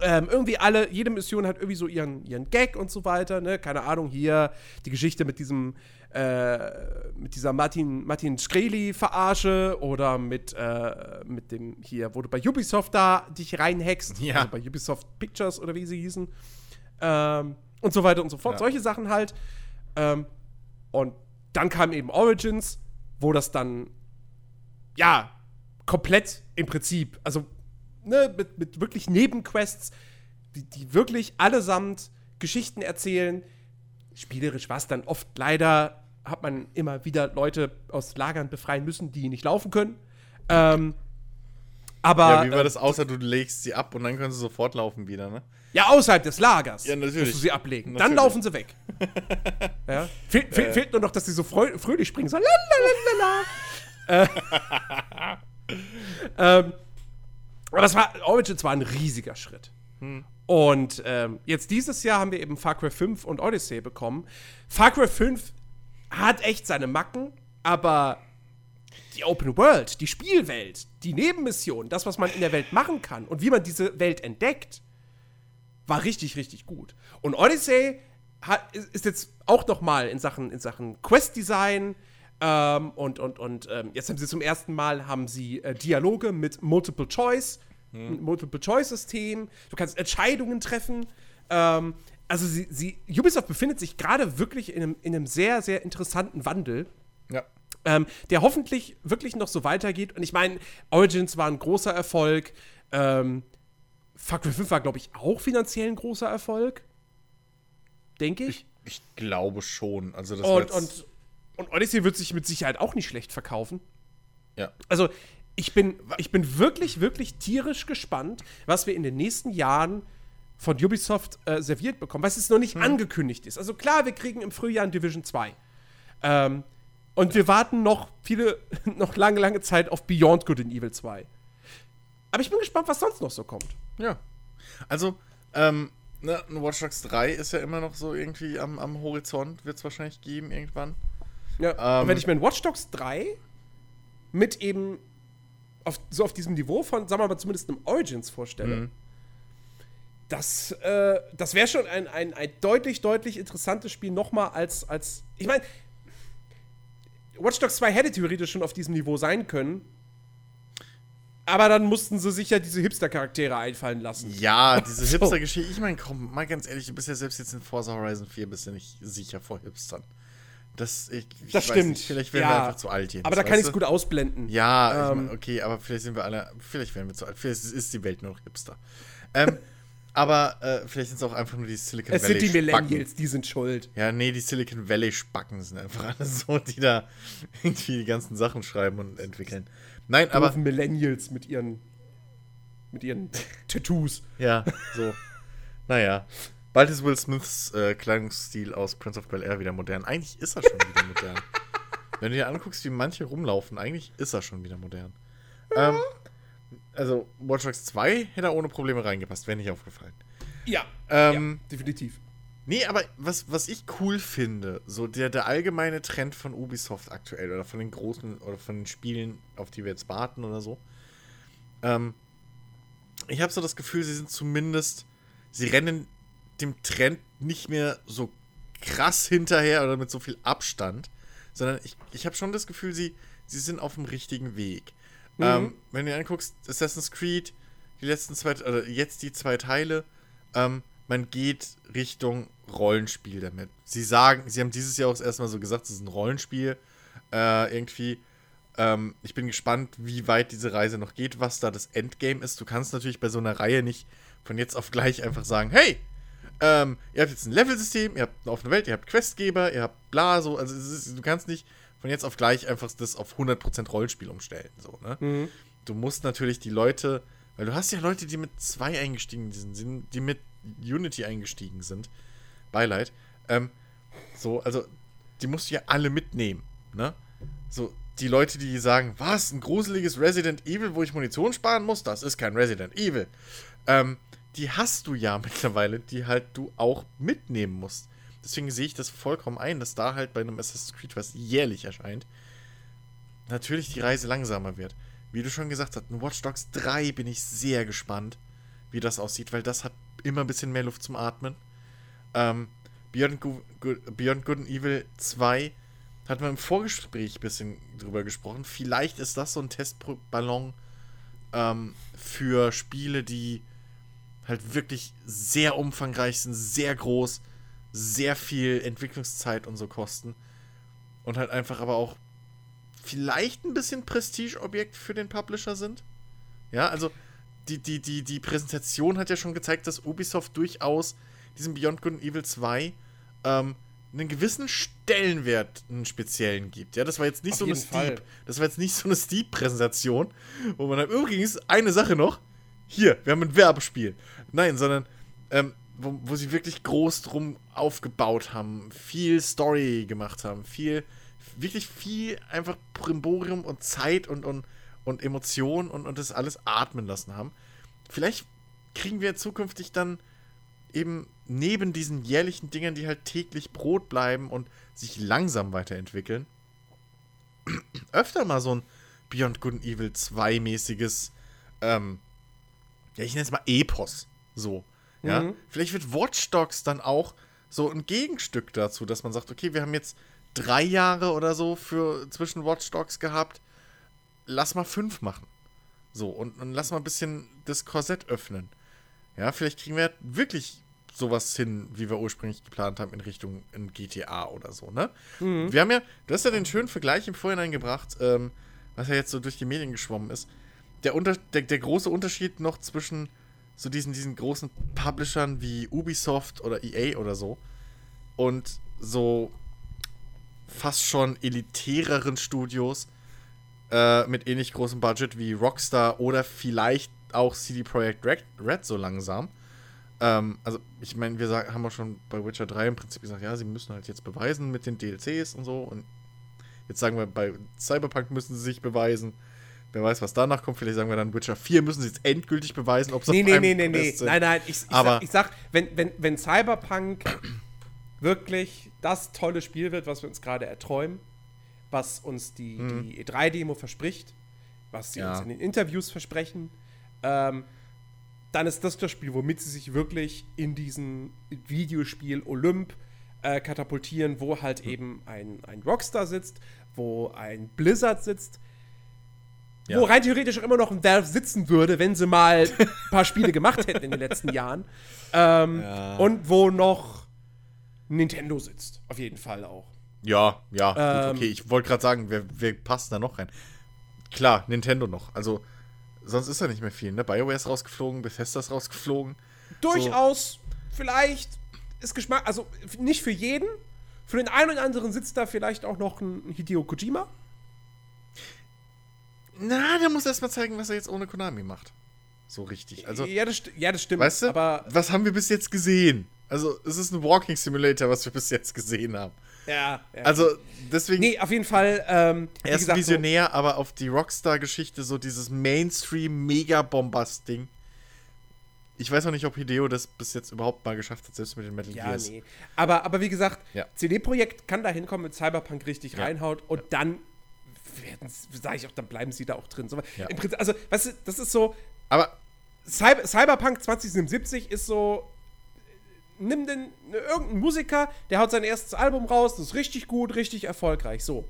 Ähm, irgendwie alle, jede Mission hat irgendwie so ihren, ihren Gag und so weiter, ne? Keine Ahnung, hier die Geschichte mit diesem, äh, mit dieser Martin, Martin Shkreli-Verarsche oder mit, äh, mit dem hier, wo du bei Ubisoft da dich reinhackst, Ja. also bei Ubisoft Pictures oder wie sie hießen. Ähm, und so weiter und so fort. Ja. Solche Sachen halt. Ähm, und dann kam eben Origins, wo das dann, ja, komplett im Prinzip, also ne, mit, mit wirklich Nebenquests die, die wirklich allesamt Geschichten erzählen. Spielerisch war es dann oft leider, hat man immer wieder Leute aus Lagern befreien müssen, die nicht laufen können. Ähm, aber. Ja, wie war äh, das, außer du legst sie ab und dann können sie sofort laufen wieder, ne? Ja, außerhalb des Lagers. Ja, natürlich. Musst du sie ablegen. Dann Natürlich. laufen sie weg. ja. Fehl, fehl, Fehlt nur noch, dass sie so fröhlich springen. So lalalala. äh, ähm, aber das war, Origins war ein riesiger Schritt. Und ähm, jetzt dieses Jahr haben wir eben Far Cry 5 und Odyssey bekommen. Far Cry 5 hat echt seine Macken, aber die Open World, die Spielwelt, die Nebenmission, das, was man in der Welt machen kann und wie man diese Welt entdeckt, war richtig, richtig gut. Und Odyssey hat, ist ist jetzt auch noch mal in Sachen, in Sachen Quest-Design ähm, und, und, und ähm, jetzt haben sie zum ersten Mal haben sie äh, Dialoge mit Multiple Choice, mit Multiple Choice-System. Du kannst Entscheidungen treffen. Ähm, also sie, sie, Ubisoft befindet sich gerade wirklich in einem, in einem sehr, sehr interessanten Wandel Ja. ähm, der hoffentlich wirklich noch so weitergeht. Und ich meine, Origins war ein großer Erfolg. Ähm, Far Cry 5 war, glaube ich, auch finanziell ein großer Erfolg. Denke ich. Ich, ich glaube schon. Also das Und, und, und Odyssey wird sich mit Sicherheit auch nicht schlecht verkaufen. ja. Also, ich bin, ich bin wirklich, wirklich tierisch gespannt, was wir in den nächsten Jahren von Ubisoft äh, serviert bekommen, was jetzt noch nicht angekündigt ist. Also klar, wir kriegen im Frühjahr ein Division 2. Ähm, und wir warten noch viele, noch lange, lange Zeit auf Beyond Good and Evil 2. Aber ich bin gespannt, was sonst noch so kommt. Ja. Also, ähm, ne, ein Watch Dogs 3 ist ja immer noch so irgendwie am, am Horizont, wird es wahrscheinlich geben irgendwann. Ja, Ähm, und wenn ich mir ein Watch Dogs 3 mit eben auf, so auf diesem Niveau von, sagen wir mal, zumindest einem Origins vorstelle, Mhm. das, äh, das wäre schon ein, ein, ein deutlich, deutlich interessantes Spiel nochmal als, als. Ich meine, Watch Dogs 2 hätte theoretisch schon auf diesem Niveau sein können. Aber dann mussten sie sich ja diese Hipster-Charaktere einfallen lassen. Ja, diese So. Hipster-Geschichte. Ich meine, komm, mal ganz ehrlich, du bist ja selbst jetzt in Forza Horizon 4 bist du nicht sicher vor Hipstern. Das, ich, ich Das stimmt. Nicht, vielleicht werden Ja. wir einfach zu alt jetzt. Aber da kann ich es gut ausblenden. Ja, ich Ähm. mein, okay, aber vielleicht sind wir alle, vielleicht werden wir zu alt. Vielleicht ist die Welt nur noch Hipster. Ähm, aber äh, vielleicht sind es auch einfach nur die Silicon Es Valley sind die. Millennials, die sind schuld. Ja, nee, die Silicon Valley Spacken sind einfach alle so, die da irgendwie die ganzen Sachen schreiben und entwickeln. Nein, aber Aber Millennials mit ihren mit ihren Tattoos. ja, so. naja. Bald ist Will Smiths äh, Kleidungsstil aus Prince of Bel Air wieder modern. Eigentlich ist er schon wieder modern. Wenn du dir anguckst, wie manche rumlaufen, eigentlich ist er schon wieder modern. Ähm, also, Watch Dogs 2 hätte er ohne Probleme reingepasst, wäre nicht aufgefallen. Ja, Ähm, ja, definitiv. Nee, aber was, was ich cool finde, so der, der allgemeine Trend von Ubisoft aktuell oder von den großen oder von den Spielen, auf die wir jetzt warten oder so. Ähm, ich habe so das Gefühl, sie sind zumindest, sie rennen dem Trend nicht mehr so krass hinterher oder mit so viel Abstand, sondern ich, ich habe schon das Gefühl, sie, sie sind auf dem richtigen Weg. Ähm, wenn du dir anguckst, Assassin's Creed, die letzten zwei, oder jetzt die zwei Teile, ähm, man geht Richtung Rollenspiel damit. Sie sagen, sie haben dieses Jahr auch das erste Mal so gesagt, es ist ein Rollenspiel. Äh, irgendwie. Ähm, ich bin gespannt, wie weit diese Reise noch geht, was da das Endgame ist. Du kannst natürlich bei so einer Reihe nicht von jetzt auf gleich einfach sagen, hey, ähm, ihr habt jetzt ein Levelsystem, ihr habt eine offene Welt, ihr habt Questgeber, ihr habt bla, so, also ist, du kannst nicht von jetzt auf gleich einfach das auf 100% Rollenspiel umstellen, so, ne? Du musst natürlich die Leute, weil du hast ja Leute, die mit 2 eingestiegen sind, sind, die mit Unity eingestiegen sind, Beileid, ähm, so, also, die musst du ja alle mitnehmen, ne? So, die Leute, die sagen, was, ein gruseliges Resident Evil, wo ich Munition sparen muss, das ist kein Resident Evil. Ähm, die hast du ja mittlerweile, die halt du auch mitnehmen musst. Deswegen sehe ich das vollkommen ein, dass da halt bei einem Assassin's Creed, was jährlich erscheint, natürlich die Reise langsamer wird. Wie du schon gesagt hast, in Watch Dogs 3 bin ich sehr gespannt, wie das aussieht, weil das hat immer ein bisschen mehr Luft zum Atmen. Ähm, Beyond, Gu- Good, Beyond Good and Evil 2 hat man im Vorgespräch ein bisschen drüber gesprochen. Vielleicht ist das so ein Testballon ähm, für Spiele, die halt wirklich sehr umfangreich sind, sehr groß, sehr viel Entwicklungszeit und so kosten. Und halt einfach aber auch vielleicht ein bisschen Prestigeobjekt für den Publisher sind. Ja, also die, die, die, die Präsentation hat ja schon gezeigt, dass Ubisoft durchaus diesem Beyond Good and Evil 2 ähm, einen gewissen Stellenwert, einen speziellen gibt. Ja, das war jetzt nicht Auf so eine. Steep, das war jetzt nicht so eine Steep-Präsentation, wo man dann übrigens eine Sache noch, hier, wir haben ein Werbespiel. Nein, sondern ähm, wo, wo sie wirklich groß drum aufgebaut haben, viel Story gemacht haben, viel, wirklich viel einfach Primborium und Zeit und, und, und Emotion und, und das alles atmen lassen haben. Vielleicht kriegen wir zukünftig dann eben neben diesen jährlichen Dingern, die halt täglich Brot bleiben und sich langsam weiterentwickeln, öfter mal so ein Beyond Good and Evil 2 mäßiges, ähm, ja, ich nenne es mal Epos, so. Ja, Mhm. vielleicht wird Watch Dogs dann auch so ein Gegenstück dazu, dass man sagt, okay, wir haben jetzt drei Jahre oder so für zwischen Watch Dogs gehabt, lass mal fünf machen. So, und, und lass mal ein bisschen das Korsett öffnen. Ja, vielleicht kriegen wir wirklich sowas hin, wie wir ursprünglich geplant haben, in Richtung ein GTA oder so, ne? Wir haben ja, du hast ja den schönen Vergleich im Vorhinein gebracht, ähm, was ja jetzt so durch die Medien geschwommen ist. Der, Unter der, der große Unterschied noch zwischen so diesen, diesen großen Publishern wie Ubisoft oder EA oder so und so fast schon elitäreren Studios äh, mit ähnlich großem Budget wie Rockstar oder vielleicht auch CD Projekt Red, Red so langsam. Ähm, also, ich meine, wir sagen, haben auch schon bei Witcher 3 im Prinzip gesagt, ja, sie müssen halt jetzt beweisen mit den DLCs und so. Und jetzt sagen wir, bei Cyberpunk müssen sie sich beweisen. Wer weiß, was danach kommt. Vielleicht sagen wir dann, Witcher 4 müssen sie jetzt endgültig beweisen, ob sie Nee, auf nee, einem nee, nee, nee. Sind. Nein, nein, ich, ich, Aber- sag, ich sag, wenn, wenn, wenn Cyberpunk wirklich das tolle Spiel wird, was wir uns gerade erträumen, was uns die, die E3-Demo verspricht, was sie. Ja. uns in den Interviews versprechen, ähm, dann ist das das Spiel, womit sie sich wirklich in diesen Videospiel Olymp äh, katapultieren, wo halt Mhm. eben ein, ein Rockstar sitzt, wo ein Blizzard sitzt, Ja. wo rein theoretisch auch immer noch ein Valve sitzen würde, wenn sie mal ein paar Spiele gemacht hätten in den letzten Jahren. Ähm, Ja. Und wo noch Nintendo sitzt. Auf jeden Fall auch. Ja, ja, Ähm, gut, okay. Ich wollte gerade sagen, wer, wer passt da noch rein? Klar, Nintendo noch. Also, sonst ist da nicht mehr viel, ne? BioWare ist rausgeflogen, Bethesda ist rausgeflogen. Durchaus, vielleicht ist Geschmack, also nicht für jeden. Für den einen oder anderen sitzt da vielleicht auch noch ein Hideo Kojima. Na, der muss erst mal zeigen, was er jetzt ohne Konami macht. So richtig. Also, ja, das, ja, das stimmt. weißt du, Aber was haben wir bis jetzt gesehen? Also, es ist ein Walking Simulator, was wir bis jetzt gesehen haben. ja, ja. Also, deswegen, nee, auf jeden Fall. Ähm, er ist gesagt, so- Visionär, aber auf die Rockstar-Geschichte, so dieses Mainstream-Mega-Bombast-Ding. Ich weiß auch nicht, ob Hideo das bis jetzt überhaupt mal geschafft hat, selbst mit den Metal Ja, Gears. nee. Aber, aber wie gesagt, Ja. CD-Projekt kann da hinkommen, mit Cyberpunk richtig Ja. reinhaut und dann sage ich auch, dann bleiben sie da auch drin. So, Ja. Im Prinzip, also, weißt du, das ist so, Aber Cyber, Cyberpunk 2077 ist so, nimm den, irgendeinen Musiker, der haut sein erstes Album raus, das ist richtig gut, richtig erfolgreich, so.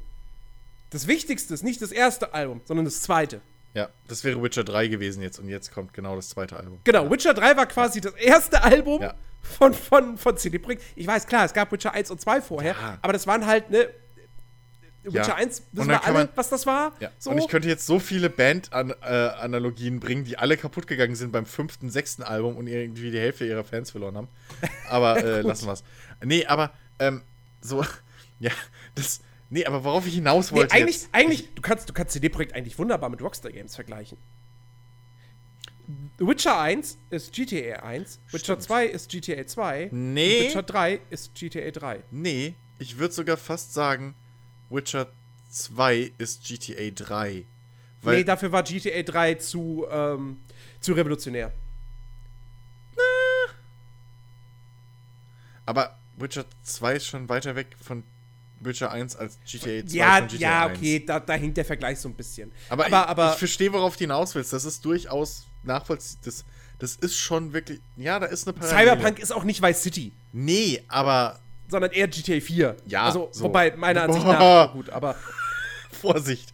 Das Wichtigste ist nicht das erste Album, sondern das zweite. Ja, das wäre Witcher 3 gewesen jetzt und jetzt kommt genau das zweite Album. Genau, Witcher 3 war quasi das erste Album Ja. von, von, von CD Projekt. Ich weiß, klar, es gab Witcher 1 und 2 vorher, Ja. aber das waren halt, ne, Witcher Ja. 1, Und wissen wir alle, man- was das war? Ja. So. Und ich könnte jetzt so viele Band-Analogien bringen, die alle kaputt gegangen sind beim fünften, sechsten Album und irgendwie die Hälfte ihrer Fans verloren haben. Aber äh, lassen wir's. Nee, aber ähm, so, ja, das. Nee, aber worauf ich hinaus nee, wollte. eigentlich, jetzt, eigentlich du kannst, du kannst CD Projekt eigentlich wunderbar mit Rockstar Games vergleichen. Witcher 1 ist GTA 1, Witcher Stimmt. 2 ist GTA 2, Nee. Witcher 3 ist GTA 3. Nee, ich würde sogar fast sagen, Witcher 2 ist GTA 3. Weil, nee, dafür war GTA 3 zu, ähm, zu revolutionär. aber Witcher 2 ist schon weiter weg von Witcher 1 als GTA 2 Ja, von GTA ja, 1. okay, da, da hinkt der Vergleich so ein bisschen. Aber, aber, ich, aber ich verstehe, worauf du hinaus willst. Das ist durchaus nachvollziehbar. Das, das ist schon wirklich. Ja, da ist eine Parallele. Cyberpunk ist auch nicht Vice City, Nee, aber sondern eher GTA 4. Ja, Also, so. wobei, meiner Ansicht nach, gut, aber Vorsicht.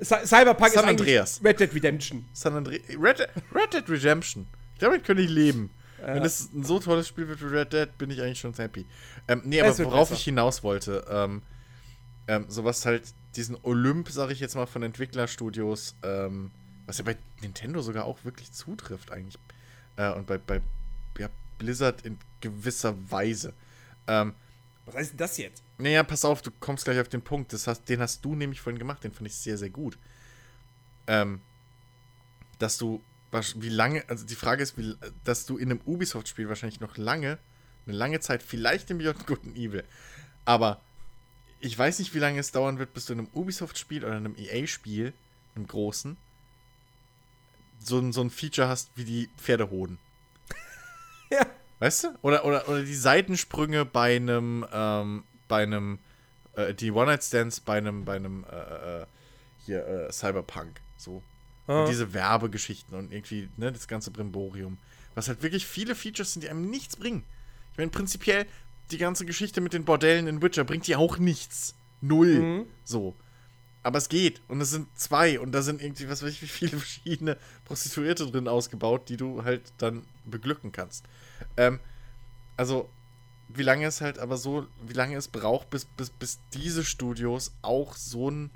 Cy- Cyberpunk San ist Andreas. Red Dead Redemption. San Andre Red, Red Dead Redemption. Damit könnte ich leben. Wenn es ein so tolles Spiel wird wie Red Dead, bin ich eigentlich schon happy. Ähm, nee, aber worauf besser. ich hinaus wollte, ähm, ähm, sowas halt, diesen Olymp, sag ich jetzt mal, von Entwicklerstudios ähm, Was ja bei Nintendo sogar auch wirklich zutrifft, eigentlich. Äh, und bei, bei ja, Blizzard in gewisser Weise. Ähm, Was heißt denn das jetzt? naja, pass auf, du kommst gleich auf den Punkt. Das hast, den hast du nämlich vorhin gemacht, den fand ich sehr, sehr gut. Ähm, dass du, wie lange, also die Frage ist, wie, dass du in einem Ubisoft-Spiel wahrscheinlich noch lange, eine lange Zeit, vielleicht im Beyond Good and Evil, aber ich weiß nicht, wie lange es dauern wird, bis du in einem Ubisoft-Spiel oder in einem EA-Spiel, einem großen, so, ein- so ein Feature hast wie die Pferdehoden. Ja. Weißt du? Oder, oder, oder die Seitensprünge bei einem, ähm, bei einem, äh, die One-Night-Stands bei einem, bei einem, äh, äh, hier, äh, Cyberpunk. So. Ah. Und diese Werbegeschichten und irgendwie, ne, das ganze Brimborium. Was halt wirklich viele Features sind, die einem nichts bringen. Ich meine, prinzipiell, die ganze Geschichte mit den Bordellen in Witcher bringt dir auch nichts. Null. Mhm. So. Aber es geht. Und es sind zwei. Und da sind irgendwie, was weiß ich, wie viele verschiedene Prostituierte drin ausgebaut, die du halt dann beglücken kannst. Ähm, also, wie lange es halt aber so, wie lange es braucht, bis, bis, bis diese Studios auch so ein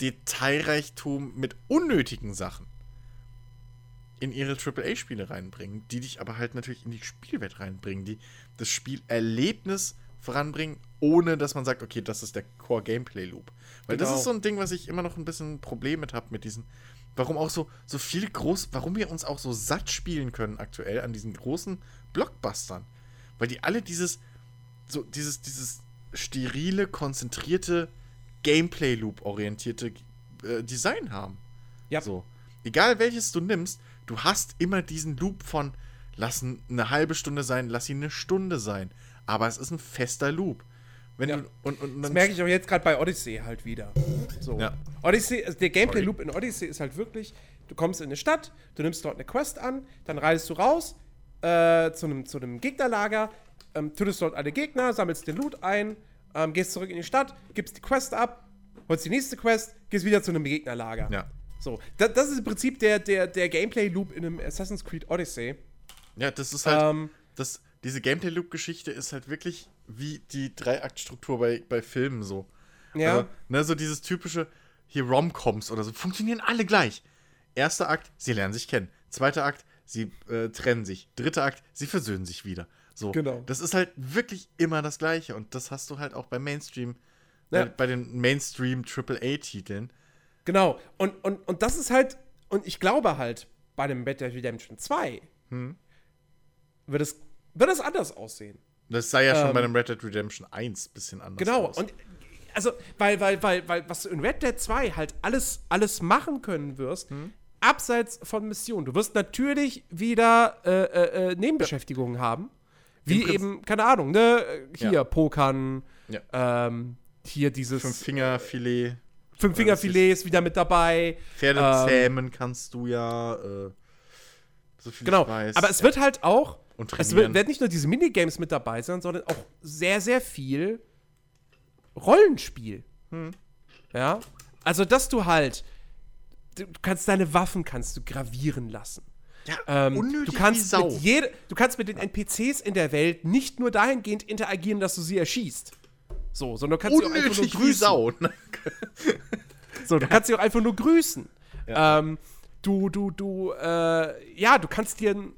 Detailreichtum mit unnötigen Sachen in ihre AAA-Spiele reinbringen, die dich aber halt natürlich in die Spielwelt reinbringen, die das Spielerlebnis voranbringen, ohne dass man sagt, okay, das ist der Core-Gameplay-Loop. Weil das Genau. ist so ein Ding, was ich immer noch ein bisschen ein Problem mit habe, mit diesen, warum auch so, so viele groß, warum wir uns auch so satt spielen können aktuell an diesen großen Blockbustern. Weil die alle dieses, so dieses, dieses sterile, konzentrierte, Gameplay-Loop-orientierte äh, Design haben. Ja. So. Egal welches du nimmst, du hast immer diesen Loop von lass eine halbe Stunde sein, lass ihn eine Stunde sein. Aber es ist ein fester Loop. Ja. du, und, und, Das merke ich auch jetzt gerade bei Odyssey halt wieder. So. Ja. Odyssey, also der. Gameplay-Loop in Odyssey ist halt wirklich, du kommst in eine Stadt, du nimmst dort eine Quest an, dann reitest du raus äh, zu einem zu einem Gegnerlager, ähm, tötest dort alle Gegner, sammelst den Loot ein, ähm, gehst zurück in die Stadt, gibst die Quest ab, holst die nächste Quest, gehst wieder zu einem Gegnerlager. Ja. So, da, das ist im Prinzip der, der, der Gameplay-Loop in einem Assassin's Creed Odyssey. Ja, das ist halt. Ähm, das, diese Gameplay-Loop-Geschichte ist halt wirklich wie die Dreiaktstruktur bei, bei Filmen so. Ja. Also, ne, so dieses typische, hier Rom-Coms oder so, funktionieren alle gleich. Erster Akt, sie lernen sich kennen. Zweiter Akt, sie äh, trennen sich. Dritter Akt, sie versöhnen sich wieder. So. Genau. Das ist halt wirklich immer das Gleiche. Und das hast du halt auch bei Mainstream, Ja. bei, bei den Mainstream-AAA-Titeln. Genau. Und, und, und das ist halt, und ich glaube halt, bei dem Red Dead Redemption 2 Hm. wird, es, wird es anders aussehen. Das sah ja schon Ähm, bei dem Red Dead Redemption 1 ein bisschen anders Genau. aus. Und also, weil, weil, weil, weil, was du in Red Dead 2 halt alles, alles machen können wirst, Hm. abseits von Missionen. Du wirst natürlich wieder äh, äh, äh, Nebenbeschäftigungen haben. Wie Prinzip- eben, keine Ahnung, ne? Hier, Ja. Pokern, Ja. ähm, hier dieses Fünf-Finger-Filet. Fünf-Finger-Filet ist wieder mit dabei. Pferde Ähm, zähmen kannst du ja. Äh, so viel Genau, ich weiß. aber es wird halt auch, Und es trainieren. wird, werden nicht nur diese Minigames mit dabei sein, sondern auch sehr, sehr viel Rollenspiel. Hm. Ja, also dass du halt, du kannst deine Waffen kannst du gravieren lassen. ja, Ähm, unnötig du kannst wie Sau. mit jede, du kannst mit den NPCs in der Welt nicht nur dahingehend interagieren, dass du sie erschießt. So, sondern du kannst sie auch einfach nur unnötig wie grüßen. Sau. So, du kannst sie auch einfach nur grüßen. Ähm, du, du, du, äh, ja, du kannst dir ein,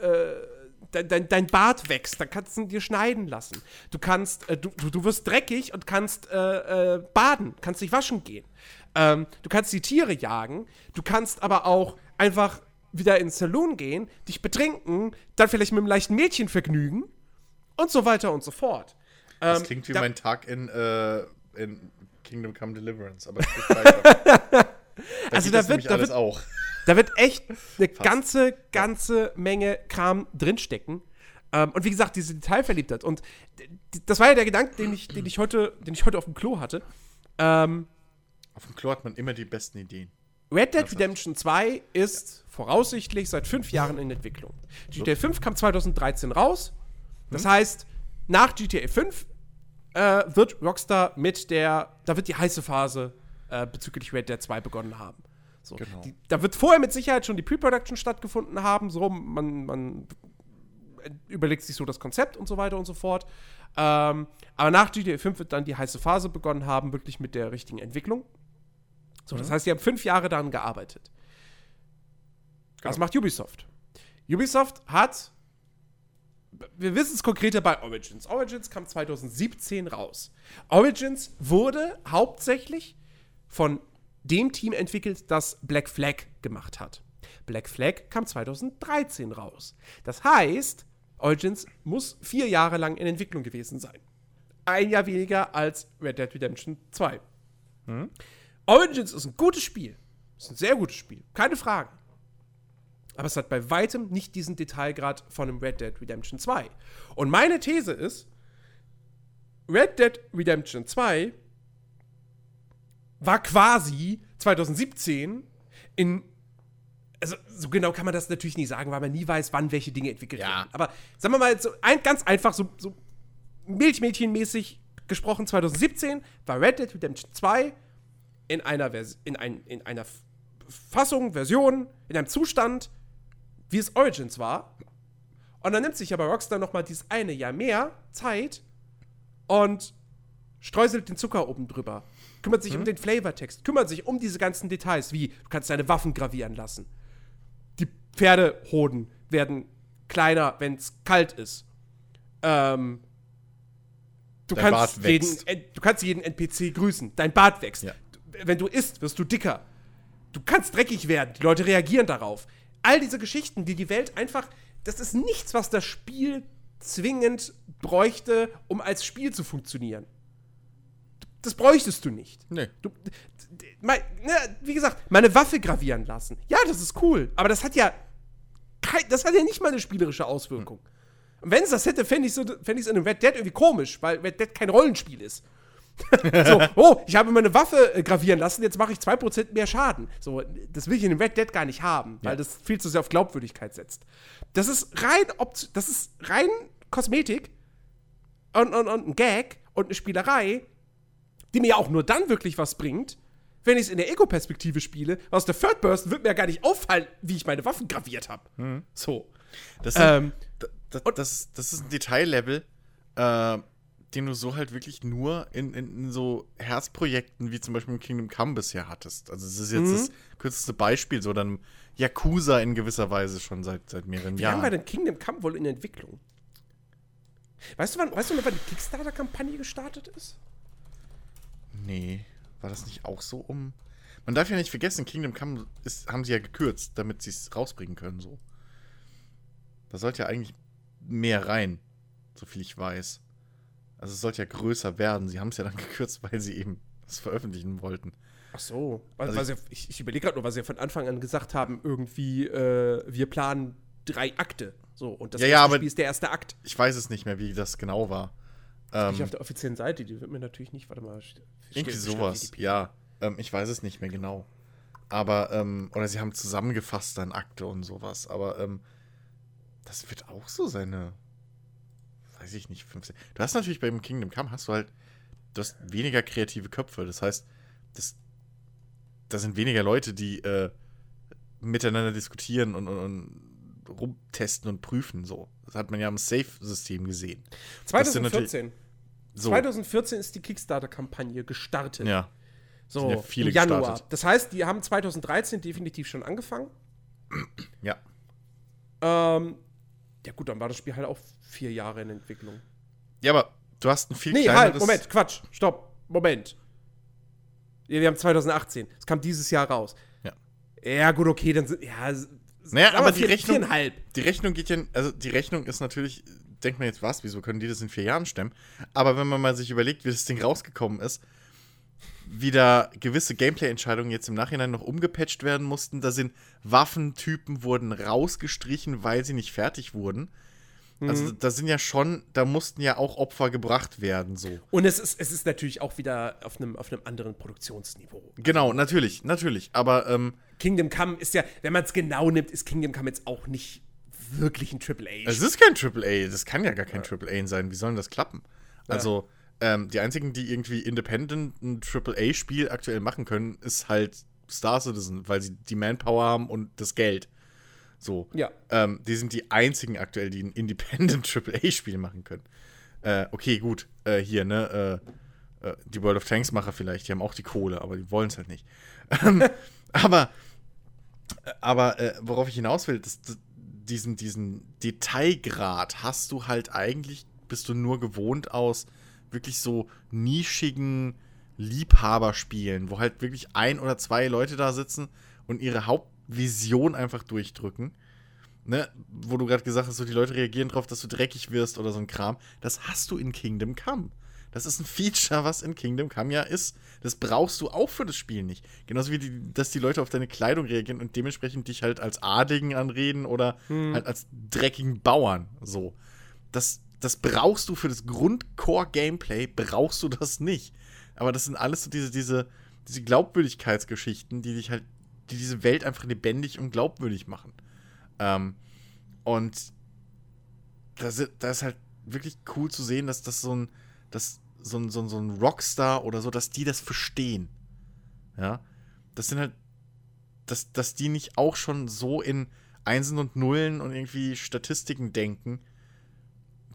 äh, dein, dein, dein Bart wächst, dann kannst du ihn dir schneiden lassen. Du kannst, äh, du, du, wirst dreckig und kannst äh, äh, baden, kannst dich waschen gehen. Ähm, du kannst die Tiere jagen, du kannst aber auch einfach wieder ins Saloon gehen, dich betrinken, dann vielleicht mit einem leichten Mädchen vergnügen und so weiter und so fort. Das Ähm, klingt wie da- mein Tag in, äh, in Kingdom Come Deliverance. Aber weiter. da Also da wird- da alles wird- auch. Da wird echt eine ganze, ganze Menge Kram drinstecken. Ähm, und wie gesagt, diese Detailverliebtheit. Und das war ja der Gedanke, den ich, den ich, heute, den ich heute auf dem Klo hatte. Ähm, Auf dem Klo hat man immer die besten Ideen. Red Dead Redemption 2 ist voraussichtlich seit fünf Jahren in Entwicklung. GTA 5 kam 2013 raus. Das heißt, nach GTA 5 äh, wird Rockstar mit der, da wird die heiße Phase äh, bezüglich Red Dead 2 begonnen haben. So, Genau. die, da wird vorher mit Sicherheit schon die Pre-Production stattgefunden haben. So, man, man überlegt sich so das Konzept und so weiter und so fort. Ähm, aber nach GTA 5 wird dann die heiße Phase begonnen haben, wirklich mit der richtigen Entwicklung. So, das heißt, sie haben fünf Jahre daran gearbeitet. Was macht Ubisoft? Ubisoft hat. Wir wissen es konkreter bei Origins. Origins kam 2017 raus. Origins wurde hauptsächlich von dem Team entwickelt, das Black Flag gemacht hat. Black Flag kam 2013 raus. Das heißt, Origins muss vier Jahre lang in Entwicklung gewesen sein. Ein Jahr weniger als Red Dead Redemption 2. Origins ist ein gutes Spiel. Ist ein sehr gutes Spiel. Keine Frage. Aber es hat bei weitem nicht diesen Detailgrad von einem Red Dead Redemption 2. Und meine These ist, Red Dead Redemption 2 war quasi 2017 in. Also, so genau kann man das natürlich nicht sagen, weil man nie weiß, wann welche Dinge entwickelt Ja. werden. Aber sagen wir mal, so ein, ganz einfach, so, so Milchmädchenmäßig gesprochen, 2017 war Red Dead Redemption 2 in einer, Vers in ein, in einer Fassung, Version, in einem Zustand, wie es Origins war. Und dann nimmt sich aber Rockstar noch mal dieses eine Jahr mehr Zeit und streuselt den Zucker oben drüber. Kümmert sich um den Flavortext, kümmert sich um diese ganzen Details, wie du kannst deine Waffen gravieren lassen. Die Pferdehoden werden kleiner, wenn es kalt ist. Ähm, du, Dein kannst jeden, du kannst jeden NPC grüßen. Dein Bart wächst. Ja. Wenn du isst, wirst du dicker. Du kannst dreckig werden. Die Leute reagieren darauf. All diese Geschichten, die die Welt einfach. Das ist nichts, was das Spiel zwingend bräuchte, um als Spiel zu funktionieren. Das bräuchtest du nicht. Nee. Du, mein, ne, wie gesagt, meine Waffe gravieren lassen. Ja, das ist cool. Aber das hat ja. Kein, das hat ja nicht mal eine spielerische Auswirkung. Und wenn es das hätte, fände ich es so, fänd in einem Red Dead irgendwie komisch, weil Red Dead kein Rollenspiel ist. so, oh, ich habe meine Waffe äh, gravieren lassen, jetzt mache ich 2% mehr Schaden. So, das will ich in dem Red Dead gar nicht haben, weil Ja. das viel zu sehr auf Glaubwürdigkeit setzt. Das ist rein, Opt das ist rein Kosmetik und, und, und ein Gag und eine Spielerei, die mir auch nur dann wirklich was bringt, wenn ich es in der Ego-Perspektive spiele. Aus der Third Person wird mir ja gar nicht auffallen, wie ich meine Waffen graviert habe. So. Das, sind, Ähm, da- da- das, das ist ein Detaillevel, äh, den du so halt wirklich nur in, in, in so Herzprojekten wie zum Beispiel im Kingdom Come bisher hattest. Also, es ist jetzt Mhm. das kürzeste Beispiel, so dann Yakuza in gewisser Weise schon seit, seit mehreren Wie lange war Jahren. denn Kingdom Come wohl in Entwicklung? Weißt du, wann, weißt du wann die Kickstarter-Kampagne gestartet ist? Nee, war das nicht auch so um. Man darf ja nicht vergessen, Kingdom Come ist, haben sie ja gekürzt, damit sie es rausbringen können, so. Da sollte ja eigentlich mehr rein, so viel ich weiß. Also es sollte ja größer werden. Sie haben es ja dann gekürzt, weil sie eben das veröffentlichen wollten. Ach so. Also weil sie, ich ich überlege gerade nur, weil sie ja von Anfang an gesagt haben, irgendwie, äh, wir planen drei Akte. So, und das Ja, ja, aber- Spiel ist der erste Akt. Ich weiß es nicht mehr, wie das genau war. Ähm, Nicht auf der offiziellen Seite, die wird mir natürlich nicht, warte mal. irgendwie sowas, ja. Ähm, ich weiß es nicht mehr genau. Aber, ähm, oder sie haben zusammengefasst dann Akte und sowas. Aber, ähm, das wird auch so seine, weiß ich nicht, 15. Du hast natürlich beim Kingdom Come, hast du halt, du hast weniger kreative Köpfe. Das heißt, das, da sind weniger Leute, die äh, miteinander diskutieren und, und, und rumtesten und prüfen. So. Das hat man ja im Safe-System gesehen. Das sind natürlich- 2014. So. 2014 ist die Kickstarter-Kampagne gestartet. ja. so, ja viele im Januar. gestartet. Das heißt, die haben 2013 definitiv schon angefangen. Ja. Ähm, ja gut, dann war das Spiel halt auch vier Jahre in Entwicklung. Ja, aber du hast ein viel Nee, kleineres. halt, Moment, Quatsch, stopp, Moment. Ja, wir haben 2018. Es kam dieses Jahr raus. Ja. Ja, gut, okay, dann sind, ja, Naja, aber wir die vier, Rechnung- Viereinhalb. Die Rechnung geht ja, also die Rechnung ist natürlich, denkt man jetzt was, wieso können die das in vier Jahren stemmen? Aber wenn man mal sich überlegt, wie das Ding rausgekommen ist, wie da gewisse Gameplay-Entscheidungen jetzt im Nachhinein noch umgepatcht werden mussten, da sind Waffentypen wurden rausgestrichen, weil sie nicht fertig wurden. Also da sind ja schon, da mussten ja auch Opfer gebracht werden, so. Und es ist, es ist natürlich auch wieder auf einem, auf einem anderen Produktionsniveau. Genau, natürlich, natürlich. Aber ähm, Kingdom Come ist ja, wenn man es genau nimmt, ist Kingdom Come jetzt auch nicht wirklich ein Triple A. Es ist kein AAA, das kann ja gar kein AAA sein. Wie soll denn das klappen? Also, ähm, die einzigen, die irgendwie independent ein AAA-Spiel aktuell machen können, ist halt Star Citizen, weil sie die Manpower haben und das Geld. So. Ja. Ähm, die sind die einzigen aktuell, die ein independent AAA-Spiel machen können. Äh, okay, gut. Äh, hier, ne? Äh, äh, die World of Tanks-Macher vielleicht, die haben auch die Kohle, aber die wollen es halt nicht. Ähm, aber Aber äh, worauf ich hinaus will, das, das, diesen, diesen Detailgrad hast du halt eigentlich, bist du nur gewohnt aus wirklich so nischigen Liebhaberspielen, wo halt wirklich ein oder zwei Leute da sitzen und ihre Hauptvision einfach durchdrücken. Ne, wo du gerade gesagt hast, so die Leute reagieren darauf, dass du dreckig wirst oder so ein Kram. Das hast du in Kingdom Come. Das ist ein Feature, was in Kingdom Come ja ist. Das brauchst du auch für das Spiel nicht. Genauso wie, die, dass die Leute auf deine Kleidung reagieren und dementsprechend dich halt als Adligen anreden oder hm. halt als dreckigen Bauern. So. Das, das brauchst du für das Grundcore-Gameplay, brauchst du das nicht. Aber das sind alles so diese, diese, diese Glaubwürdigkeitsgeschichten, die dich halt, die diese Welt einfach lebendig und glaubwürdig machen. Ähm, und das, das ist halt wirklich cool zu sehen, dass das so ein, dass so ein, so ein, so ein Rockstar oder so, dass die das verstehen. Ja. Das sind halt, dass, dass die nicht auch schon so in Einsen und Nullen und irgendwie Statistiken denken,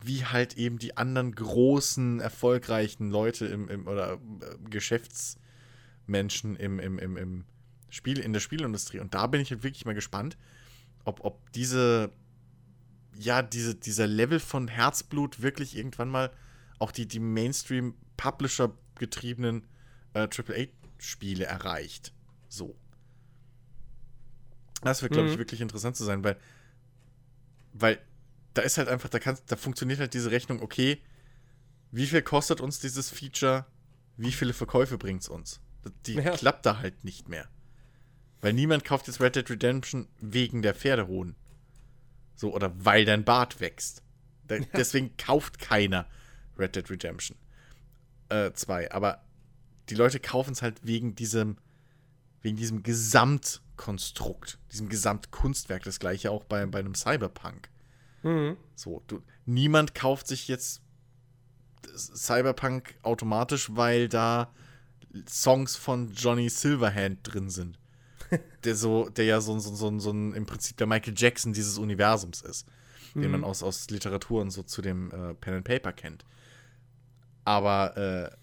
wie halt eben die anderen großen, erfolgreichen Leute im, im oder äh, Geschäftsmenschen im, im, im, im Spiel, in der Spielindustrie. Und da bin ich halt wirklich mal gespannt, ob, ob diese, ja, diese, dieser Level von Herzblut wirklich irgendwann mal auch die, die Mainstream-Publisher getriebenen äh, AAA-Spiele erreicht. So. Das wird, glaube ich, mhm. wirklich interessant zu sein, weil, weil da ist halt einfach, da, kann, da funktioniert halt diese Rechnung, okay, wie viel kostet uns dieses Feature, wie viele Verkäufe bringt es uns? Die ja. klappt da halt nicht mehr. Weil niemand kauft jetzt Red Dead Redemption wegen der Pferdehoden. So, oder weil dein Bart wächst. Da, ja. Deswegen kauft keiner Red Dead Redemption 2. Äh, aber die Leute kaufen es halt wegen diesem, wegen diesem Gesamtkonstrukt, diesem Gesamtkunstwerk. Das gleiche auch bei, bei einem Cyberpunk. Mhm. So, du, niemand kauft sich jetzt Cyberpunk automatisch, weil da Songs von Johnny Silverhand drin sind. Der so, der ja so, so, so, so ein, im Prinzip der Michael Jackson dieses Universums ist. Mhm. Den man aus, aus Literatur und so zu dem äh, Pen and Paper kennt. Aber äh,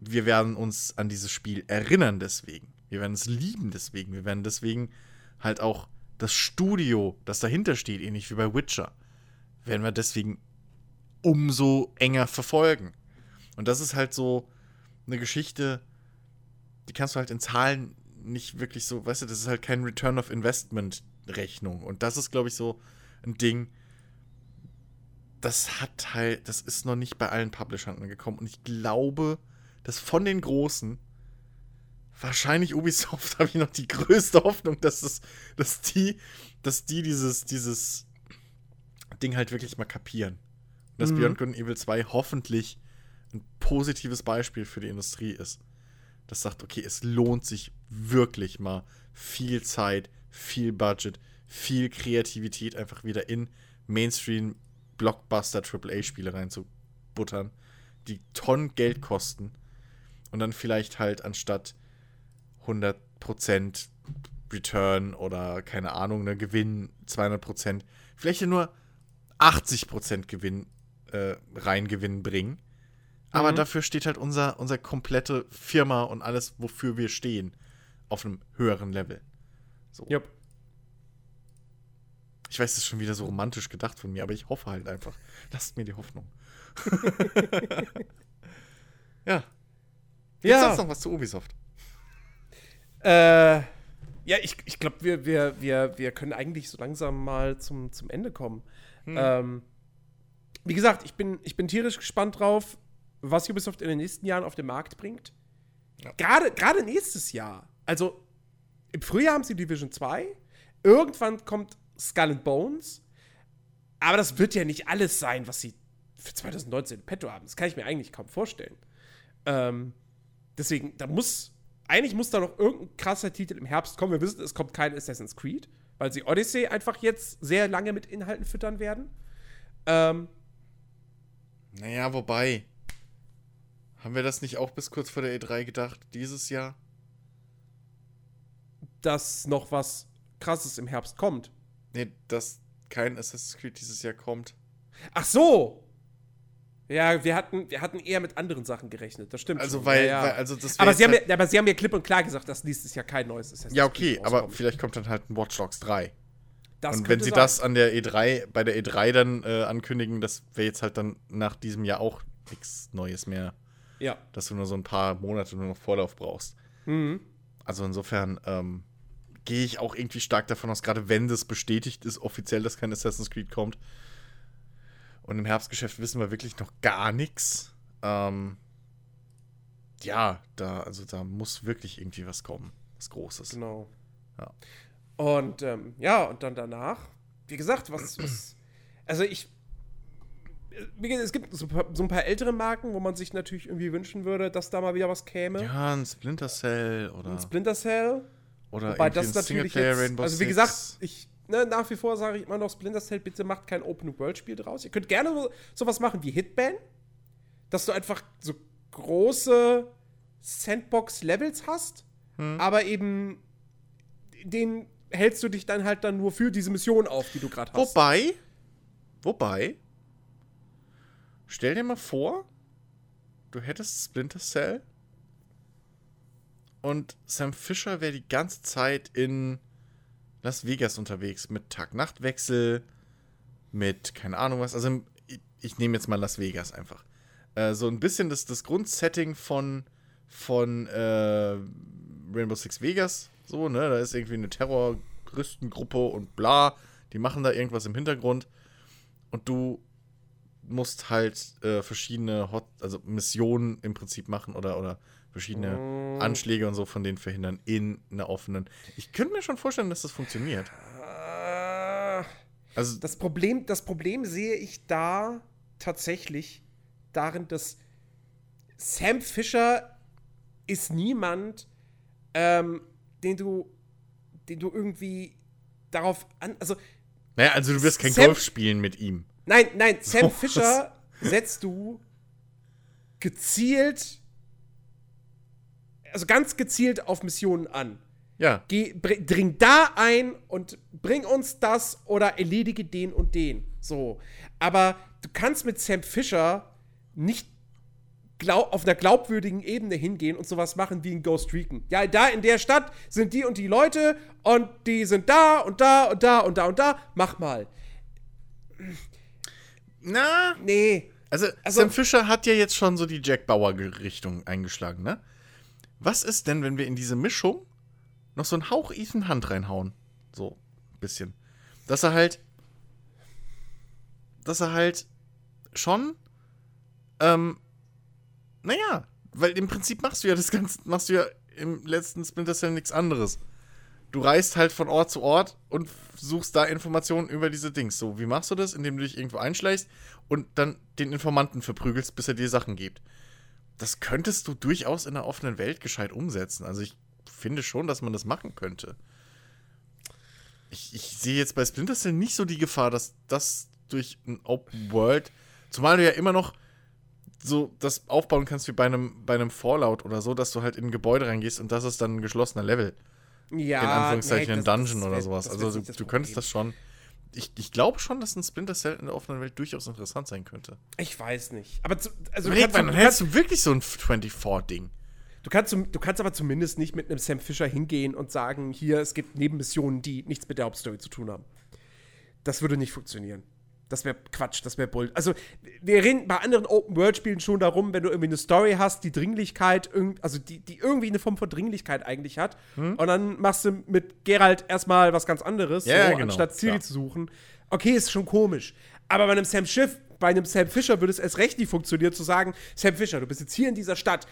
wir werden uns an dieses Spiel erinnern deswegen. Wir werden es lieben deswegen. Wir werden deswegen halt auch das Studio, das dahinter steht, ähnlich wie bei Witcher, werden wir deswegen umso enger verfolgen. Und das ist halt so eine Geschichte, die kannst du halt in Zahlen nicht wirklich so, weißt du, das ist halt kein Return of Investment Rechnung. Und das ist, glaube ich, so ein Ding, das hat halt, das ist noch nicht bei allen Publishern angekommen. Und ich glaube, dass von den Großen, wahrscheinlich Ubisoft, habe ich noch die größte Hoffnung, dass, es, dass die, dass die dieses, dieses Ding halt wirklich mal kapieren. Und dass mhm. Beyond Good and Evil 2 hoffentlich ein positives Beispiel für die Industrie ist. Das sagt, okay, es lohnt sich wirklich mal viel Zeit, viel Budget, viel Kreativität einfach wieder in Mainstream Blockbuster AAA-Spiele reinzubuttern, die Tonnen Geld kosten und dann vielleicht halt anstatt 100% Return oder keine Ahnung, ne, Gewinn 200%, vielleicht nur 80% Gewinn, äh, Reingewinn bringen. Aber mhm. dafür steht halt unser, unser komplette Firma und alles, wofür wir stehen, auf einem höheren Level. So. Yep. Ich weiß, das ist schon wieder so romantisch gedacht von mir, aber ich hoffe halt einfach. Lasst mir die Hoffnung. ja. Gibt's ja. sonst noch was zu Ubisoft? Äh, ja, ich, ich glaube, wir, wir, wir, wir können eigentlich so langsam mal zum, zum Ende kommen. Hm. Ähm, wie gesagt, ich bin, ich bin tierisch gespannt drauf, was Ubisoft in den nächsten Jahren auf den Markt bringt. Ja. Gerade nächstes Jahr. Also im Frühjahr haben sie Division 2. Irgendwann kommt Skull and Bones. Aber das wird ja nicht alles sein, was sie für 2019 in petto haben. Das kann ich mir eigentlich kaum vorstellen. Ähm, deswegen, da muss, eigentlich muss da noch irgendein krasser Titel im Herbst kommen. Wir wissen, es kommt kein Assassin's Creed, weil sie Odyssey einfach jetzt sehr lange mit Inhalten füttern werden. Ähm, naja, wobei. Haben wir das nicht auch bis kurz vor der E3 gedacht, dieses Jahr? Dass noch was Krasses im Herbst kommt. Nee, dass kein Assassin's Creed dieses Jahr kommt. Ach so! Ja, wir hatten, wir hatten eher mit anderen Sachen gerechnet, das stimmt. Also, schon. weil, ja, ja. weil also das aber, sie haben jetzt ja, aber sie haben ja klipp und klar gesagt, dass nächstes Jahr kein neues Assassin's Ja, okay, Creed aber vielleicht kommt dann halt ein Watch Dogs 3. Das und wenn sie sein. das an der E3, bei der E3 dann äh, ankündigen, das wäre jetzt halt dann nach diesem Jahr auch nichts Neues mehr, Ja. dass du nur so ein paar Monate nur noch Vorlauf brauchst. Mhm. Also insofern ähm, gehe ich auch irgendwie stark davon aus, gerade wenn das bestätigt ist, offiziell, dass kein Assassin's Creed kommt. Und im Herbstgeschäft wissen wir wirklich noch gar nichts. Ähm, ja, da, also da muss wirklich irgendwie was kommen. Was Großes. Genau. Ja. Und ähm, ja, und dann danach, wie gesagt, was, was also ich, es gibt so, ein paar- ältere Marken, wo man sich natürlich irgendwie wünschen würde, dass da mal wieder was käme. Ja, ein Splinter Cell oder, Ein Splinter Cell. oder Wobei das natürlich jetzt, Rainbow also wie gesagt, ich ne, nach wie vor sage ich immer noch Splinter Cell, bitte macht kein Open World Spiel draus. Ihr könnt gerne so, sowas machen wie Hitman, dass du einfach so große Sandbox Levels hast, Hm. aber eben den hältst du dich dann halt dann nur für diese Mission auf, die du gerade hast. Wobei, wobei, stell dir mal vor, du hättest Splinter Cell und Sam Fisher wäre die ganze Zeit in Las Vegas unterwegs mit Tag-Nacht-Wechsel, mit keine Ahnung was. Also ich, ich nehme jetzt mal Las Vegas einfach. Äh, so ein bisschen das, das Grundsetting von, von äh, Rainbow Six Vegas. So, ne? Da ist irgendwie eine Terroristengruppe und bla. Die machen da irgendwas im Hintergrund. Und du musst halt äh, verschiedene Hot, also Missionen im Prinzip machen oder, oder verschiedene Mm. Anschläge und so von denen verhindern in einer offenen. Ich könnte mir schon vorstellen, dass das funktioniert. Äh, Also, Das Problem, das Problem sehe ich da tatsächlich darin, dass Sam Fisher ist niemand, ähm, den du, den du irgendwie darauf an, also naja, also du wirst kein Sam- Golf spielen mit ihm. Nein, nein, Sam So, Fisher setzt du gezielt, also ganz gezielt auf Missionen an. Ja. Geh, bring, dring da ein und bring uns das oder erledige den und den. So. Aber du kannst mit Sam Fisher nicht glaub, auf einer glaubwürdigen Ebene hingehen und sowas machen wie in Ghost Recon. Ja, da in der Stadt sind die und die Leute und die sind da und da und da und da und da. Mach mal. Na, Nee. Also, Also- Sam Fisher hat ja jetzt schon so die Jack Bauer-Richtung eingeschlagen, ne? Was ist denn, wenn wir in diese Mischung noch so einen Hauch Ethan Hunt reinhauen? So, ein bisschen. Dass er halt. Dass er halt schon. Ähm. Naja, weil im Prinzip machst du ja das Ganze. Machst du ja im letzten Splinter Cell nichts anderes. Du reist halt von Ort zu Ort und suchst da Informationen über diese Dings. So, wie machst du das? Indem du dich irgendwo einschleichst und dann den Informanten verprügelst, bis er dir Sachen gibt. Das könntest du durchaus in der offenen Welt gescheit umsetzen. Also ich finde schon, dass man das machen könnte. Ich, ich sehe jetzt bei Splinter Cell nicht so die Gefahr, dass das durch ein Open World, zumal du ja immer noch so das aufbauen kannst wie bei einem, bei einem Fallout oder so, dass du halt in ein Gebäude reingehst und das ist dann ein geschlossener Level Ja. in Anführungszeichen nee, ein das- Dungeon das oder sowas. Also du, du könntest das schon. Ich, ich glaube schon, dass ein Splinter Cell in der offenen Welt durchaus interessant sein könnte. Ich weiß nicht. Aber zu, also du Überleg kannst, mal, du, dann hättest du wirklich so ein 24-Ding. du, kannst, du kannst aber zumindest nicht mit einem Sam Fisher hingehen und sagen, hier, es gibt Nebenmissionen, die nichts mit der Hauptstory zu tun haben. Das würde nicht funktionieren. Das wäre Quatsch, das wäre Bull. Also, wir reden bei anderen Open-World-Spielen schon darum, wenn du irgendwie eine Story hast, die Dringlichkeit, also die, die irgendwie eine Form von Dringlichkeit eigentlich hat. Und dann machst du mit Geralt erstmal was ganz anderes, Hm? Ja, so, genau, anstatt Ciri klar. zu suchen. Okay, ist schon komisch. Aber bei einem Sam Schiff, bei einem Sam Fisher würde es erst recht nicht funktionieren, zu sagen, Sam Fisher, du bist jetzt hier in dieser Stadt,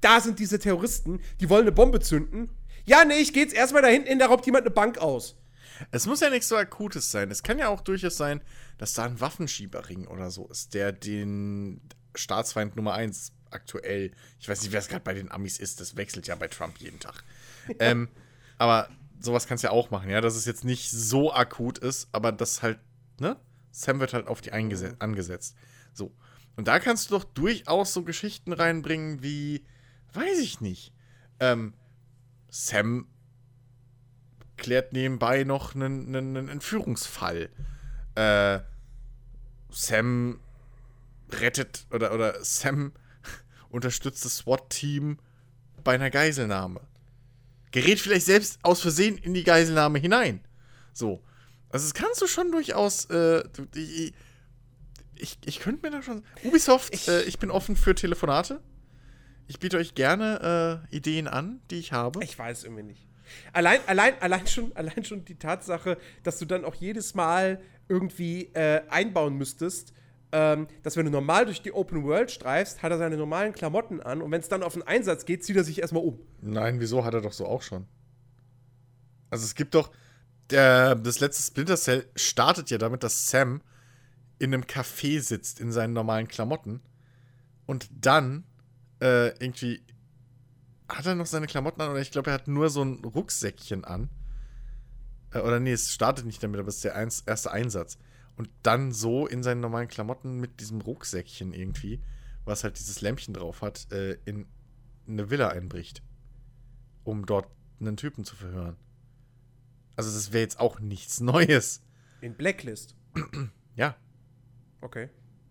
da sind diese Terroristen, die wollen eine Bombe zünden. Ja, nee, ich geh jetzt erstmal da hinten hin, da raubt jemand eine Bank aus. Es muss ja nichts so Akutes sein. Es kann ja auch durchaus sein, dass da ein Waffenschieberring oder so ist, der den Staatsfeind Nummer 1 aktuell, ich weiß nicht, wer es gerade bei den Amis ist, das wechselt ja bei Trump jeden Tag. ähm, aber sowas kannst du ja auch machen, ja, dass es jetzt nicht so akut ist, aber das halt, ne? Sam wird halt auf die eingese- angesetzt. So. Und da kannst du doch durchaus so Geschichten reinbringen wie, weiß ich nicht, ähm, Sam klärt nebenbei noch einen, einen, Entführungsfall. Äh, Sam rettet oder, oder Sam unterstützt das SWAT-Team bei einer Geiselnahme. Gerät vielleicht selbst aus Versehen in die Geiselnahme hinein. So. Also das kannst du schon durchaus. Äh, ich, ich, ich könnte mir da schon. Ubisoft, ich, äh, ich bin offen für Telefonate. Ich biete euch gerne äh, Ideen an, die ich habe. Ich weiß irgendwie nicht. Allein, allein, allein, schon, allein schon die Tatsache, dass du dann auch jedes Mal irgendwie äh, einbauen müsstest, ähm, dass wenn du normal durch die Open World streifst, hat er seine normalen Klamotten an und wenn es dann auf den Einsatz geht, zieht er sich erstmal um. Nein, wieso hat er doch so auch schon? Also es gibt doch, der, das letzte Splinter Cell startet ja damit, dass Sam in einem Café sitzt in seinen normalen Klamotten und dann äh, irgendwie hat er noch seine Klamotten an oder ich glaube, er hat nur so ein Rucksäckchen an. Äh, oder nee, es startet nicht damit, aber es ist der eins, erste Einsatz. Und dann so in seinen normalen Klamotten mit diesem Rucksäckchen irgendwie, was halt dieses Lämpchen drauf hat, äh, in eine Villa einbricht. Um dort einen Typen zu verhören. Also das wäre jetzt auch nichts Neues. In Blacklist. ja. Okay.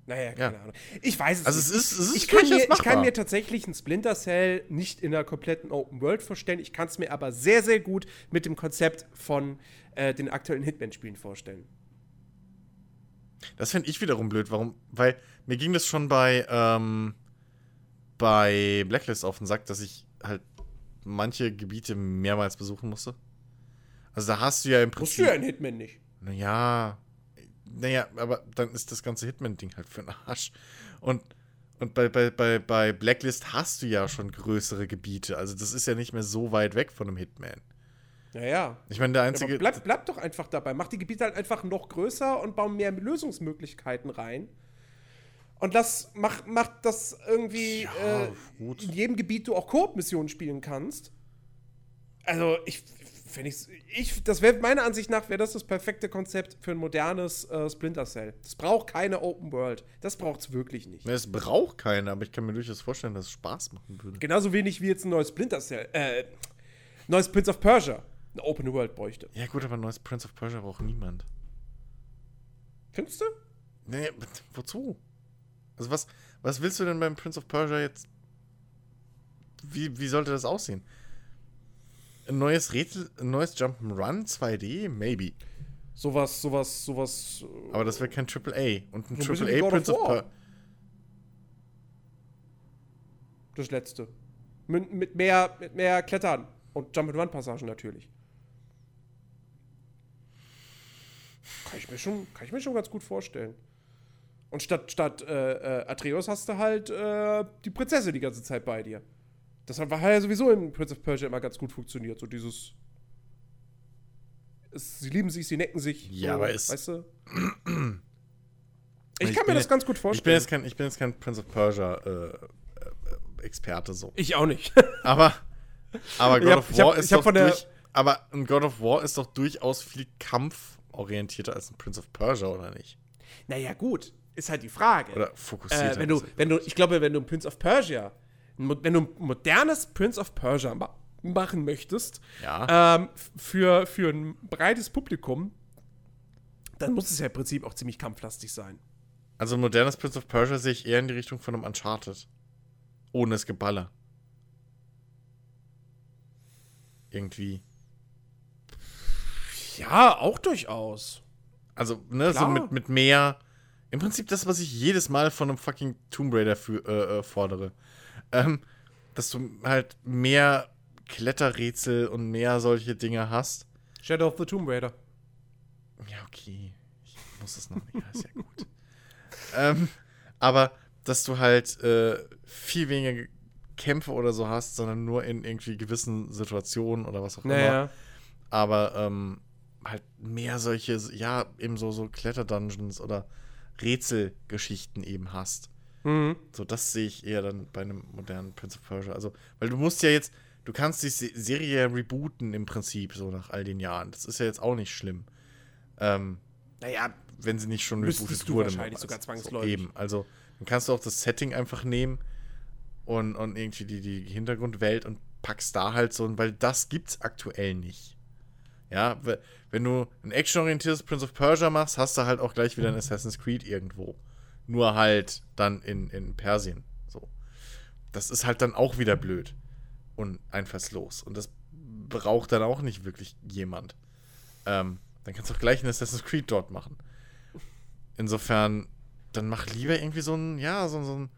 Naja, keine ja. Ahnung. Ich weiß es also nicht. Es ist, es ist ich, kann mir, ich kann mir tatsächlich ein Splinter Cell nicht in einer kompletten Open World vorstellen. Ich kann es mir aber sehr, sehr gut mit dem Konzept von äh, den aktuellen Hitman-Spielen vorstellen. Das finde ich wiederum blöd. Warum? Weil mir ging das schon bei, ähm, bei Blacklist auf den Sack, dass ich halt manche Gebiete mehrmals besuchen musste. Also da hast du ja im Prinzip. Musst du ja in Hitman nicht. Naja. Naja, aber dann ist das ganze Hitman-Ding halt für den Arsch. Und, und bei, bei, bei, bei Blacklist hast du ja schon größere Gebiete. Also das ist ja nicht mehr so weit weg von einem Hitman. Ja, ja. Ich meine, der einzige. Ja, bleib, bleib doch einfach dabei. Mach die Gebiete halt einfach noch größer und bau mehr Lösungsmöglichkeiten rein. Und das macht mach das irgendwie ja, äh, in jedem Gebiet du auch Koop-Missionen spielen kannst. Also, ich, ich, ich das wäre meiner Ansicht nach wäre das das perfekte Konzept für ein modernes äh, Splinter Cell. Das braucht keine Open World. Das braucht es wirklich nicht. Es braucht keine, aber ich kann mir durchaus vorstellen, dass es Spaß machen würde. Genauso wenig wie jetzt ein neues Splinter Cell, äh, neues Prince of Persia eine Open World bräuchte. Ja gut, aber ein neues Prince of Persia braucht niemand. Findest du? Nee, wozu? Also was, was willst du denn beim Prince of Persia jetzt? Wie, wie sollte das aussehen? Ein neues Rätsel, ein neues Jump'n'Run 2D? Maybe. Sowas, sowas, sowas. Aber das wäre kein AAA. Und ein AAA ein Prince of, of Persia. Das letzte. Mit, mit, mehr, mit mehr Klettern und Jump'n'Run-Passagen natürlich. Kann ich mir schon, kann ich mir schon ganz gut vorstellen. Und statt, statt äh, äh, Atreus hast du halt äh, die Prinzessin die ganze Zeit bei dir. Das hat, ja sowieso in Prince of Persia immer ganz gut funktioniert. So dieses. Es, sie lieben sich, sie necken sich. Ja, so, aber ist. Weißt du? ich, ich kann mir das ganz gut vorstellen. Ich bin jetzt kein, ich bin jetzt kein Prince of Persia äh, äh, Experte so. Ich auch nicht. aber, aber God hab, of War hab, ist doch durch, aber ein God of War ist doch durchaus viel kampforientierter als ein Prince of Persia, oder nicht? Naja, gut. Ist halt die Frage. Oder fokussiert. Äh, wenn, du, wenn du, ich glaube, wenn du ein Prince of Persia wenn du ein modernes Prince of Persia ma machen möchtest, ja. ähm, für, für ein breites Publikum, dann muss es ja im Prinzip auch ziemlich kampflastig sein. Also ein modernes Prince of Persia sehe ich eher in die Richtung von einem Uncharted. Ohne das Geballer. Irgendwie. Ja, auch durchaus. Also, ne, Klar. so mit, mit mehr. Im Prinzip das, was ich jedes Mal von einem fucking Tomb Raider für, äh, äh, fordere ähm, dass du halt mehr Kletterrätsel und mehr solche Dinge hast. Shadow of the Tomb Raider. Ja, okay. Ich muss das noch nicht. ist ja gut. ähm, aber dass du halt äh, viel weniger Kämpfe oder so hast, sondern nur in irgendwie gewissen Situationen oder was auch immer. Naja. Aber ähm, halt mehr solche, ja, eben so, so Kletterdungeons oder Rätselgeschichten eben hast. Mhm. So, das sehe ich eher dann bei einem modernen Prince of Persia. Also, weil du musst ja jetzt, du kannst die Serie rebooten im Prinzip, so nach all den Jahren. Das ist ja jetzt auch nicht schlimm. Ähm, naja, wenn sie nicht schon rebootet du wurde. Wahrscheinlich sogar zwangsläufig. So, eben. Also, dann kannst du auch das Setting einfach nehmen und, und irgendwie die, die Hintergrundwelt und packst da halt so, weil das gibt's aktuell nicht. Ja, wenn du ein actionorientiertes Prince of Persia machst, hast du halt auch gleich wieder ein Assassin's Creed irgendwo Nur halt dann in, in Persien. So. Das ist halt dann auch wieder blöd. Und einfallslos. Und das braucht dann auch nicht wirklich jemand. Ähm, dann kannst du auch gleich ein Assassin's Creed dort machen. Insofern, dann mach lieber irgendwie so ein, ja, so, so ein,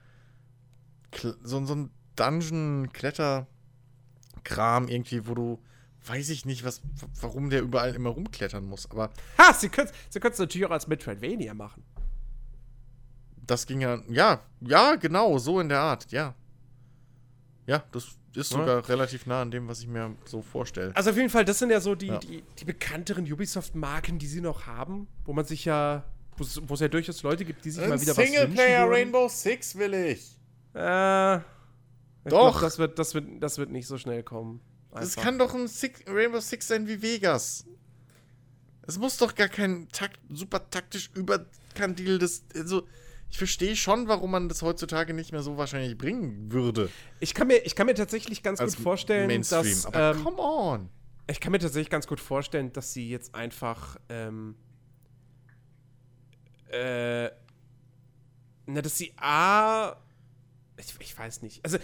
so, so ein Dungeon-Kletter-Kram irgendwie, wo du, weiß ich nicht, was, warum der überall immer rumklettern muss. Aber Ha, sie können es natürlich auch als Metroidvania machen. Das ging ja, ja, ja, genau, so in der Art, ja. Ja, das ist sogar relativ nah an dem, was ich mir so vorstelle. Also auf jeden Fall, das sind ja so die, Ja. die, die bekannteren Ubisoft-Marken, die sie noch haben, wo man sich ja, wo es ja durchaus Leute gibt, die sich mal wieder was wünschen würden. Six will ich. Äh, ich Doch. Glaub, das, wird, das, wird, das wird nicht so schnell kommen. Das Einfach. kann doch ein Six, Rainbow Six sein wie Vegas. Es muss doch gar kein takt, super taktisch überkandideltes. Also, ich verstehe schon, warum man das heutzutage nicht mehr so wahrscheinlich bringen würde. ich, kann mir, ich kann mir tatsächlich ganz Als gut vorstellen, Mainstream. dass. Aber Ähm, come on. ich kann mir tatsächlich ganz gut vorstellen, dass sie jetzt einfach. Ähm, äh, na, dass sie A. Ich, ich weiß nicht. Also,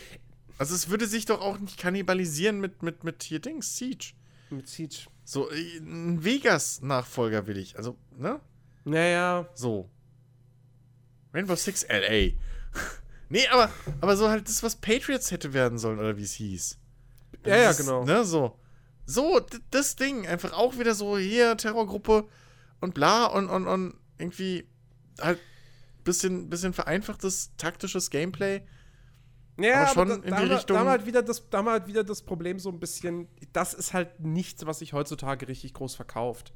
Also, es würde sich doch auch nicht kannibalisieren mit, mit, mit hier Dings, Siege. mit Siege. So, äh, ein Vegas-Nachfolger will ich. Also, ne? Naja. So. Rainbow Six LA. nee, aber, aber so halt das, was Patriots hätte werden sollen, oder wie es hieß. Ja, ja, genau. Ne, so. So, das Ding. Einfach auch wieder so hier, Terrorgruppe und bla und, und, und irgendwie halt bisschen, bisschen vereinfachtes taktisches Gameplay. Ja, Aber schon da, in da, die wir- Richtung- Da haben, halt wieder das, da haben halt wieder das Problem so ein bisschen, das ist halt nichts, was sich heutzutage richtig groß verkauft.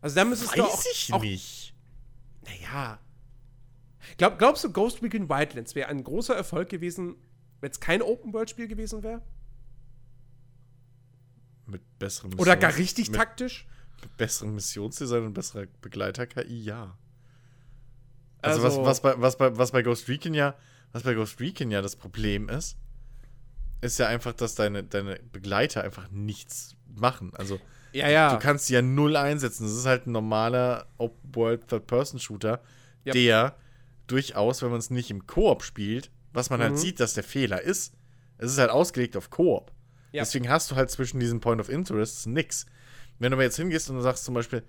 Also da müsstest du auch, Weiß ich auch nicht. Naja. Glaub, glaubst du, Ghost Recon Wildlands wäre ein großer Erfolg gewesen, wenn es kein Open-World-Spiel gewesen wäre? Mit besserem Oder gar Missions- richtig mit, taktisch? mit besserem Missionsdesign und besserer Begleiter-KI, ja. Also, Also- was, was, bei, was, bei, was bei Ghost Recon ja, was bei Ghost Recon ja das Problem ist, ist ja einfach, dass deine, deine Begleiter einfach nichts machen. Also Ja, ja. du kannst die ja null einsetzen. Das ist halt ein normaler Open-World Third-Person-Shooter, Ja. der durchaus, wenn man es nicht im Koop spielt, was man Mhm. halt sieht, dass der Fehler ist, es ist halt ausgelegt auf Koop. Ja. Deswegen hast du halt zwischen diesen Point of Interests nix. Wenn du aber jetzt hingehst und du sagst zum Beispiel,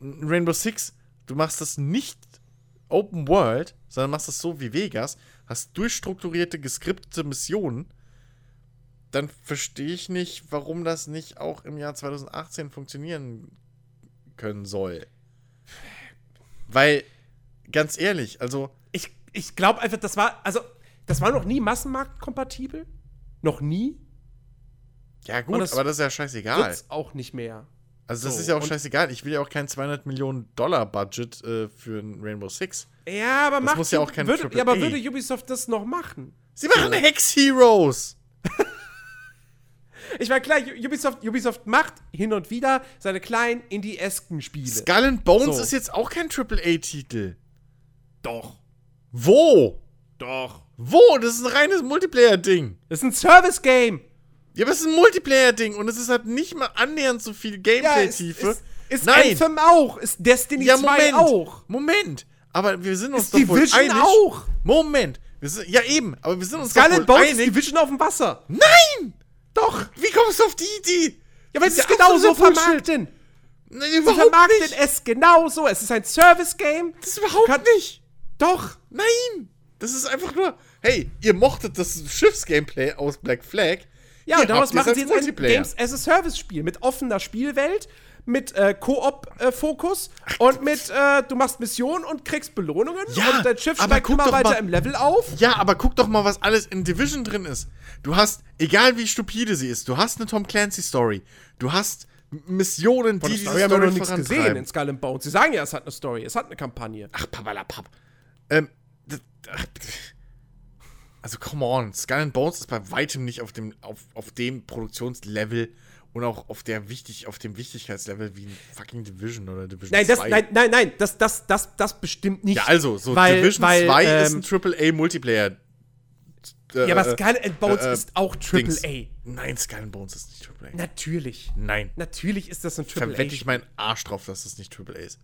Rainbow Six, du machst das nicht Open World, sondern machst das so wie Vegas, hast durchstrukturierte, geskriptete Missionen, dann verstehe ich nicht, warum das nicht auch im Jahr 2018 funktionieren können soll. Weil, ganz ehrlich, also, Ich, ich glaube einfach, das war, also, das war noch nie massenmarktkompatibel. Noch nie. ja gut, das aber das ist ja scheißegal. Wird's auch nicht mehr. Also, das so, ist ja auch scheißegal. Ich will ja auch kein 200 Millionen Dollar Budget äh, für ein Rainbow Six. Ja, aber macht muss ja auch kein würde, Triple Ja, aber A. würde Ubisoft das noch machen? Sie machen Hex Heroes! Ich meine, klar, Ubisoft, Ubisoft macht hin und wieder seine kleinen Indie-esken Spiele. Skull and Bones So. ist jetzt auch kein AAA-Titel. Doch. Wo? Doch. Wo? Das ist ein reines Multiplayer-Ding. Das ist ein Service-Game. Ja, aber es ist ein Multiplayer-Ding und es ist halt nicht mal annähernd so viel Ja, ist, Gameplay-Tiefe. ist, ist Nein. Anthem auch. Ist Destiny ja, 2 Moment. auch. Moment. Aber wir sind uns Ist doch wohl Division einig. auch. Moment. Wir sind, ja, eben. Aber wir sind uns Skull doch wohl Bones ist einig. Division auf dem Wasser. Nein! Doch. Wie kommst du auf die Idee? Ja, weil sie ist es genauso vermarkten. Nein, Sie überhaupt vermarkten nicht. es genauso. Es ist ein Service-Game. Das ist überhaupt Kann- nicht. Doch. Nein! Das ist einfach nur, hey, ihr mochtet das Schiffsgameplay aus Black Flag. Ja, und daraus machen sie jetzt ein. Games as a Service-Spiel mit offener Spielwelt, mit äh, Koop-Fokus und mit, äh, du machst Missionen und kriegst Belohnungen Ja, und dein Schiff aber steigt guck immer doch weiter mal- im Level auf. Ja, aber guck doch mal, was alles in Division drin ist. Du hast, egal wie stupide sie ist, du hast eine Tom Clancy-Story. Du hast Missionen, die Die diese Story haben wir noch nichts gesehen in Skull and Bones. Sie sagen ja, es hat eine Story, es hat eine Kampagne. Ach, papalapap. Ähm, also, come on. Skull and Bones ist bei weitem nicht auf dem, auf, auf dem Produktionslevel und auch auf, der wichtig, auf dem Wichtigkeitslevel wie ein fucking Division oder Division Nein, das, 2. nein, nein, nein, das, das, das, das bestimmt nicht. Ja, also, so Weil- Division weil, 2 ähm, ist ein AAA-Multiplayer. Äh, ja, aber äh, Skull and Bones äh, äh, ist auch. AAA. Nein, Skull and Bones ist nicht AAA. Natürlich. Nein. Natürlich ist das ein AAA. Verwette ich meinen Arsch drauf, dass das nicht AAA ist.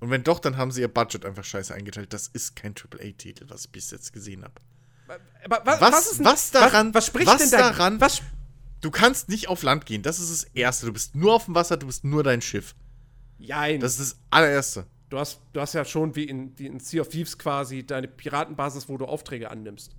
Und wenn doch, dann haben sie ihr Budget einfach scheiße eingeteilt. Das ist kein AAA-Titel, was ich bis jetzt gesehen habe. Was- ist denn- was daran- Was, was spricht was denn da- daran- Was, Du kannst nicht auf Land gehen. Das ist das Erste. Du bist nur auf dem Wasser, du bist nur dein Schiff. Jein. Das ist das allererste. du, hast, du hast ja schon wie in, wie in Sea of Thieves quasi deine Piratenbasis, wo du Aufträge annimmst.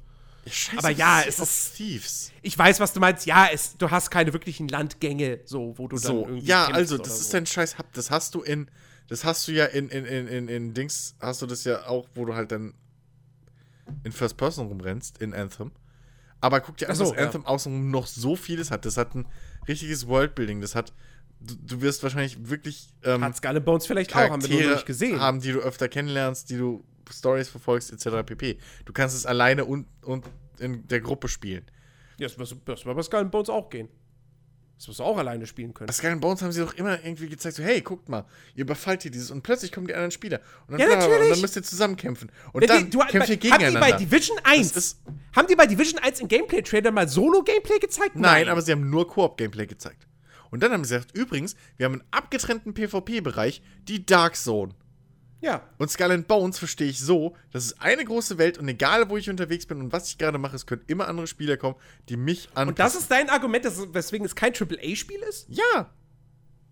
Ja, scheiße, Aber ja, es Sea of ist- Thieves. Ich weiß, was du meinst. Ja, es, du hast keine wirklichen Landgänge, so, wo du dann So, irgendwie ja, also, das ist so. dein scheiß. Das hast du in, das hast du ja in, in, in, in, in Dings, hast du das ja auch, wo du halt dann in First Person rumrennst, in Anthem. Aber guck dir an, so, was ja. Anthem außen noch so vieles hat. Das hat ein richtiges Worldbuilding. Das hat, du, du wirst wahrscheinlich wirklich ähm, Hat Skull Bones vielleicht auch, haben wir noch Charaktere nicht gesehen. haben, die du öfter kennenlernst, die du Stories verfolgst, etc. pp. Du kannst es alleine und, und in der Gruppe spielen. Ja, das wird das wird bei Skull Bones auch gehen. Das wirst du auch alleine spielen können. Bei Skull and Bones haben sie doch immer irgendwie gezeigt, so, hey, guckt mal, ihr überfallt hier dieses und plötzlich kommen die anderen Spieler. Und dann, Ja, bla, und natürlich. dann müsst ihr zusammen kämpfen. Und dann du- kämpft ihr bei- haben die gegeneinander. bei Division 1 Das ist- haben die bei Division 1 im Gameplay-Trailer mal Solo-Gameplay gezeigt? Nein, aber sie haben nur Koop-Gameplay gezeigt. Und dann haben sie gesagt, übrigens, wir haben einen abgetrennten PvP-Bereich, die Dark Zone. Ja. Und Skull and Bones verstehe ich so, das ist eine große Welt und egal, wo ich unterwegs bin und was ich gerade mache, es können immer andere Spieler kommen, die mich anpassen. Und das ist dein Argument, dass, weswegen es kein AAA-Spiel ist? Ja.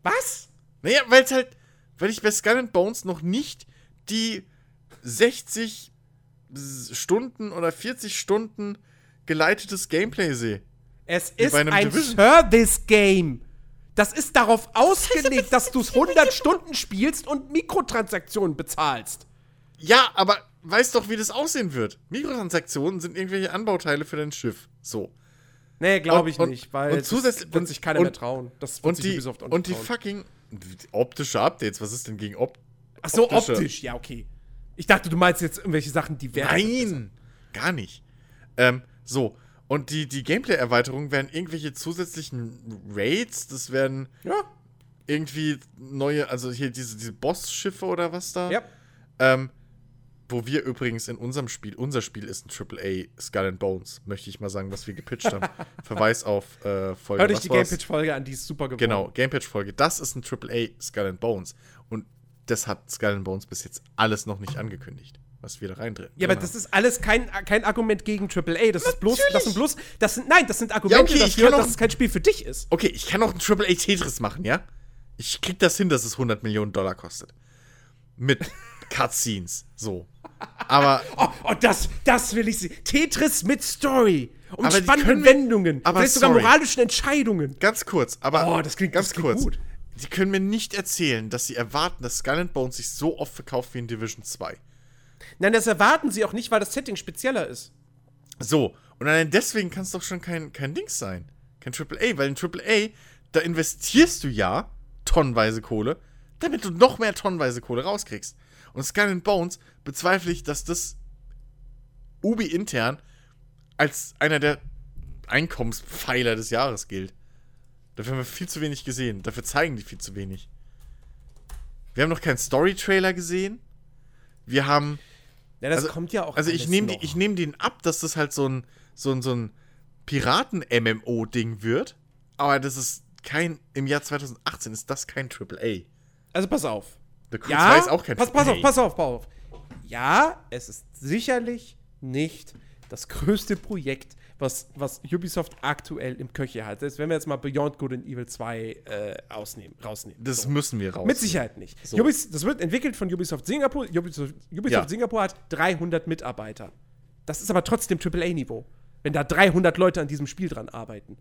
Was? Naja, weil es halt, weil ich bei Skull and Bones noch nicht die 60 S- Stunden oder 40 Stunden geleitetes Gameplay sehe. Es ist ein. Service-Game. Das ist darauf ausgelegt, dass du es 100 Stunden spielst und Mikrotransaktionen bezahlst. Ja, aber weißt doch, wie das aussehen wird. Mikrotransaktionen sind irgendwelche Anbauteile für dein Schiff. So. Nee, glaube ich und- nicht, weil und das zusätzlich- wird sich keiner und- mehr trauen. Das wird Und sich die, Ubisoft auch nicht und die fucking optische Updates, was ist denn gegen Op Ach so, optische- optisch, ja, okay. Ich dachte, du meinst jetzt irgendwelche Sachen, die werden. Nein, gar nicht. Ähm, so, und die, die Gameplay-Erweiterungen werden irgendwelche zusätzlichen Raids, das werden Ja, irgendwie neue, also hier diese, diese Boss-Schiffe oder was da. ja. Ähm, wo wir übrigens in unserem Spiel, unser Spiel ist ein AAA Skull and Bones, möchte ich mal sagen, was wir gepitcht haben. Verweis auf äh, Folge. Hör dich was die? Gamepitch-Folge an, die ist super geworden. Genau, Gamepitch-Folge. Das ist ein AAA Skull and Bones. Und das hat Skull and Bones bis jetzt alles noch nicht angekündigt, was wir da reindrehen. Ja, aber das ist alles kein, kein Argument gegen AAA. Das ist bloß, das sind bloß, das sind, nein, das sind Argumente okay, ich dafür, kann auch- dass es kein Spiel für dich ist. Okay, ich kann auch ein AAA Tetris machen, ja? Ich krieg das hin, dass es 100 Millionen Dollar kostet. Mit Cutscenes, so. Aber Oh, oh das, das will ich sehen. Tetris mit Story. Und Aber spannenden Wendungen. aber vielleicht sogar sorry. moralischen Entscheidungen. ganz kurz, aber Oh, das klingt- ganz das klingt kurz. gut. Die können mir nicht erzählen, dass sie erwarten, dass Skull Bones sich so oft verkauft wie in Division 2. Nein, das erwarten sie auch nicht, weil das Setting spezieller ist. So, und allein deswegen kann es doch schon kein, kein Dings sein. Kein AAA, weil in AAA, da investierst du ja tonnenweise Kohle, damit du noch mehr tonnenweise Kohle rauskriegst. Und Skull and Bones bezweifle ich, dass das Ubi intern als einer der Einkommenspfeiler des Jahres gilt. Dafür haben wir viel zu wenig gesehen. Dafür zeigen die viel zu wenig. Wir haben noch keinen Story-Trailer gesehen. Wir haben Ja, das also, kommt ja auch Also ich nehme ich nehm den ab, dass das halt so ein, so ein, so ein Piraten-MMO-Ding wird. Aber das ist kein, im Jahr 2018 ist das kein AAA. Also pass auf. The Crew Ja, 2 ist auch kein pass, pass AAA. auf, pass auf, pass auf. Ja, es ist sicherlich nicht das größte Projekt, was, was Ubisoft aktuell im Köcher hat. Selbst wenn wir jetzt mal Beyond Good and Evil 2 äh, ausnehmen, rausnehmen. Das So. müssen wir raus. Mit Sicherheit nicht. So. Ubis, das wird entwickelt von Ubisoft Singapur. Ubisoft, Ubisoft Ja. Singapur hat 300 Mitarbeiter. Das ist aber trotzdem AAA-Niveau, wenn da 300 Leute an diesem Spiel dran arbeiten.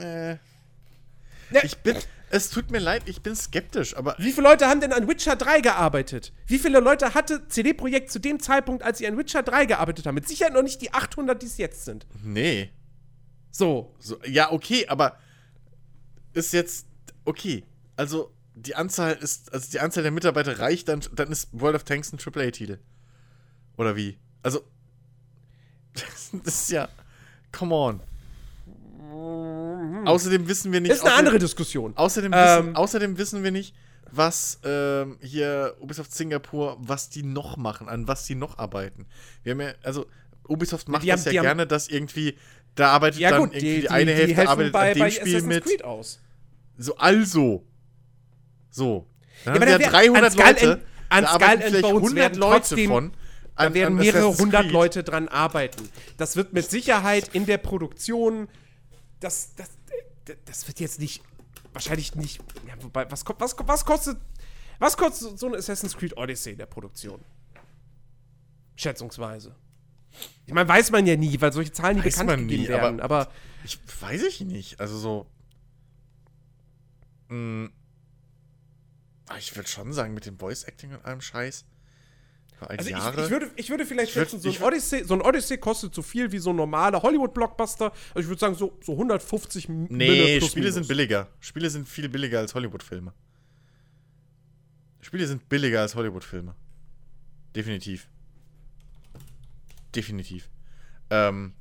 Äh, Ja, ich bin, es tut mir leid, ich bin skeptisch, aber Wie viele Leute haben denn an Witcher 3 gearbeitet? Wie viele Leute hatte CD Projekt zu dem Zeitpunkt, als sie an Witcher 3 gearbeitet haben? Mit Sicherheit noch nicht die 800, die es jetzt sind. nee. So. So, ja, okay, aber ist jetzt okay. Also die Anzahl ist, also die Anzahl der Mitarbeiter reicht, dann, dann ist World of Tanks ein AAA-Titel. Oder wie? Also das ist ja, come on. Außerdem wissen wir nicht. Ist eine außerdem- andere Diskussion. Außerdem, wissen, Ähm, außerdem wissen wir nicht, was ähm, hier Ubisoft Singapur, was die noch machen, an was die noch arbeiten. Wir haben ja, also Ubisoft macht Die haben- das ja die haben- gerne, dass irgendwie, da arbeitet Ja, dann gut, irgendwie die, die, die, eine die Hälfte helfen arbeitet bei, an dem bei Spiel Assassin's mit. Creed aus. So, also. So. Dann Ja, haben aber wir da wär- 300 an Skull Leute. an da Skull arbeiten and vielleicht Bones 100 werden Leute trotzdem- von. Da an- werden an mehrere hundert. Leute dran arbeiten. Das wird mit Sicherheit in der Produktion, das, das, das wird jetzt nicht, wahrscheinlich nicht, ja, wobei, was, was, was kostet, was kostet so ein Assassin's Creed Odyssey in der Produktion? Schätzungsweise. Ich meine, weiß man ja nie, weil solche Zahlen nie Weiß bekannt man gegeben nie, werden. aber- Aber, Ich weiß ich nicht. Also so. Mh, ah, ich würde schon sagen, mit dem Voice Acting und allem Scheiß. Also ich, Jahre. ich, würde, ich würde vielleicht schätzen, so ein, Odyssey, so ein Odyssey kostet so viel wie so ein normaler Hollywood-Blockbuster. Also ich würde sagen, so, so 150 M- nee, Spiele sind minus. billiger. Spiele sind viel billiger als Hollywood-Filme. Spiele sind billiger als Hollywood-Filme. Definitiv. Definitiv. Ähm.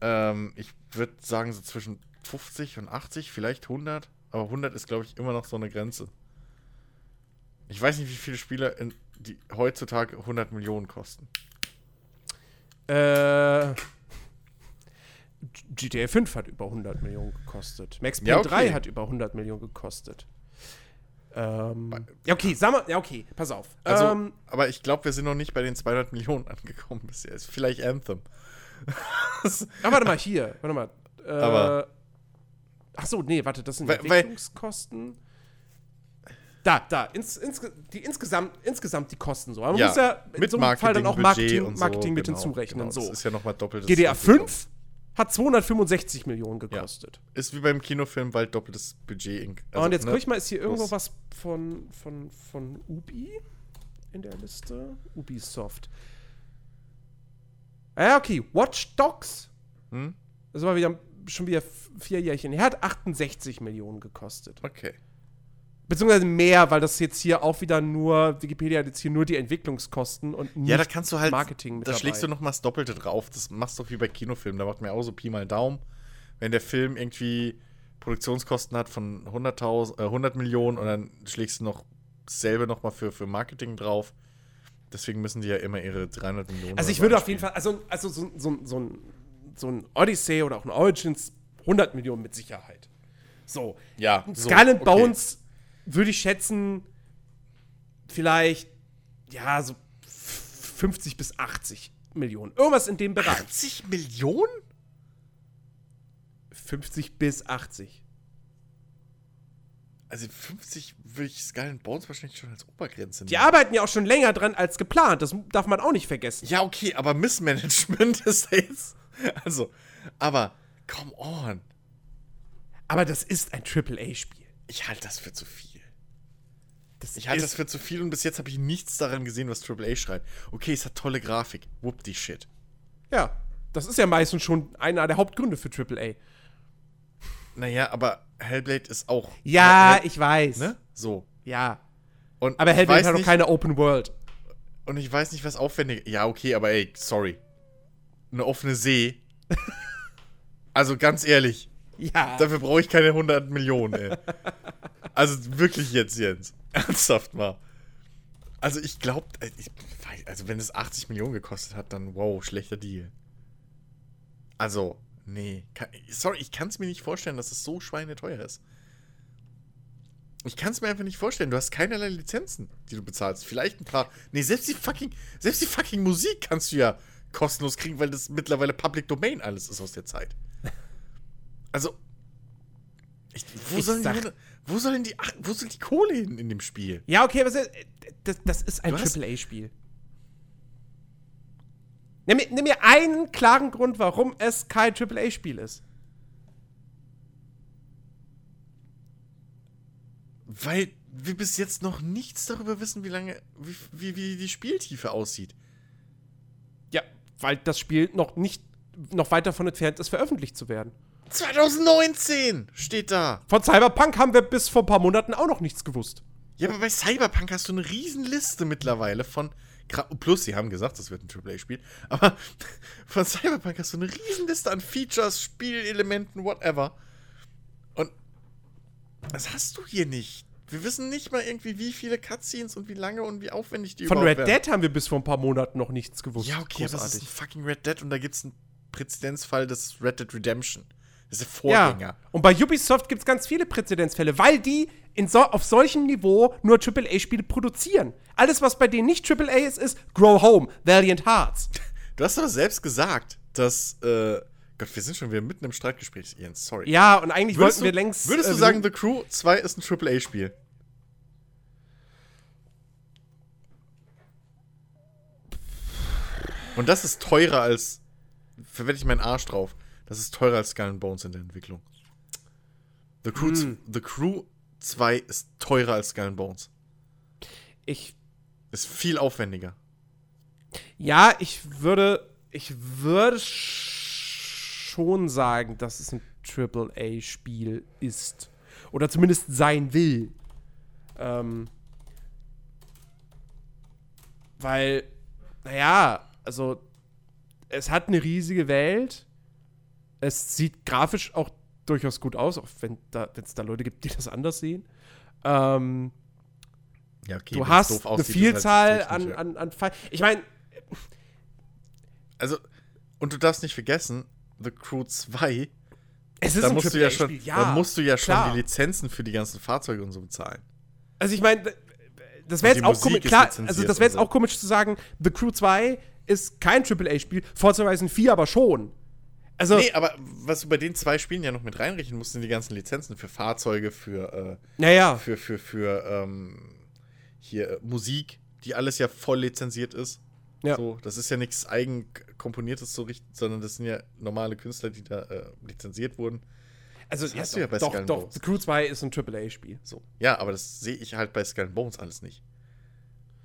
Ähm, ich würde sagen, so zwischen 50 und 80, vielleicht 100. Aber 100 ist, glaube ich, immer noch so eine Grenze. Ich weiß nicht, wie viele Spiele in, die heutzutage 100 Millionen kosten. Äh, GTA 5 hat über 100 Millionen gekostet. Max Payne Ja, okay. 3 hat über 100 Millionen gekostet. Ähm, ja, okay, sag mal, ja, okay, pass auf. Also, ähm, aber ich glaube, wir sind noch nicht bei den 200 Millionen angekommen bisher. Ist vielleicht Anthem. ah, warte mal, hier, warte mal. Äh, Aber- Ach so, nee, warte, das sind Weil- weil- Entwicklungskosten. Da, da, ins, ins, die insgesamt, insgesamt die Kosten so. Aber man Ja, muss ja in mit so einem Fall dann auch Marketing, Marketing, Budget so, Marketing mit genau, hinzurechnen. genau. So. Das ist ja nochmal doppelt. GTA 5 hat 265 Millionen gekostet. Ist wie beim Kinofilm bald doppeltes Budget. also, und jetzt ne? guck ich mal, ist hier irgendwo Los. was von, von, von Ubi in der Liste? Ubisoft. Ja, okay. Watch Dogs. Hm? Das war wieder, schon wieder vier Jährchen her. Hat 68 Millionen gekostet. Okay. Beziehungsweise mehr, weil das jetzt hier auch wieder nur, Wikipedia hat jetzt hier nur die Entwicklungskosten und nicht Ja, da kannst du halt. Marketing mit da dabei. schlägst du nochmal das Doppelte drauf. Das machst du wie bei Kinofilmen. Da macht mir auch so Pi mal Daumen. Wenn der Film irgendwie Produktionskosten hat von 100.000, äh, 100 Millionen und dann schlägst du noch dasselbe nochmal für, für Marketing drauf. Deswegen müssen die ja immer ihre 300 Millionen. Also ich würde auf jeden. Fall, also, also so, so, so, ein, so ein Odyssey oder auch ein Origins 100 Millionen mit Sicherheit. So. Ja, Und so, Skull and okay. Würde ich schätzen, vielleicht, ja, so f- 50 bis 80 Millionen. Irgendwas in dem Bereich. 80 Millionen? 50 bis 80. Also 50 würde ich Skull and Bones wahrscheinlich schon als Obergrenze Die arbeiten ja auch schon länger dran als geplant. Das darf man auch nicht vergessen. Ja, okay, aber Missmanagement ist jetzt. Also, aber come on. Aber das ist ein AAA-Spiel. Ich halte das für zu viel. Das Ich halte das für zu viel und bis jetzt habe ich nichts daran gesehen, was AAA schreibt. Okay, es hat tolle Grafik. Whoop die Shit. Ja, das ist ja meistens schon einer der Hauptgründe für AAA. Naja, aber Hellblade ist auch. Ja, Hell- ich weiß. Ne? So. Ja. Und Aber Hellblade hat doch keine Open World. Und ich weiß nicht, was aufwendig. Ja, okay, aber ey, sorry. Eine offene See. also ganz ehrlich, Ja. dafür brauche ich keine 100 Millionen, ey. Also wirklich jetzt, Jens. Ernsthaft mal. Also ich glaube, also wenn es 80 Millionen gekostet hat, dann wow, schlechter Deal. Also, nee. Kann, sorry, ich kann es mir nicht vorstellen, dass es so schweineteuer ist. Ich kann es mir einfach nicht vorstellen. Du hast keinerlei Lizenzen, die du bezahlst. Vielleicht ein paar. Nee, selbst die fucking, selbst die fucking Musik kannst du ja kostenlos kriegen, weil das mittlerweile Public Domain alles ist aus der Zeit. Also. Ich, wo, Ich sollen sag- die, wo sollen die, ach, wo soll die Kohle hin in dem Spiel? Ja, okay, aber das, das, ist ein AAA-Spiel. Nimm, mir- nimm mir einen klaren Grund, warum es kein AAA-Spiel ist. Weil wir bis jetzt noch nichts darüber wissen, wie lange, wie, wie, wie die Spieltiefe aussieht. Ja, weil das Spiel noch nicht noch weit davon entfernt ist, veröffentlicht zu werden. 2019 steht da. Von Cyberpunk haben wir bis vor ein paar Monaten auch noch nichts gewusst. Ja, aber bei Cyberpunk hast du eine Riesenliste mittlerweile von. Plus, sie haben gesagt, das wird ein AAA-Spiel. Aber von Cyberpunk hast du eine Riesenliste an Features, Spielelementen, whatever. Und das hast du hier nicht. Wir wissen nicht mal irgendwie, wie viele Cutscenes und wie lange und wie aufwendig die Von Red werden. Dead haben wir bis vor ein paar Monaten noch nichts gewusst. Ja, okay, aber das ist ein fucking Red Dead und da gibt es einen Präzedenzfall des Red Dead Redemption. Das ist der Vorgänger. Ja. Und bei Ubisoft gibt es ganz viele Präzedenzfälle, weil die so, auf solchem Niveau nur AAA-Spiele produzieren. Alles, was bei denen nicht AAA ist, ist Grow Home, Valiant Hearts. Du hast aber selbst gesagt, dass. Äh, Gott, wir sind schon wieder mitten im Streitgespräch, Ian. Sorry. Ja, und eigentlich würdest wollten wir du, längst. Würdest äh, du wir sagen, The Crew 2 ist ein AAA-Spiel? Und das ist teurer als. Verwende ich meinen Arsch drauf. Das ist teurer als Skull and Bones in der Entwicklung. The Crew, Hm. The Crew 2 ist teurer als Skull and Bones. ich Ist viel aufwendiger. Ja, ich würde, ich würde sch- schon sagen, dass es ein AAA-Spiel ist. Oder zumindest sein will. Ähm, weil, naja, also, es hat eine riesige Welt. Es sieht grafisch auch durchaus gut aus, auch wenn da, es da Leute gibt, die das anders sehen. Ähm, Ja, okay. du hast eine Vielzahl halt an, ja. an, an Fall. Ich meine, Also, und du darfst nicht vergessen, The Crew 2, es ist da ein musst, du ja schon, AAA-Spiel, da musst du ja schon klar. die Lizenzen für die ganzen Fahrzeuge und so bezahlen. Also ich meine, das wäre jetzt auch Musik komisch, klar, also das wäre jetzt so. auch komisch zu sagen, The Crew 2 ist kein AAA-Spiel, Forza Horizon 4 aber schon. Also, Nee, aber was du bei den zwei Spielen ja noch mit reinrechnen musst, sind die ganzen Lizenzen für Fahrzeuge, für, äh, naja, für, für, für ähm, hier äh, Musik, die alles ja voll lizenziert ist. Ja. So, das ist ja nichts eigenkomponiertes so richtig, sondern das sind ja normale Künstler, die da äh, lizenziert wurden. also das ja, hast du ja bei doch, Skull doch, Bones. The Crew 2 ist ein AAA-Spiel. So. Ja, aber das sehe ich halt bei Skull Bones alles nicht.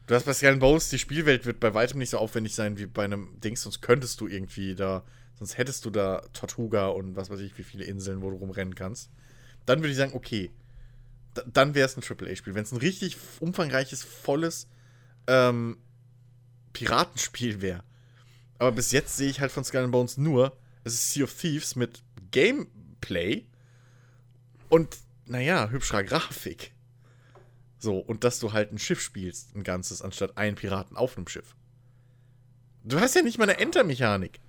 Du hast bei Skull Bones, die Spielwelt wird bei weitem nicht so aufwendig sein wie bei einem Dings, sonst könntest du irgendwie da, sonst hättest du da Tortuga und was weiß ich, wie viele Inseln, wo du rumrennen kannst. Dann würde ich sagen, okay, da, dann wäre es ein AAA-Spiel. Wenn es ein richtig umfangreiches, volles ähm, Piratenspiel wäre. Aber bis jetzt sehe ich halt von Skull Bones nur, es ist Sea of Thieves mit Gameplay und, naja, hübscherer Grafik. So, und dass du halt ein Schiff spielst, ein ganzes, anstatt einen Piraten auf einem Schiff. Du hast ja nicht mal eine Entermechanik.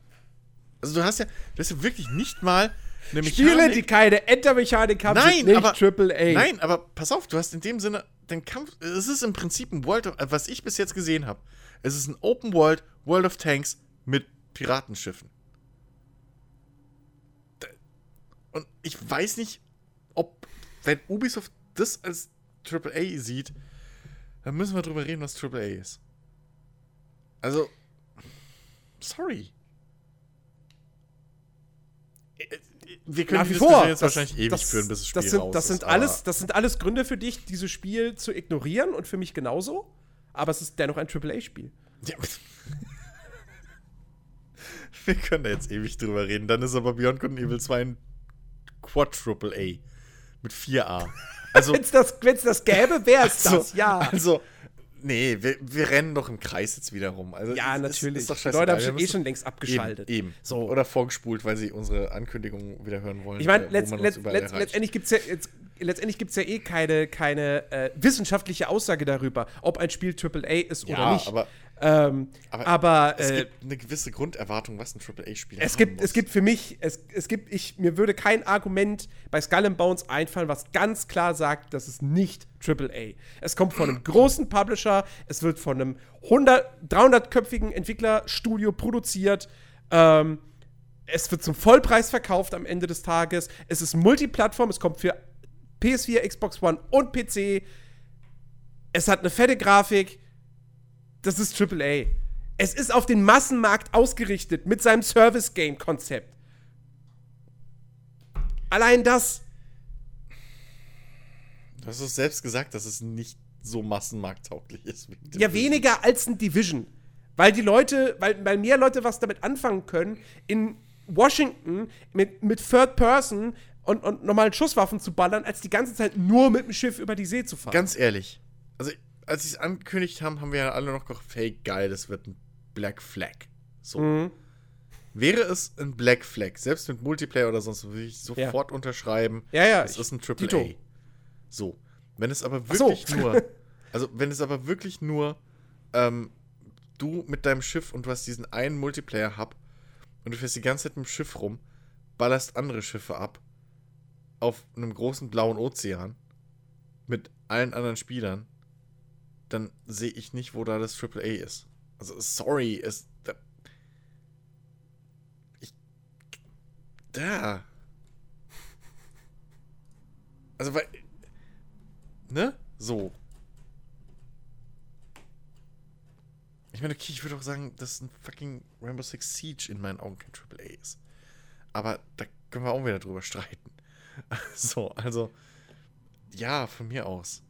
Also du hast ja, du hast ja wirklich nicht mal eine Spiele, die keine Enter-Mechanik haben, Nein, sind nicht aber- AAA. Nein, aber pass auf, du hast in dem Sinne den Kampf. Es ist im Prinzip ein World of, was ich bis jetzt gesehen habe. Es ist ein Open World, World of Tanks mit Piratenschiffen. Und ich weiß nicht, ob, wenn Ubisoft das als AAA sieht, dann müssen wir drüber reden, was AAA ist. Also, sorry. Wir können Nach wie vor. jetzt wahrscheinlich ewig führen, bis das Spiel das sind, raus das ist, sind aber- alles, Das sind alles, das sind alles Gründe für dich, dieses Spiel zu ignorieren und für mich genauso. Aber es ist dennoch ein AAA-Spiel. Ja. Wir können da jetzt ewig drüber reden. Dann ist aber Beyond Good and Evil 2 ein Quadruple A. Mit 4A. Also, Wenn es das, wenn's das gäbe, wäre es also, das, ja. Also, nee, wir, wir rennen doch im Kreis jetzt wieder rum. Also, ja, natürlich. Ist, ist doch Die. Leute haben schon, eh schon längst abgeschaltet. Eben, eben. So. Oder vorgespult, weil sie unsere Ankündigung wieder hören wollen. Ich meine, äh, letzt, letzt, letzt, letztendlich gibt es ja, jetzt, letztendlich gibt's ja eh keine, keine äh, wissenschaftliche Aussage darüber, ob ein Spiel AAA ist Ja, oder nicht. aber- ähm, aber aber es äh, gibt eine gewisse Grunderwartung, was ein AAA-Spiel es gibt, es gibt für mich, es, es gibt, ich, mir würde kein Argument bei Skull and Bones einfallen, was ganz klar sagt, das ist nicht AAA. Es kommt von einem großen Publisher, es wird von einem 100, 300-köpfigen Entwicklerstudio produziert. Ähm, es wird zum Vollpreis verkauft am Ende des Tages. Es ist Multiplattform, es kommt für PS4, Xbox One und PC. Es hat eine fette Grafik. Das ist AAA. Es ist auf den Massenmarkt ausgerichtet mit seinem Service-Game-Konzept. Allein das. Du hast es selbst gesagt, dass es nicht so massenmarkttauglich ist. Ja, weniger als ein Division. Weil die Leute, weil, weil mehr Leute was damit anfangen können, in Washington mit, mit Third Person und, und normalen Schusswaffen zu ballern, als die ganze Zeit nur mit dem Schiff über die See zu fahren. Ganz ehrlich, also als sie es angekündigt haben, haben wir ja alle noch gedacht, hey, geil, das wird ein Black Flag. So. Mhm. Wäre es ein Black Flag, selbst mit Multiplayer oder sonst, würde ich sofort unterschreiben. Ja, ja, Es ist ein Triple A. Dito. So. Wenn es aber Ach so. wirklich nur, also wenn es aber wirklich nur ähm, du mit deinem Schiff und du hast diesen einen Multiplayer-Hub und du fährst die ganze Zeit mit dem Schiff rum ballerst andere Schiffe ab auf einem großen blauen Ozean mit allen anderen Spielern, dann sehe ich nicht, wo da das AAA ist. Also, sorry, es. Da, ich. Da. Also, weil. Ne? So. Ich meine, okay, ich würde auch sagen, dass ein fucking Rainbow Six Siege in meinen Augen kein AAA ist. Aber da können wir auch wieder drüber streiten. So, also. Ja, von mir aus.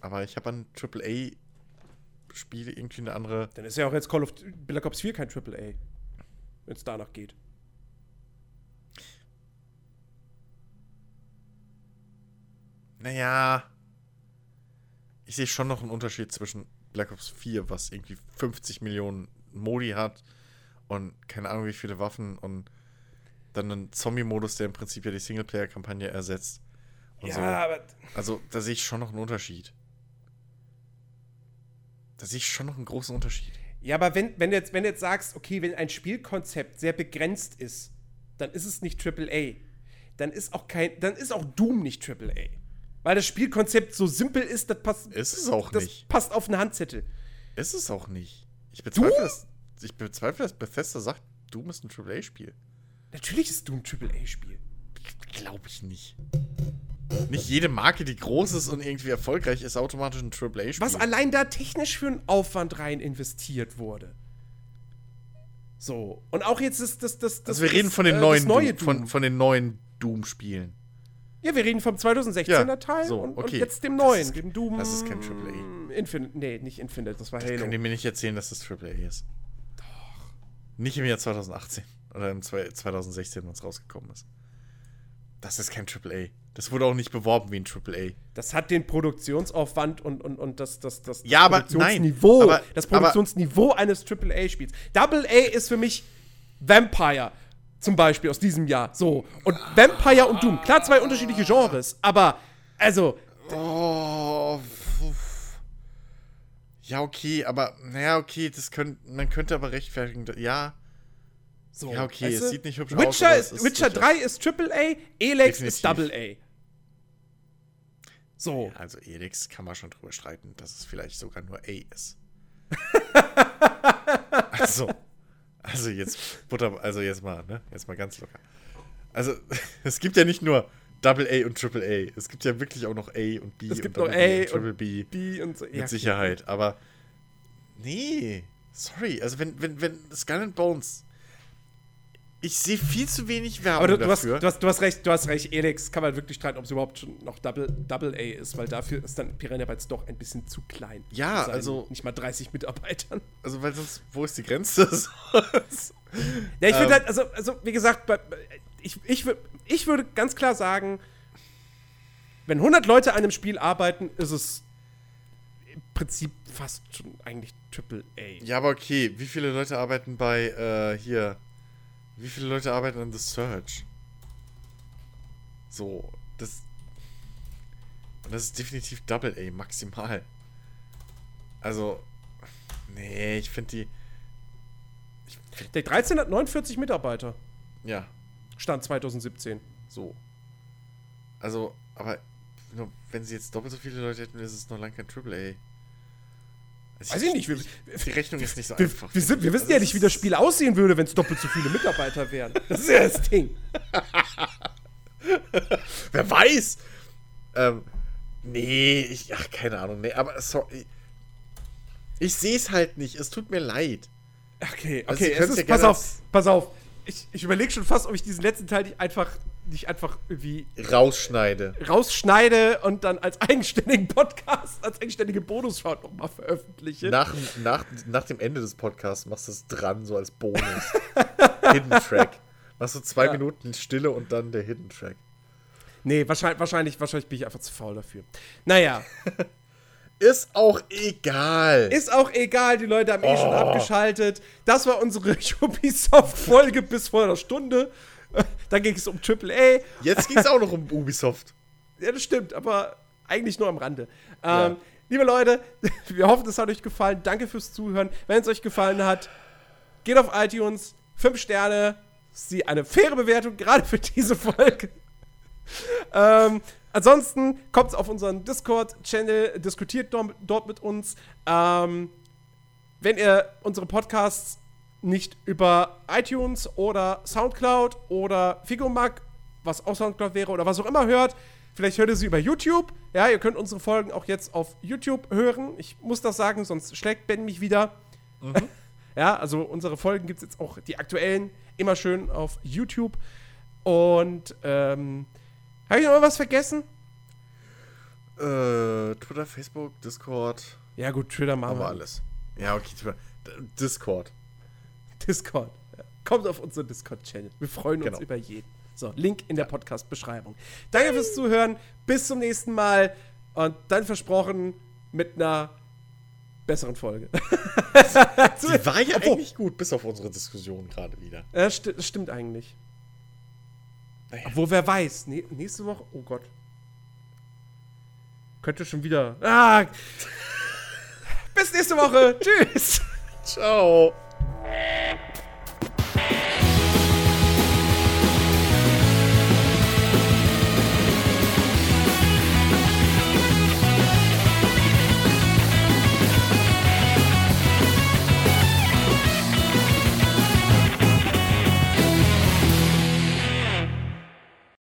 Aber ich habe an AAA-Spiele irgendwie eine andere. Dann ist ja auch jetzt Call of Black Ops 4 kein AAA. Wenn es danach geht. Naja. Ich sehe schon noch einen Unterschied zwischen Black Ops 4, was irgendwie 50 Millionen Modi hat und keine Ahnung wie viele Waffen und dann einen Zombie-Modus, der im Prinzip ja die Singleplayer-Kampagne ersetzt. Ja, so. aber Also, da sehe ich schon noch einen Unterschied. Da sehe ich schon noch einen großen Unterschied. Ja, aber wenn, wenn, du jetzt, wenn du jetzt sagst, okay, wenn ein Spielkonzept sehr begrenzt ist, dann ist es nicht AAA. Dann ist auch kein, dann ist auch Doom nicht AAA. Weil das Spielkonzept so simpel ist, das passt, Ist es auch das nicht. passt auf einen Handzettel. Ist es auch nicht. Ich bezweifle, Doom? dass, ich bezweifle, dass Bethesda sagt, Doom ist ein AAA-Spiel. Natürlich ist Doom ein AAA-Spiel. Glaube ich nicht. Nicht jede Marke, die groß ist und irgendwie erfolgreich ist, automatisch ein AAA-Spiel. Was allein da technisch für einen Aufwand rein investiert wurde. So. Und auch jetzt ist das. das, das Also wir reden von den äh, neuen neue Doom, von, von den neuen Doom-Spielen. Ja, wir reden vom 2016er Ja, Teil so, und, und okay. jetzt dem neuen, ist- dem Doom. das ist kein AAA. Infinite, nee, nicht Infinite, das war Das Halo. könnt ihr mir nicht erzählen, dass das AAA ist. Doch. Nicht im Jahr 2018 oder im zwei- 2016, wenn es rausgekommen ist. Das ist kein AAA. Das wurde auch nicht beworben wie ein AAA. Das hat den Produktionsaufwand und, und, und das, das, das Ja, aber Produktionsniveau, nein, aber- das aber- Produktionsniveau eines AAA-Spiels. Double A ist für mich Vampire zum Beispiel aus diesem Jahr. So. Und Vampire und Doom. Klar, zwei unterschiedliche Genres, aber also, Oh. pf. Ja, okay, aber, naja, okay, das könnt, man könnte aber rechtfertigen. Ja, so. Ja, okay, weißt es du? sieht nicht hübsch aus, Witcher, aber ist, es ist Witcher durchaus- 3 ist AAA, Elex ist Definitiv. Double A. So. also Elix kann man schon drüber streiten, dass es vielleicht sogar nur A ist. also, also jetzt Butter, also jetzt mal, ne? Jetzt mal ganz locker. Also, es gibt ja nicht nur Double A und Triple A. Es gibt ja wirklich auch noch A und B Es und gibt noch Double A B und Triple B. B und so. Mit Sicherheit, aber nee, sorry, also wenn, wenn, wenn Skull and Bones ich sehe viel zu wenig Werbung Aber du, du, hast, dafür. du, hast, du hast recht, du hast recht, Elex kann man wirklich streiten, ob es überhaupt schon noch Double, Double A ist, weil dafür ist dann Piranha Bytes doch ein bisschen zu klein. Ja, also- Nicht mal 30 Mitarbeitern. also, weil sonst, wo ist die Grenze? Ja, ich finde Ähm. halt, also, also wie gesagt, ich, ich, ich würde ganz klar sagen, wenn 100 Leute an einem Spiel arbeiten, ist es im Prinzip fast schon eigentlich Triple A. ja, aber okay, wie viele Leute arbeiten bei, äh, hier, wie viele Leute arbeiten an The Search? So, das, und das ist definitiv Double A, maximal. Also, nee, ich finde die, Der 13 hat 49 Mitarbeiter, ja, Stand 2017. So. Also, aber wenn sie jetzt doppelt so viele Leute hätten, ist es noch lange kein AAA. Also Weiß ich nicht, wir, Die Rechnung ist nicht so wir, einfach. wir, sind, wir wissen Also ja nicht, wie das Spiel aussehen würde, wenn es doppelt so viele Mitarbeiter wären. Das ist ja das Ding. Wer weiß? Ähm, nee, ich, ach, keine Ahnung, nee, aber sorry. Ich sehe es halt nicht, es tut mir leid. Okay, Also, okay, Sie es ist, ja pass auf, pass auf. Ich, ich überlege schon fast, ob ich diesen letzten Teil nicht einfach, nicht einfach irgendwie Rausschneide. rausschneide und dann als eigenständigen Podcast, als eigenständige Bonusschau nochmal veröffentliche. Nach, nach, nach dem Ende des Podcasts machst du es dran, so als Bonus. Hidden Track. Machst du zwei Ja. Minuten Stille und dann der Hidden Track. Nee, wahrscheinlich, wahrscheinlich, wahrscheinlich bin ich einfach zu faul dafür. Naja, Ist auch egal. ist auch egal, die Leute haben eh schon Oh. abgeschaltet. Das war unsere Ubisoft-Folge bis vor einer Stunde. Dann ging es um AAA. Jetzt ging es auch noch um Ubisoft. Ja, das stimmt, aber eigentlich nur am Rande. Ja. Ähm, liebe Leute, wir hoffen, es hat euch gefallen. Danke fürs Zuhören. Wenn es euch gefallen hat, geht auf iTunes, 5 Sterne, sie eine faire Bewertung, gerade für diese Folge. ähm, ansonsten kommt auf unseren Discord-Channel, diskutiert dort, mit uns. Ähm, wenn ihr unsere Podcasts nicht über iTunes oder Soundcloud oder Figomag, was auch Soundcloud wäre oder was auch immer hört, vielleicht hört ihr sie über YouTube. Ja, ihr könnt unsere Folgen auch jetzt auf YouTube hören. Ich muss das sagen, sonst schlägt Ben mich wieder. Mhm. ja, also unsere Folgen gibt es jetzt auch, die aktuellen, immer schön auf YouTube. Und ähm, habe ich noch was vergessen? Äh, Twitter, Facebook, Discord. Ja, gut, Twitter machen wir alles. Ja, okay, Twitter. Discord. Discord. Kommt auf unseren Discord-Channel. Wir freuen uns genau. über jeden. So, Link in der Podcast-Beschreibung. Danke fürs Zuhören. Bis zum nächsten Mal. Und dann versprochen mit einer besseren Folge. Die war ja Obwohl, eigentlich gut, bis auf unsere Diskussion gerade wieder. Ja, sti stimmt eigentlich. Naja. Obwohl, wer weiß. nächste Woche. Oh Gott. Könnte schon wieder. Ah! bis nächste Woche. Tschüss. Ciao.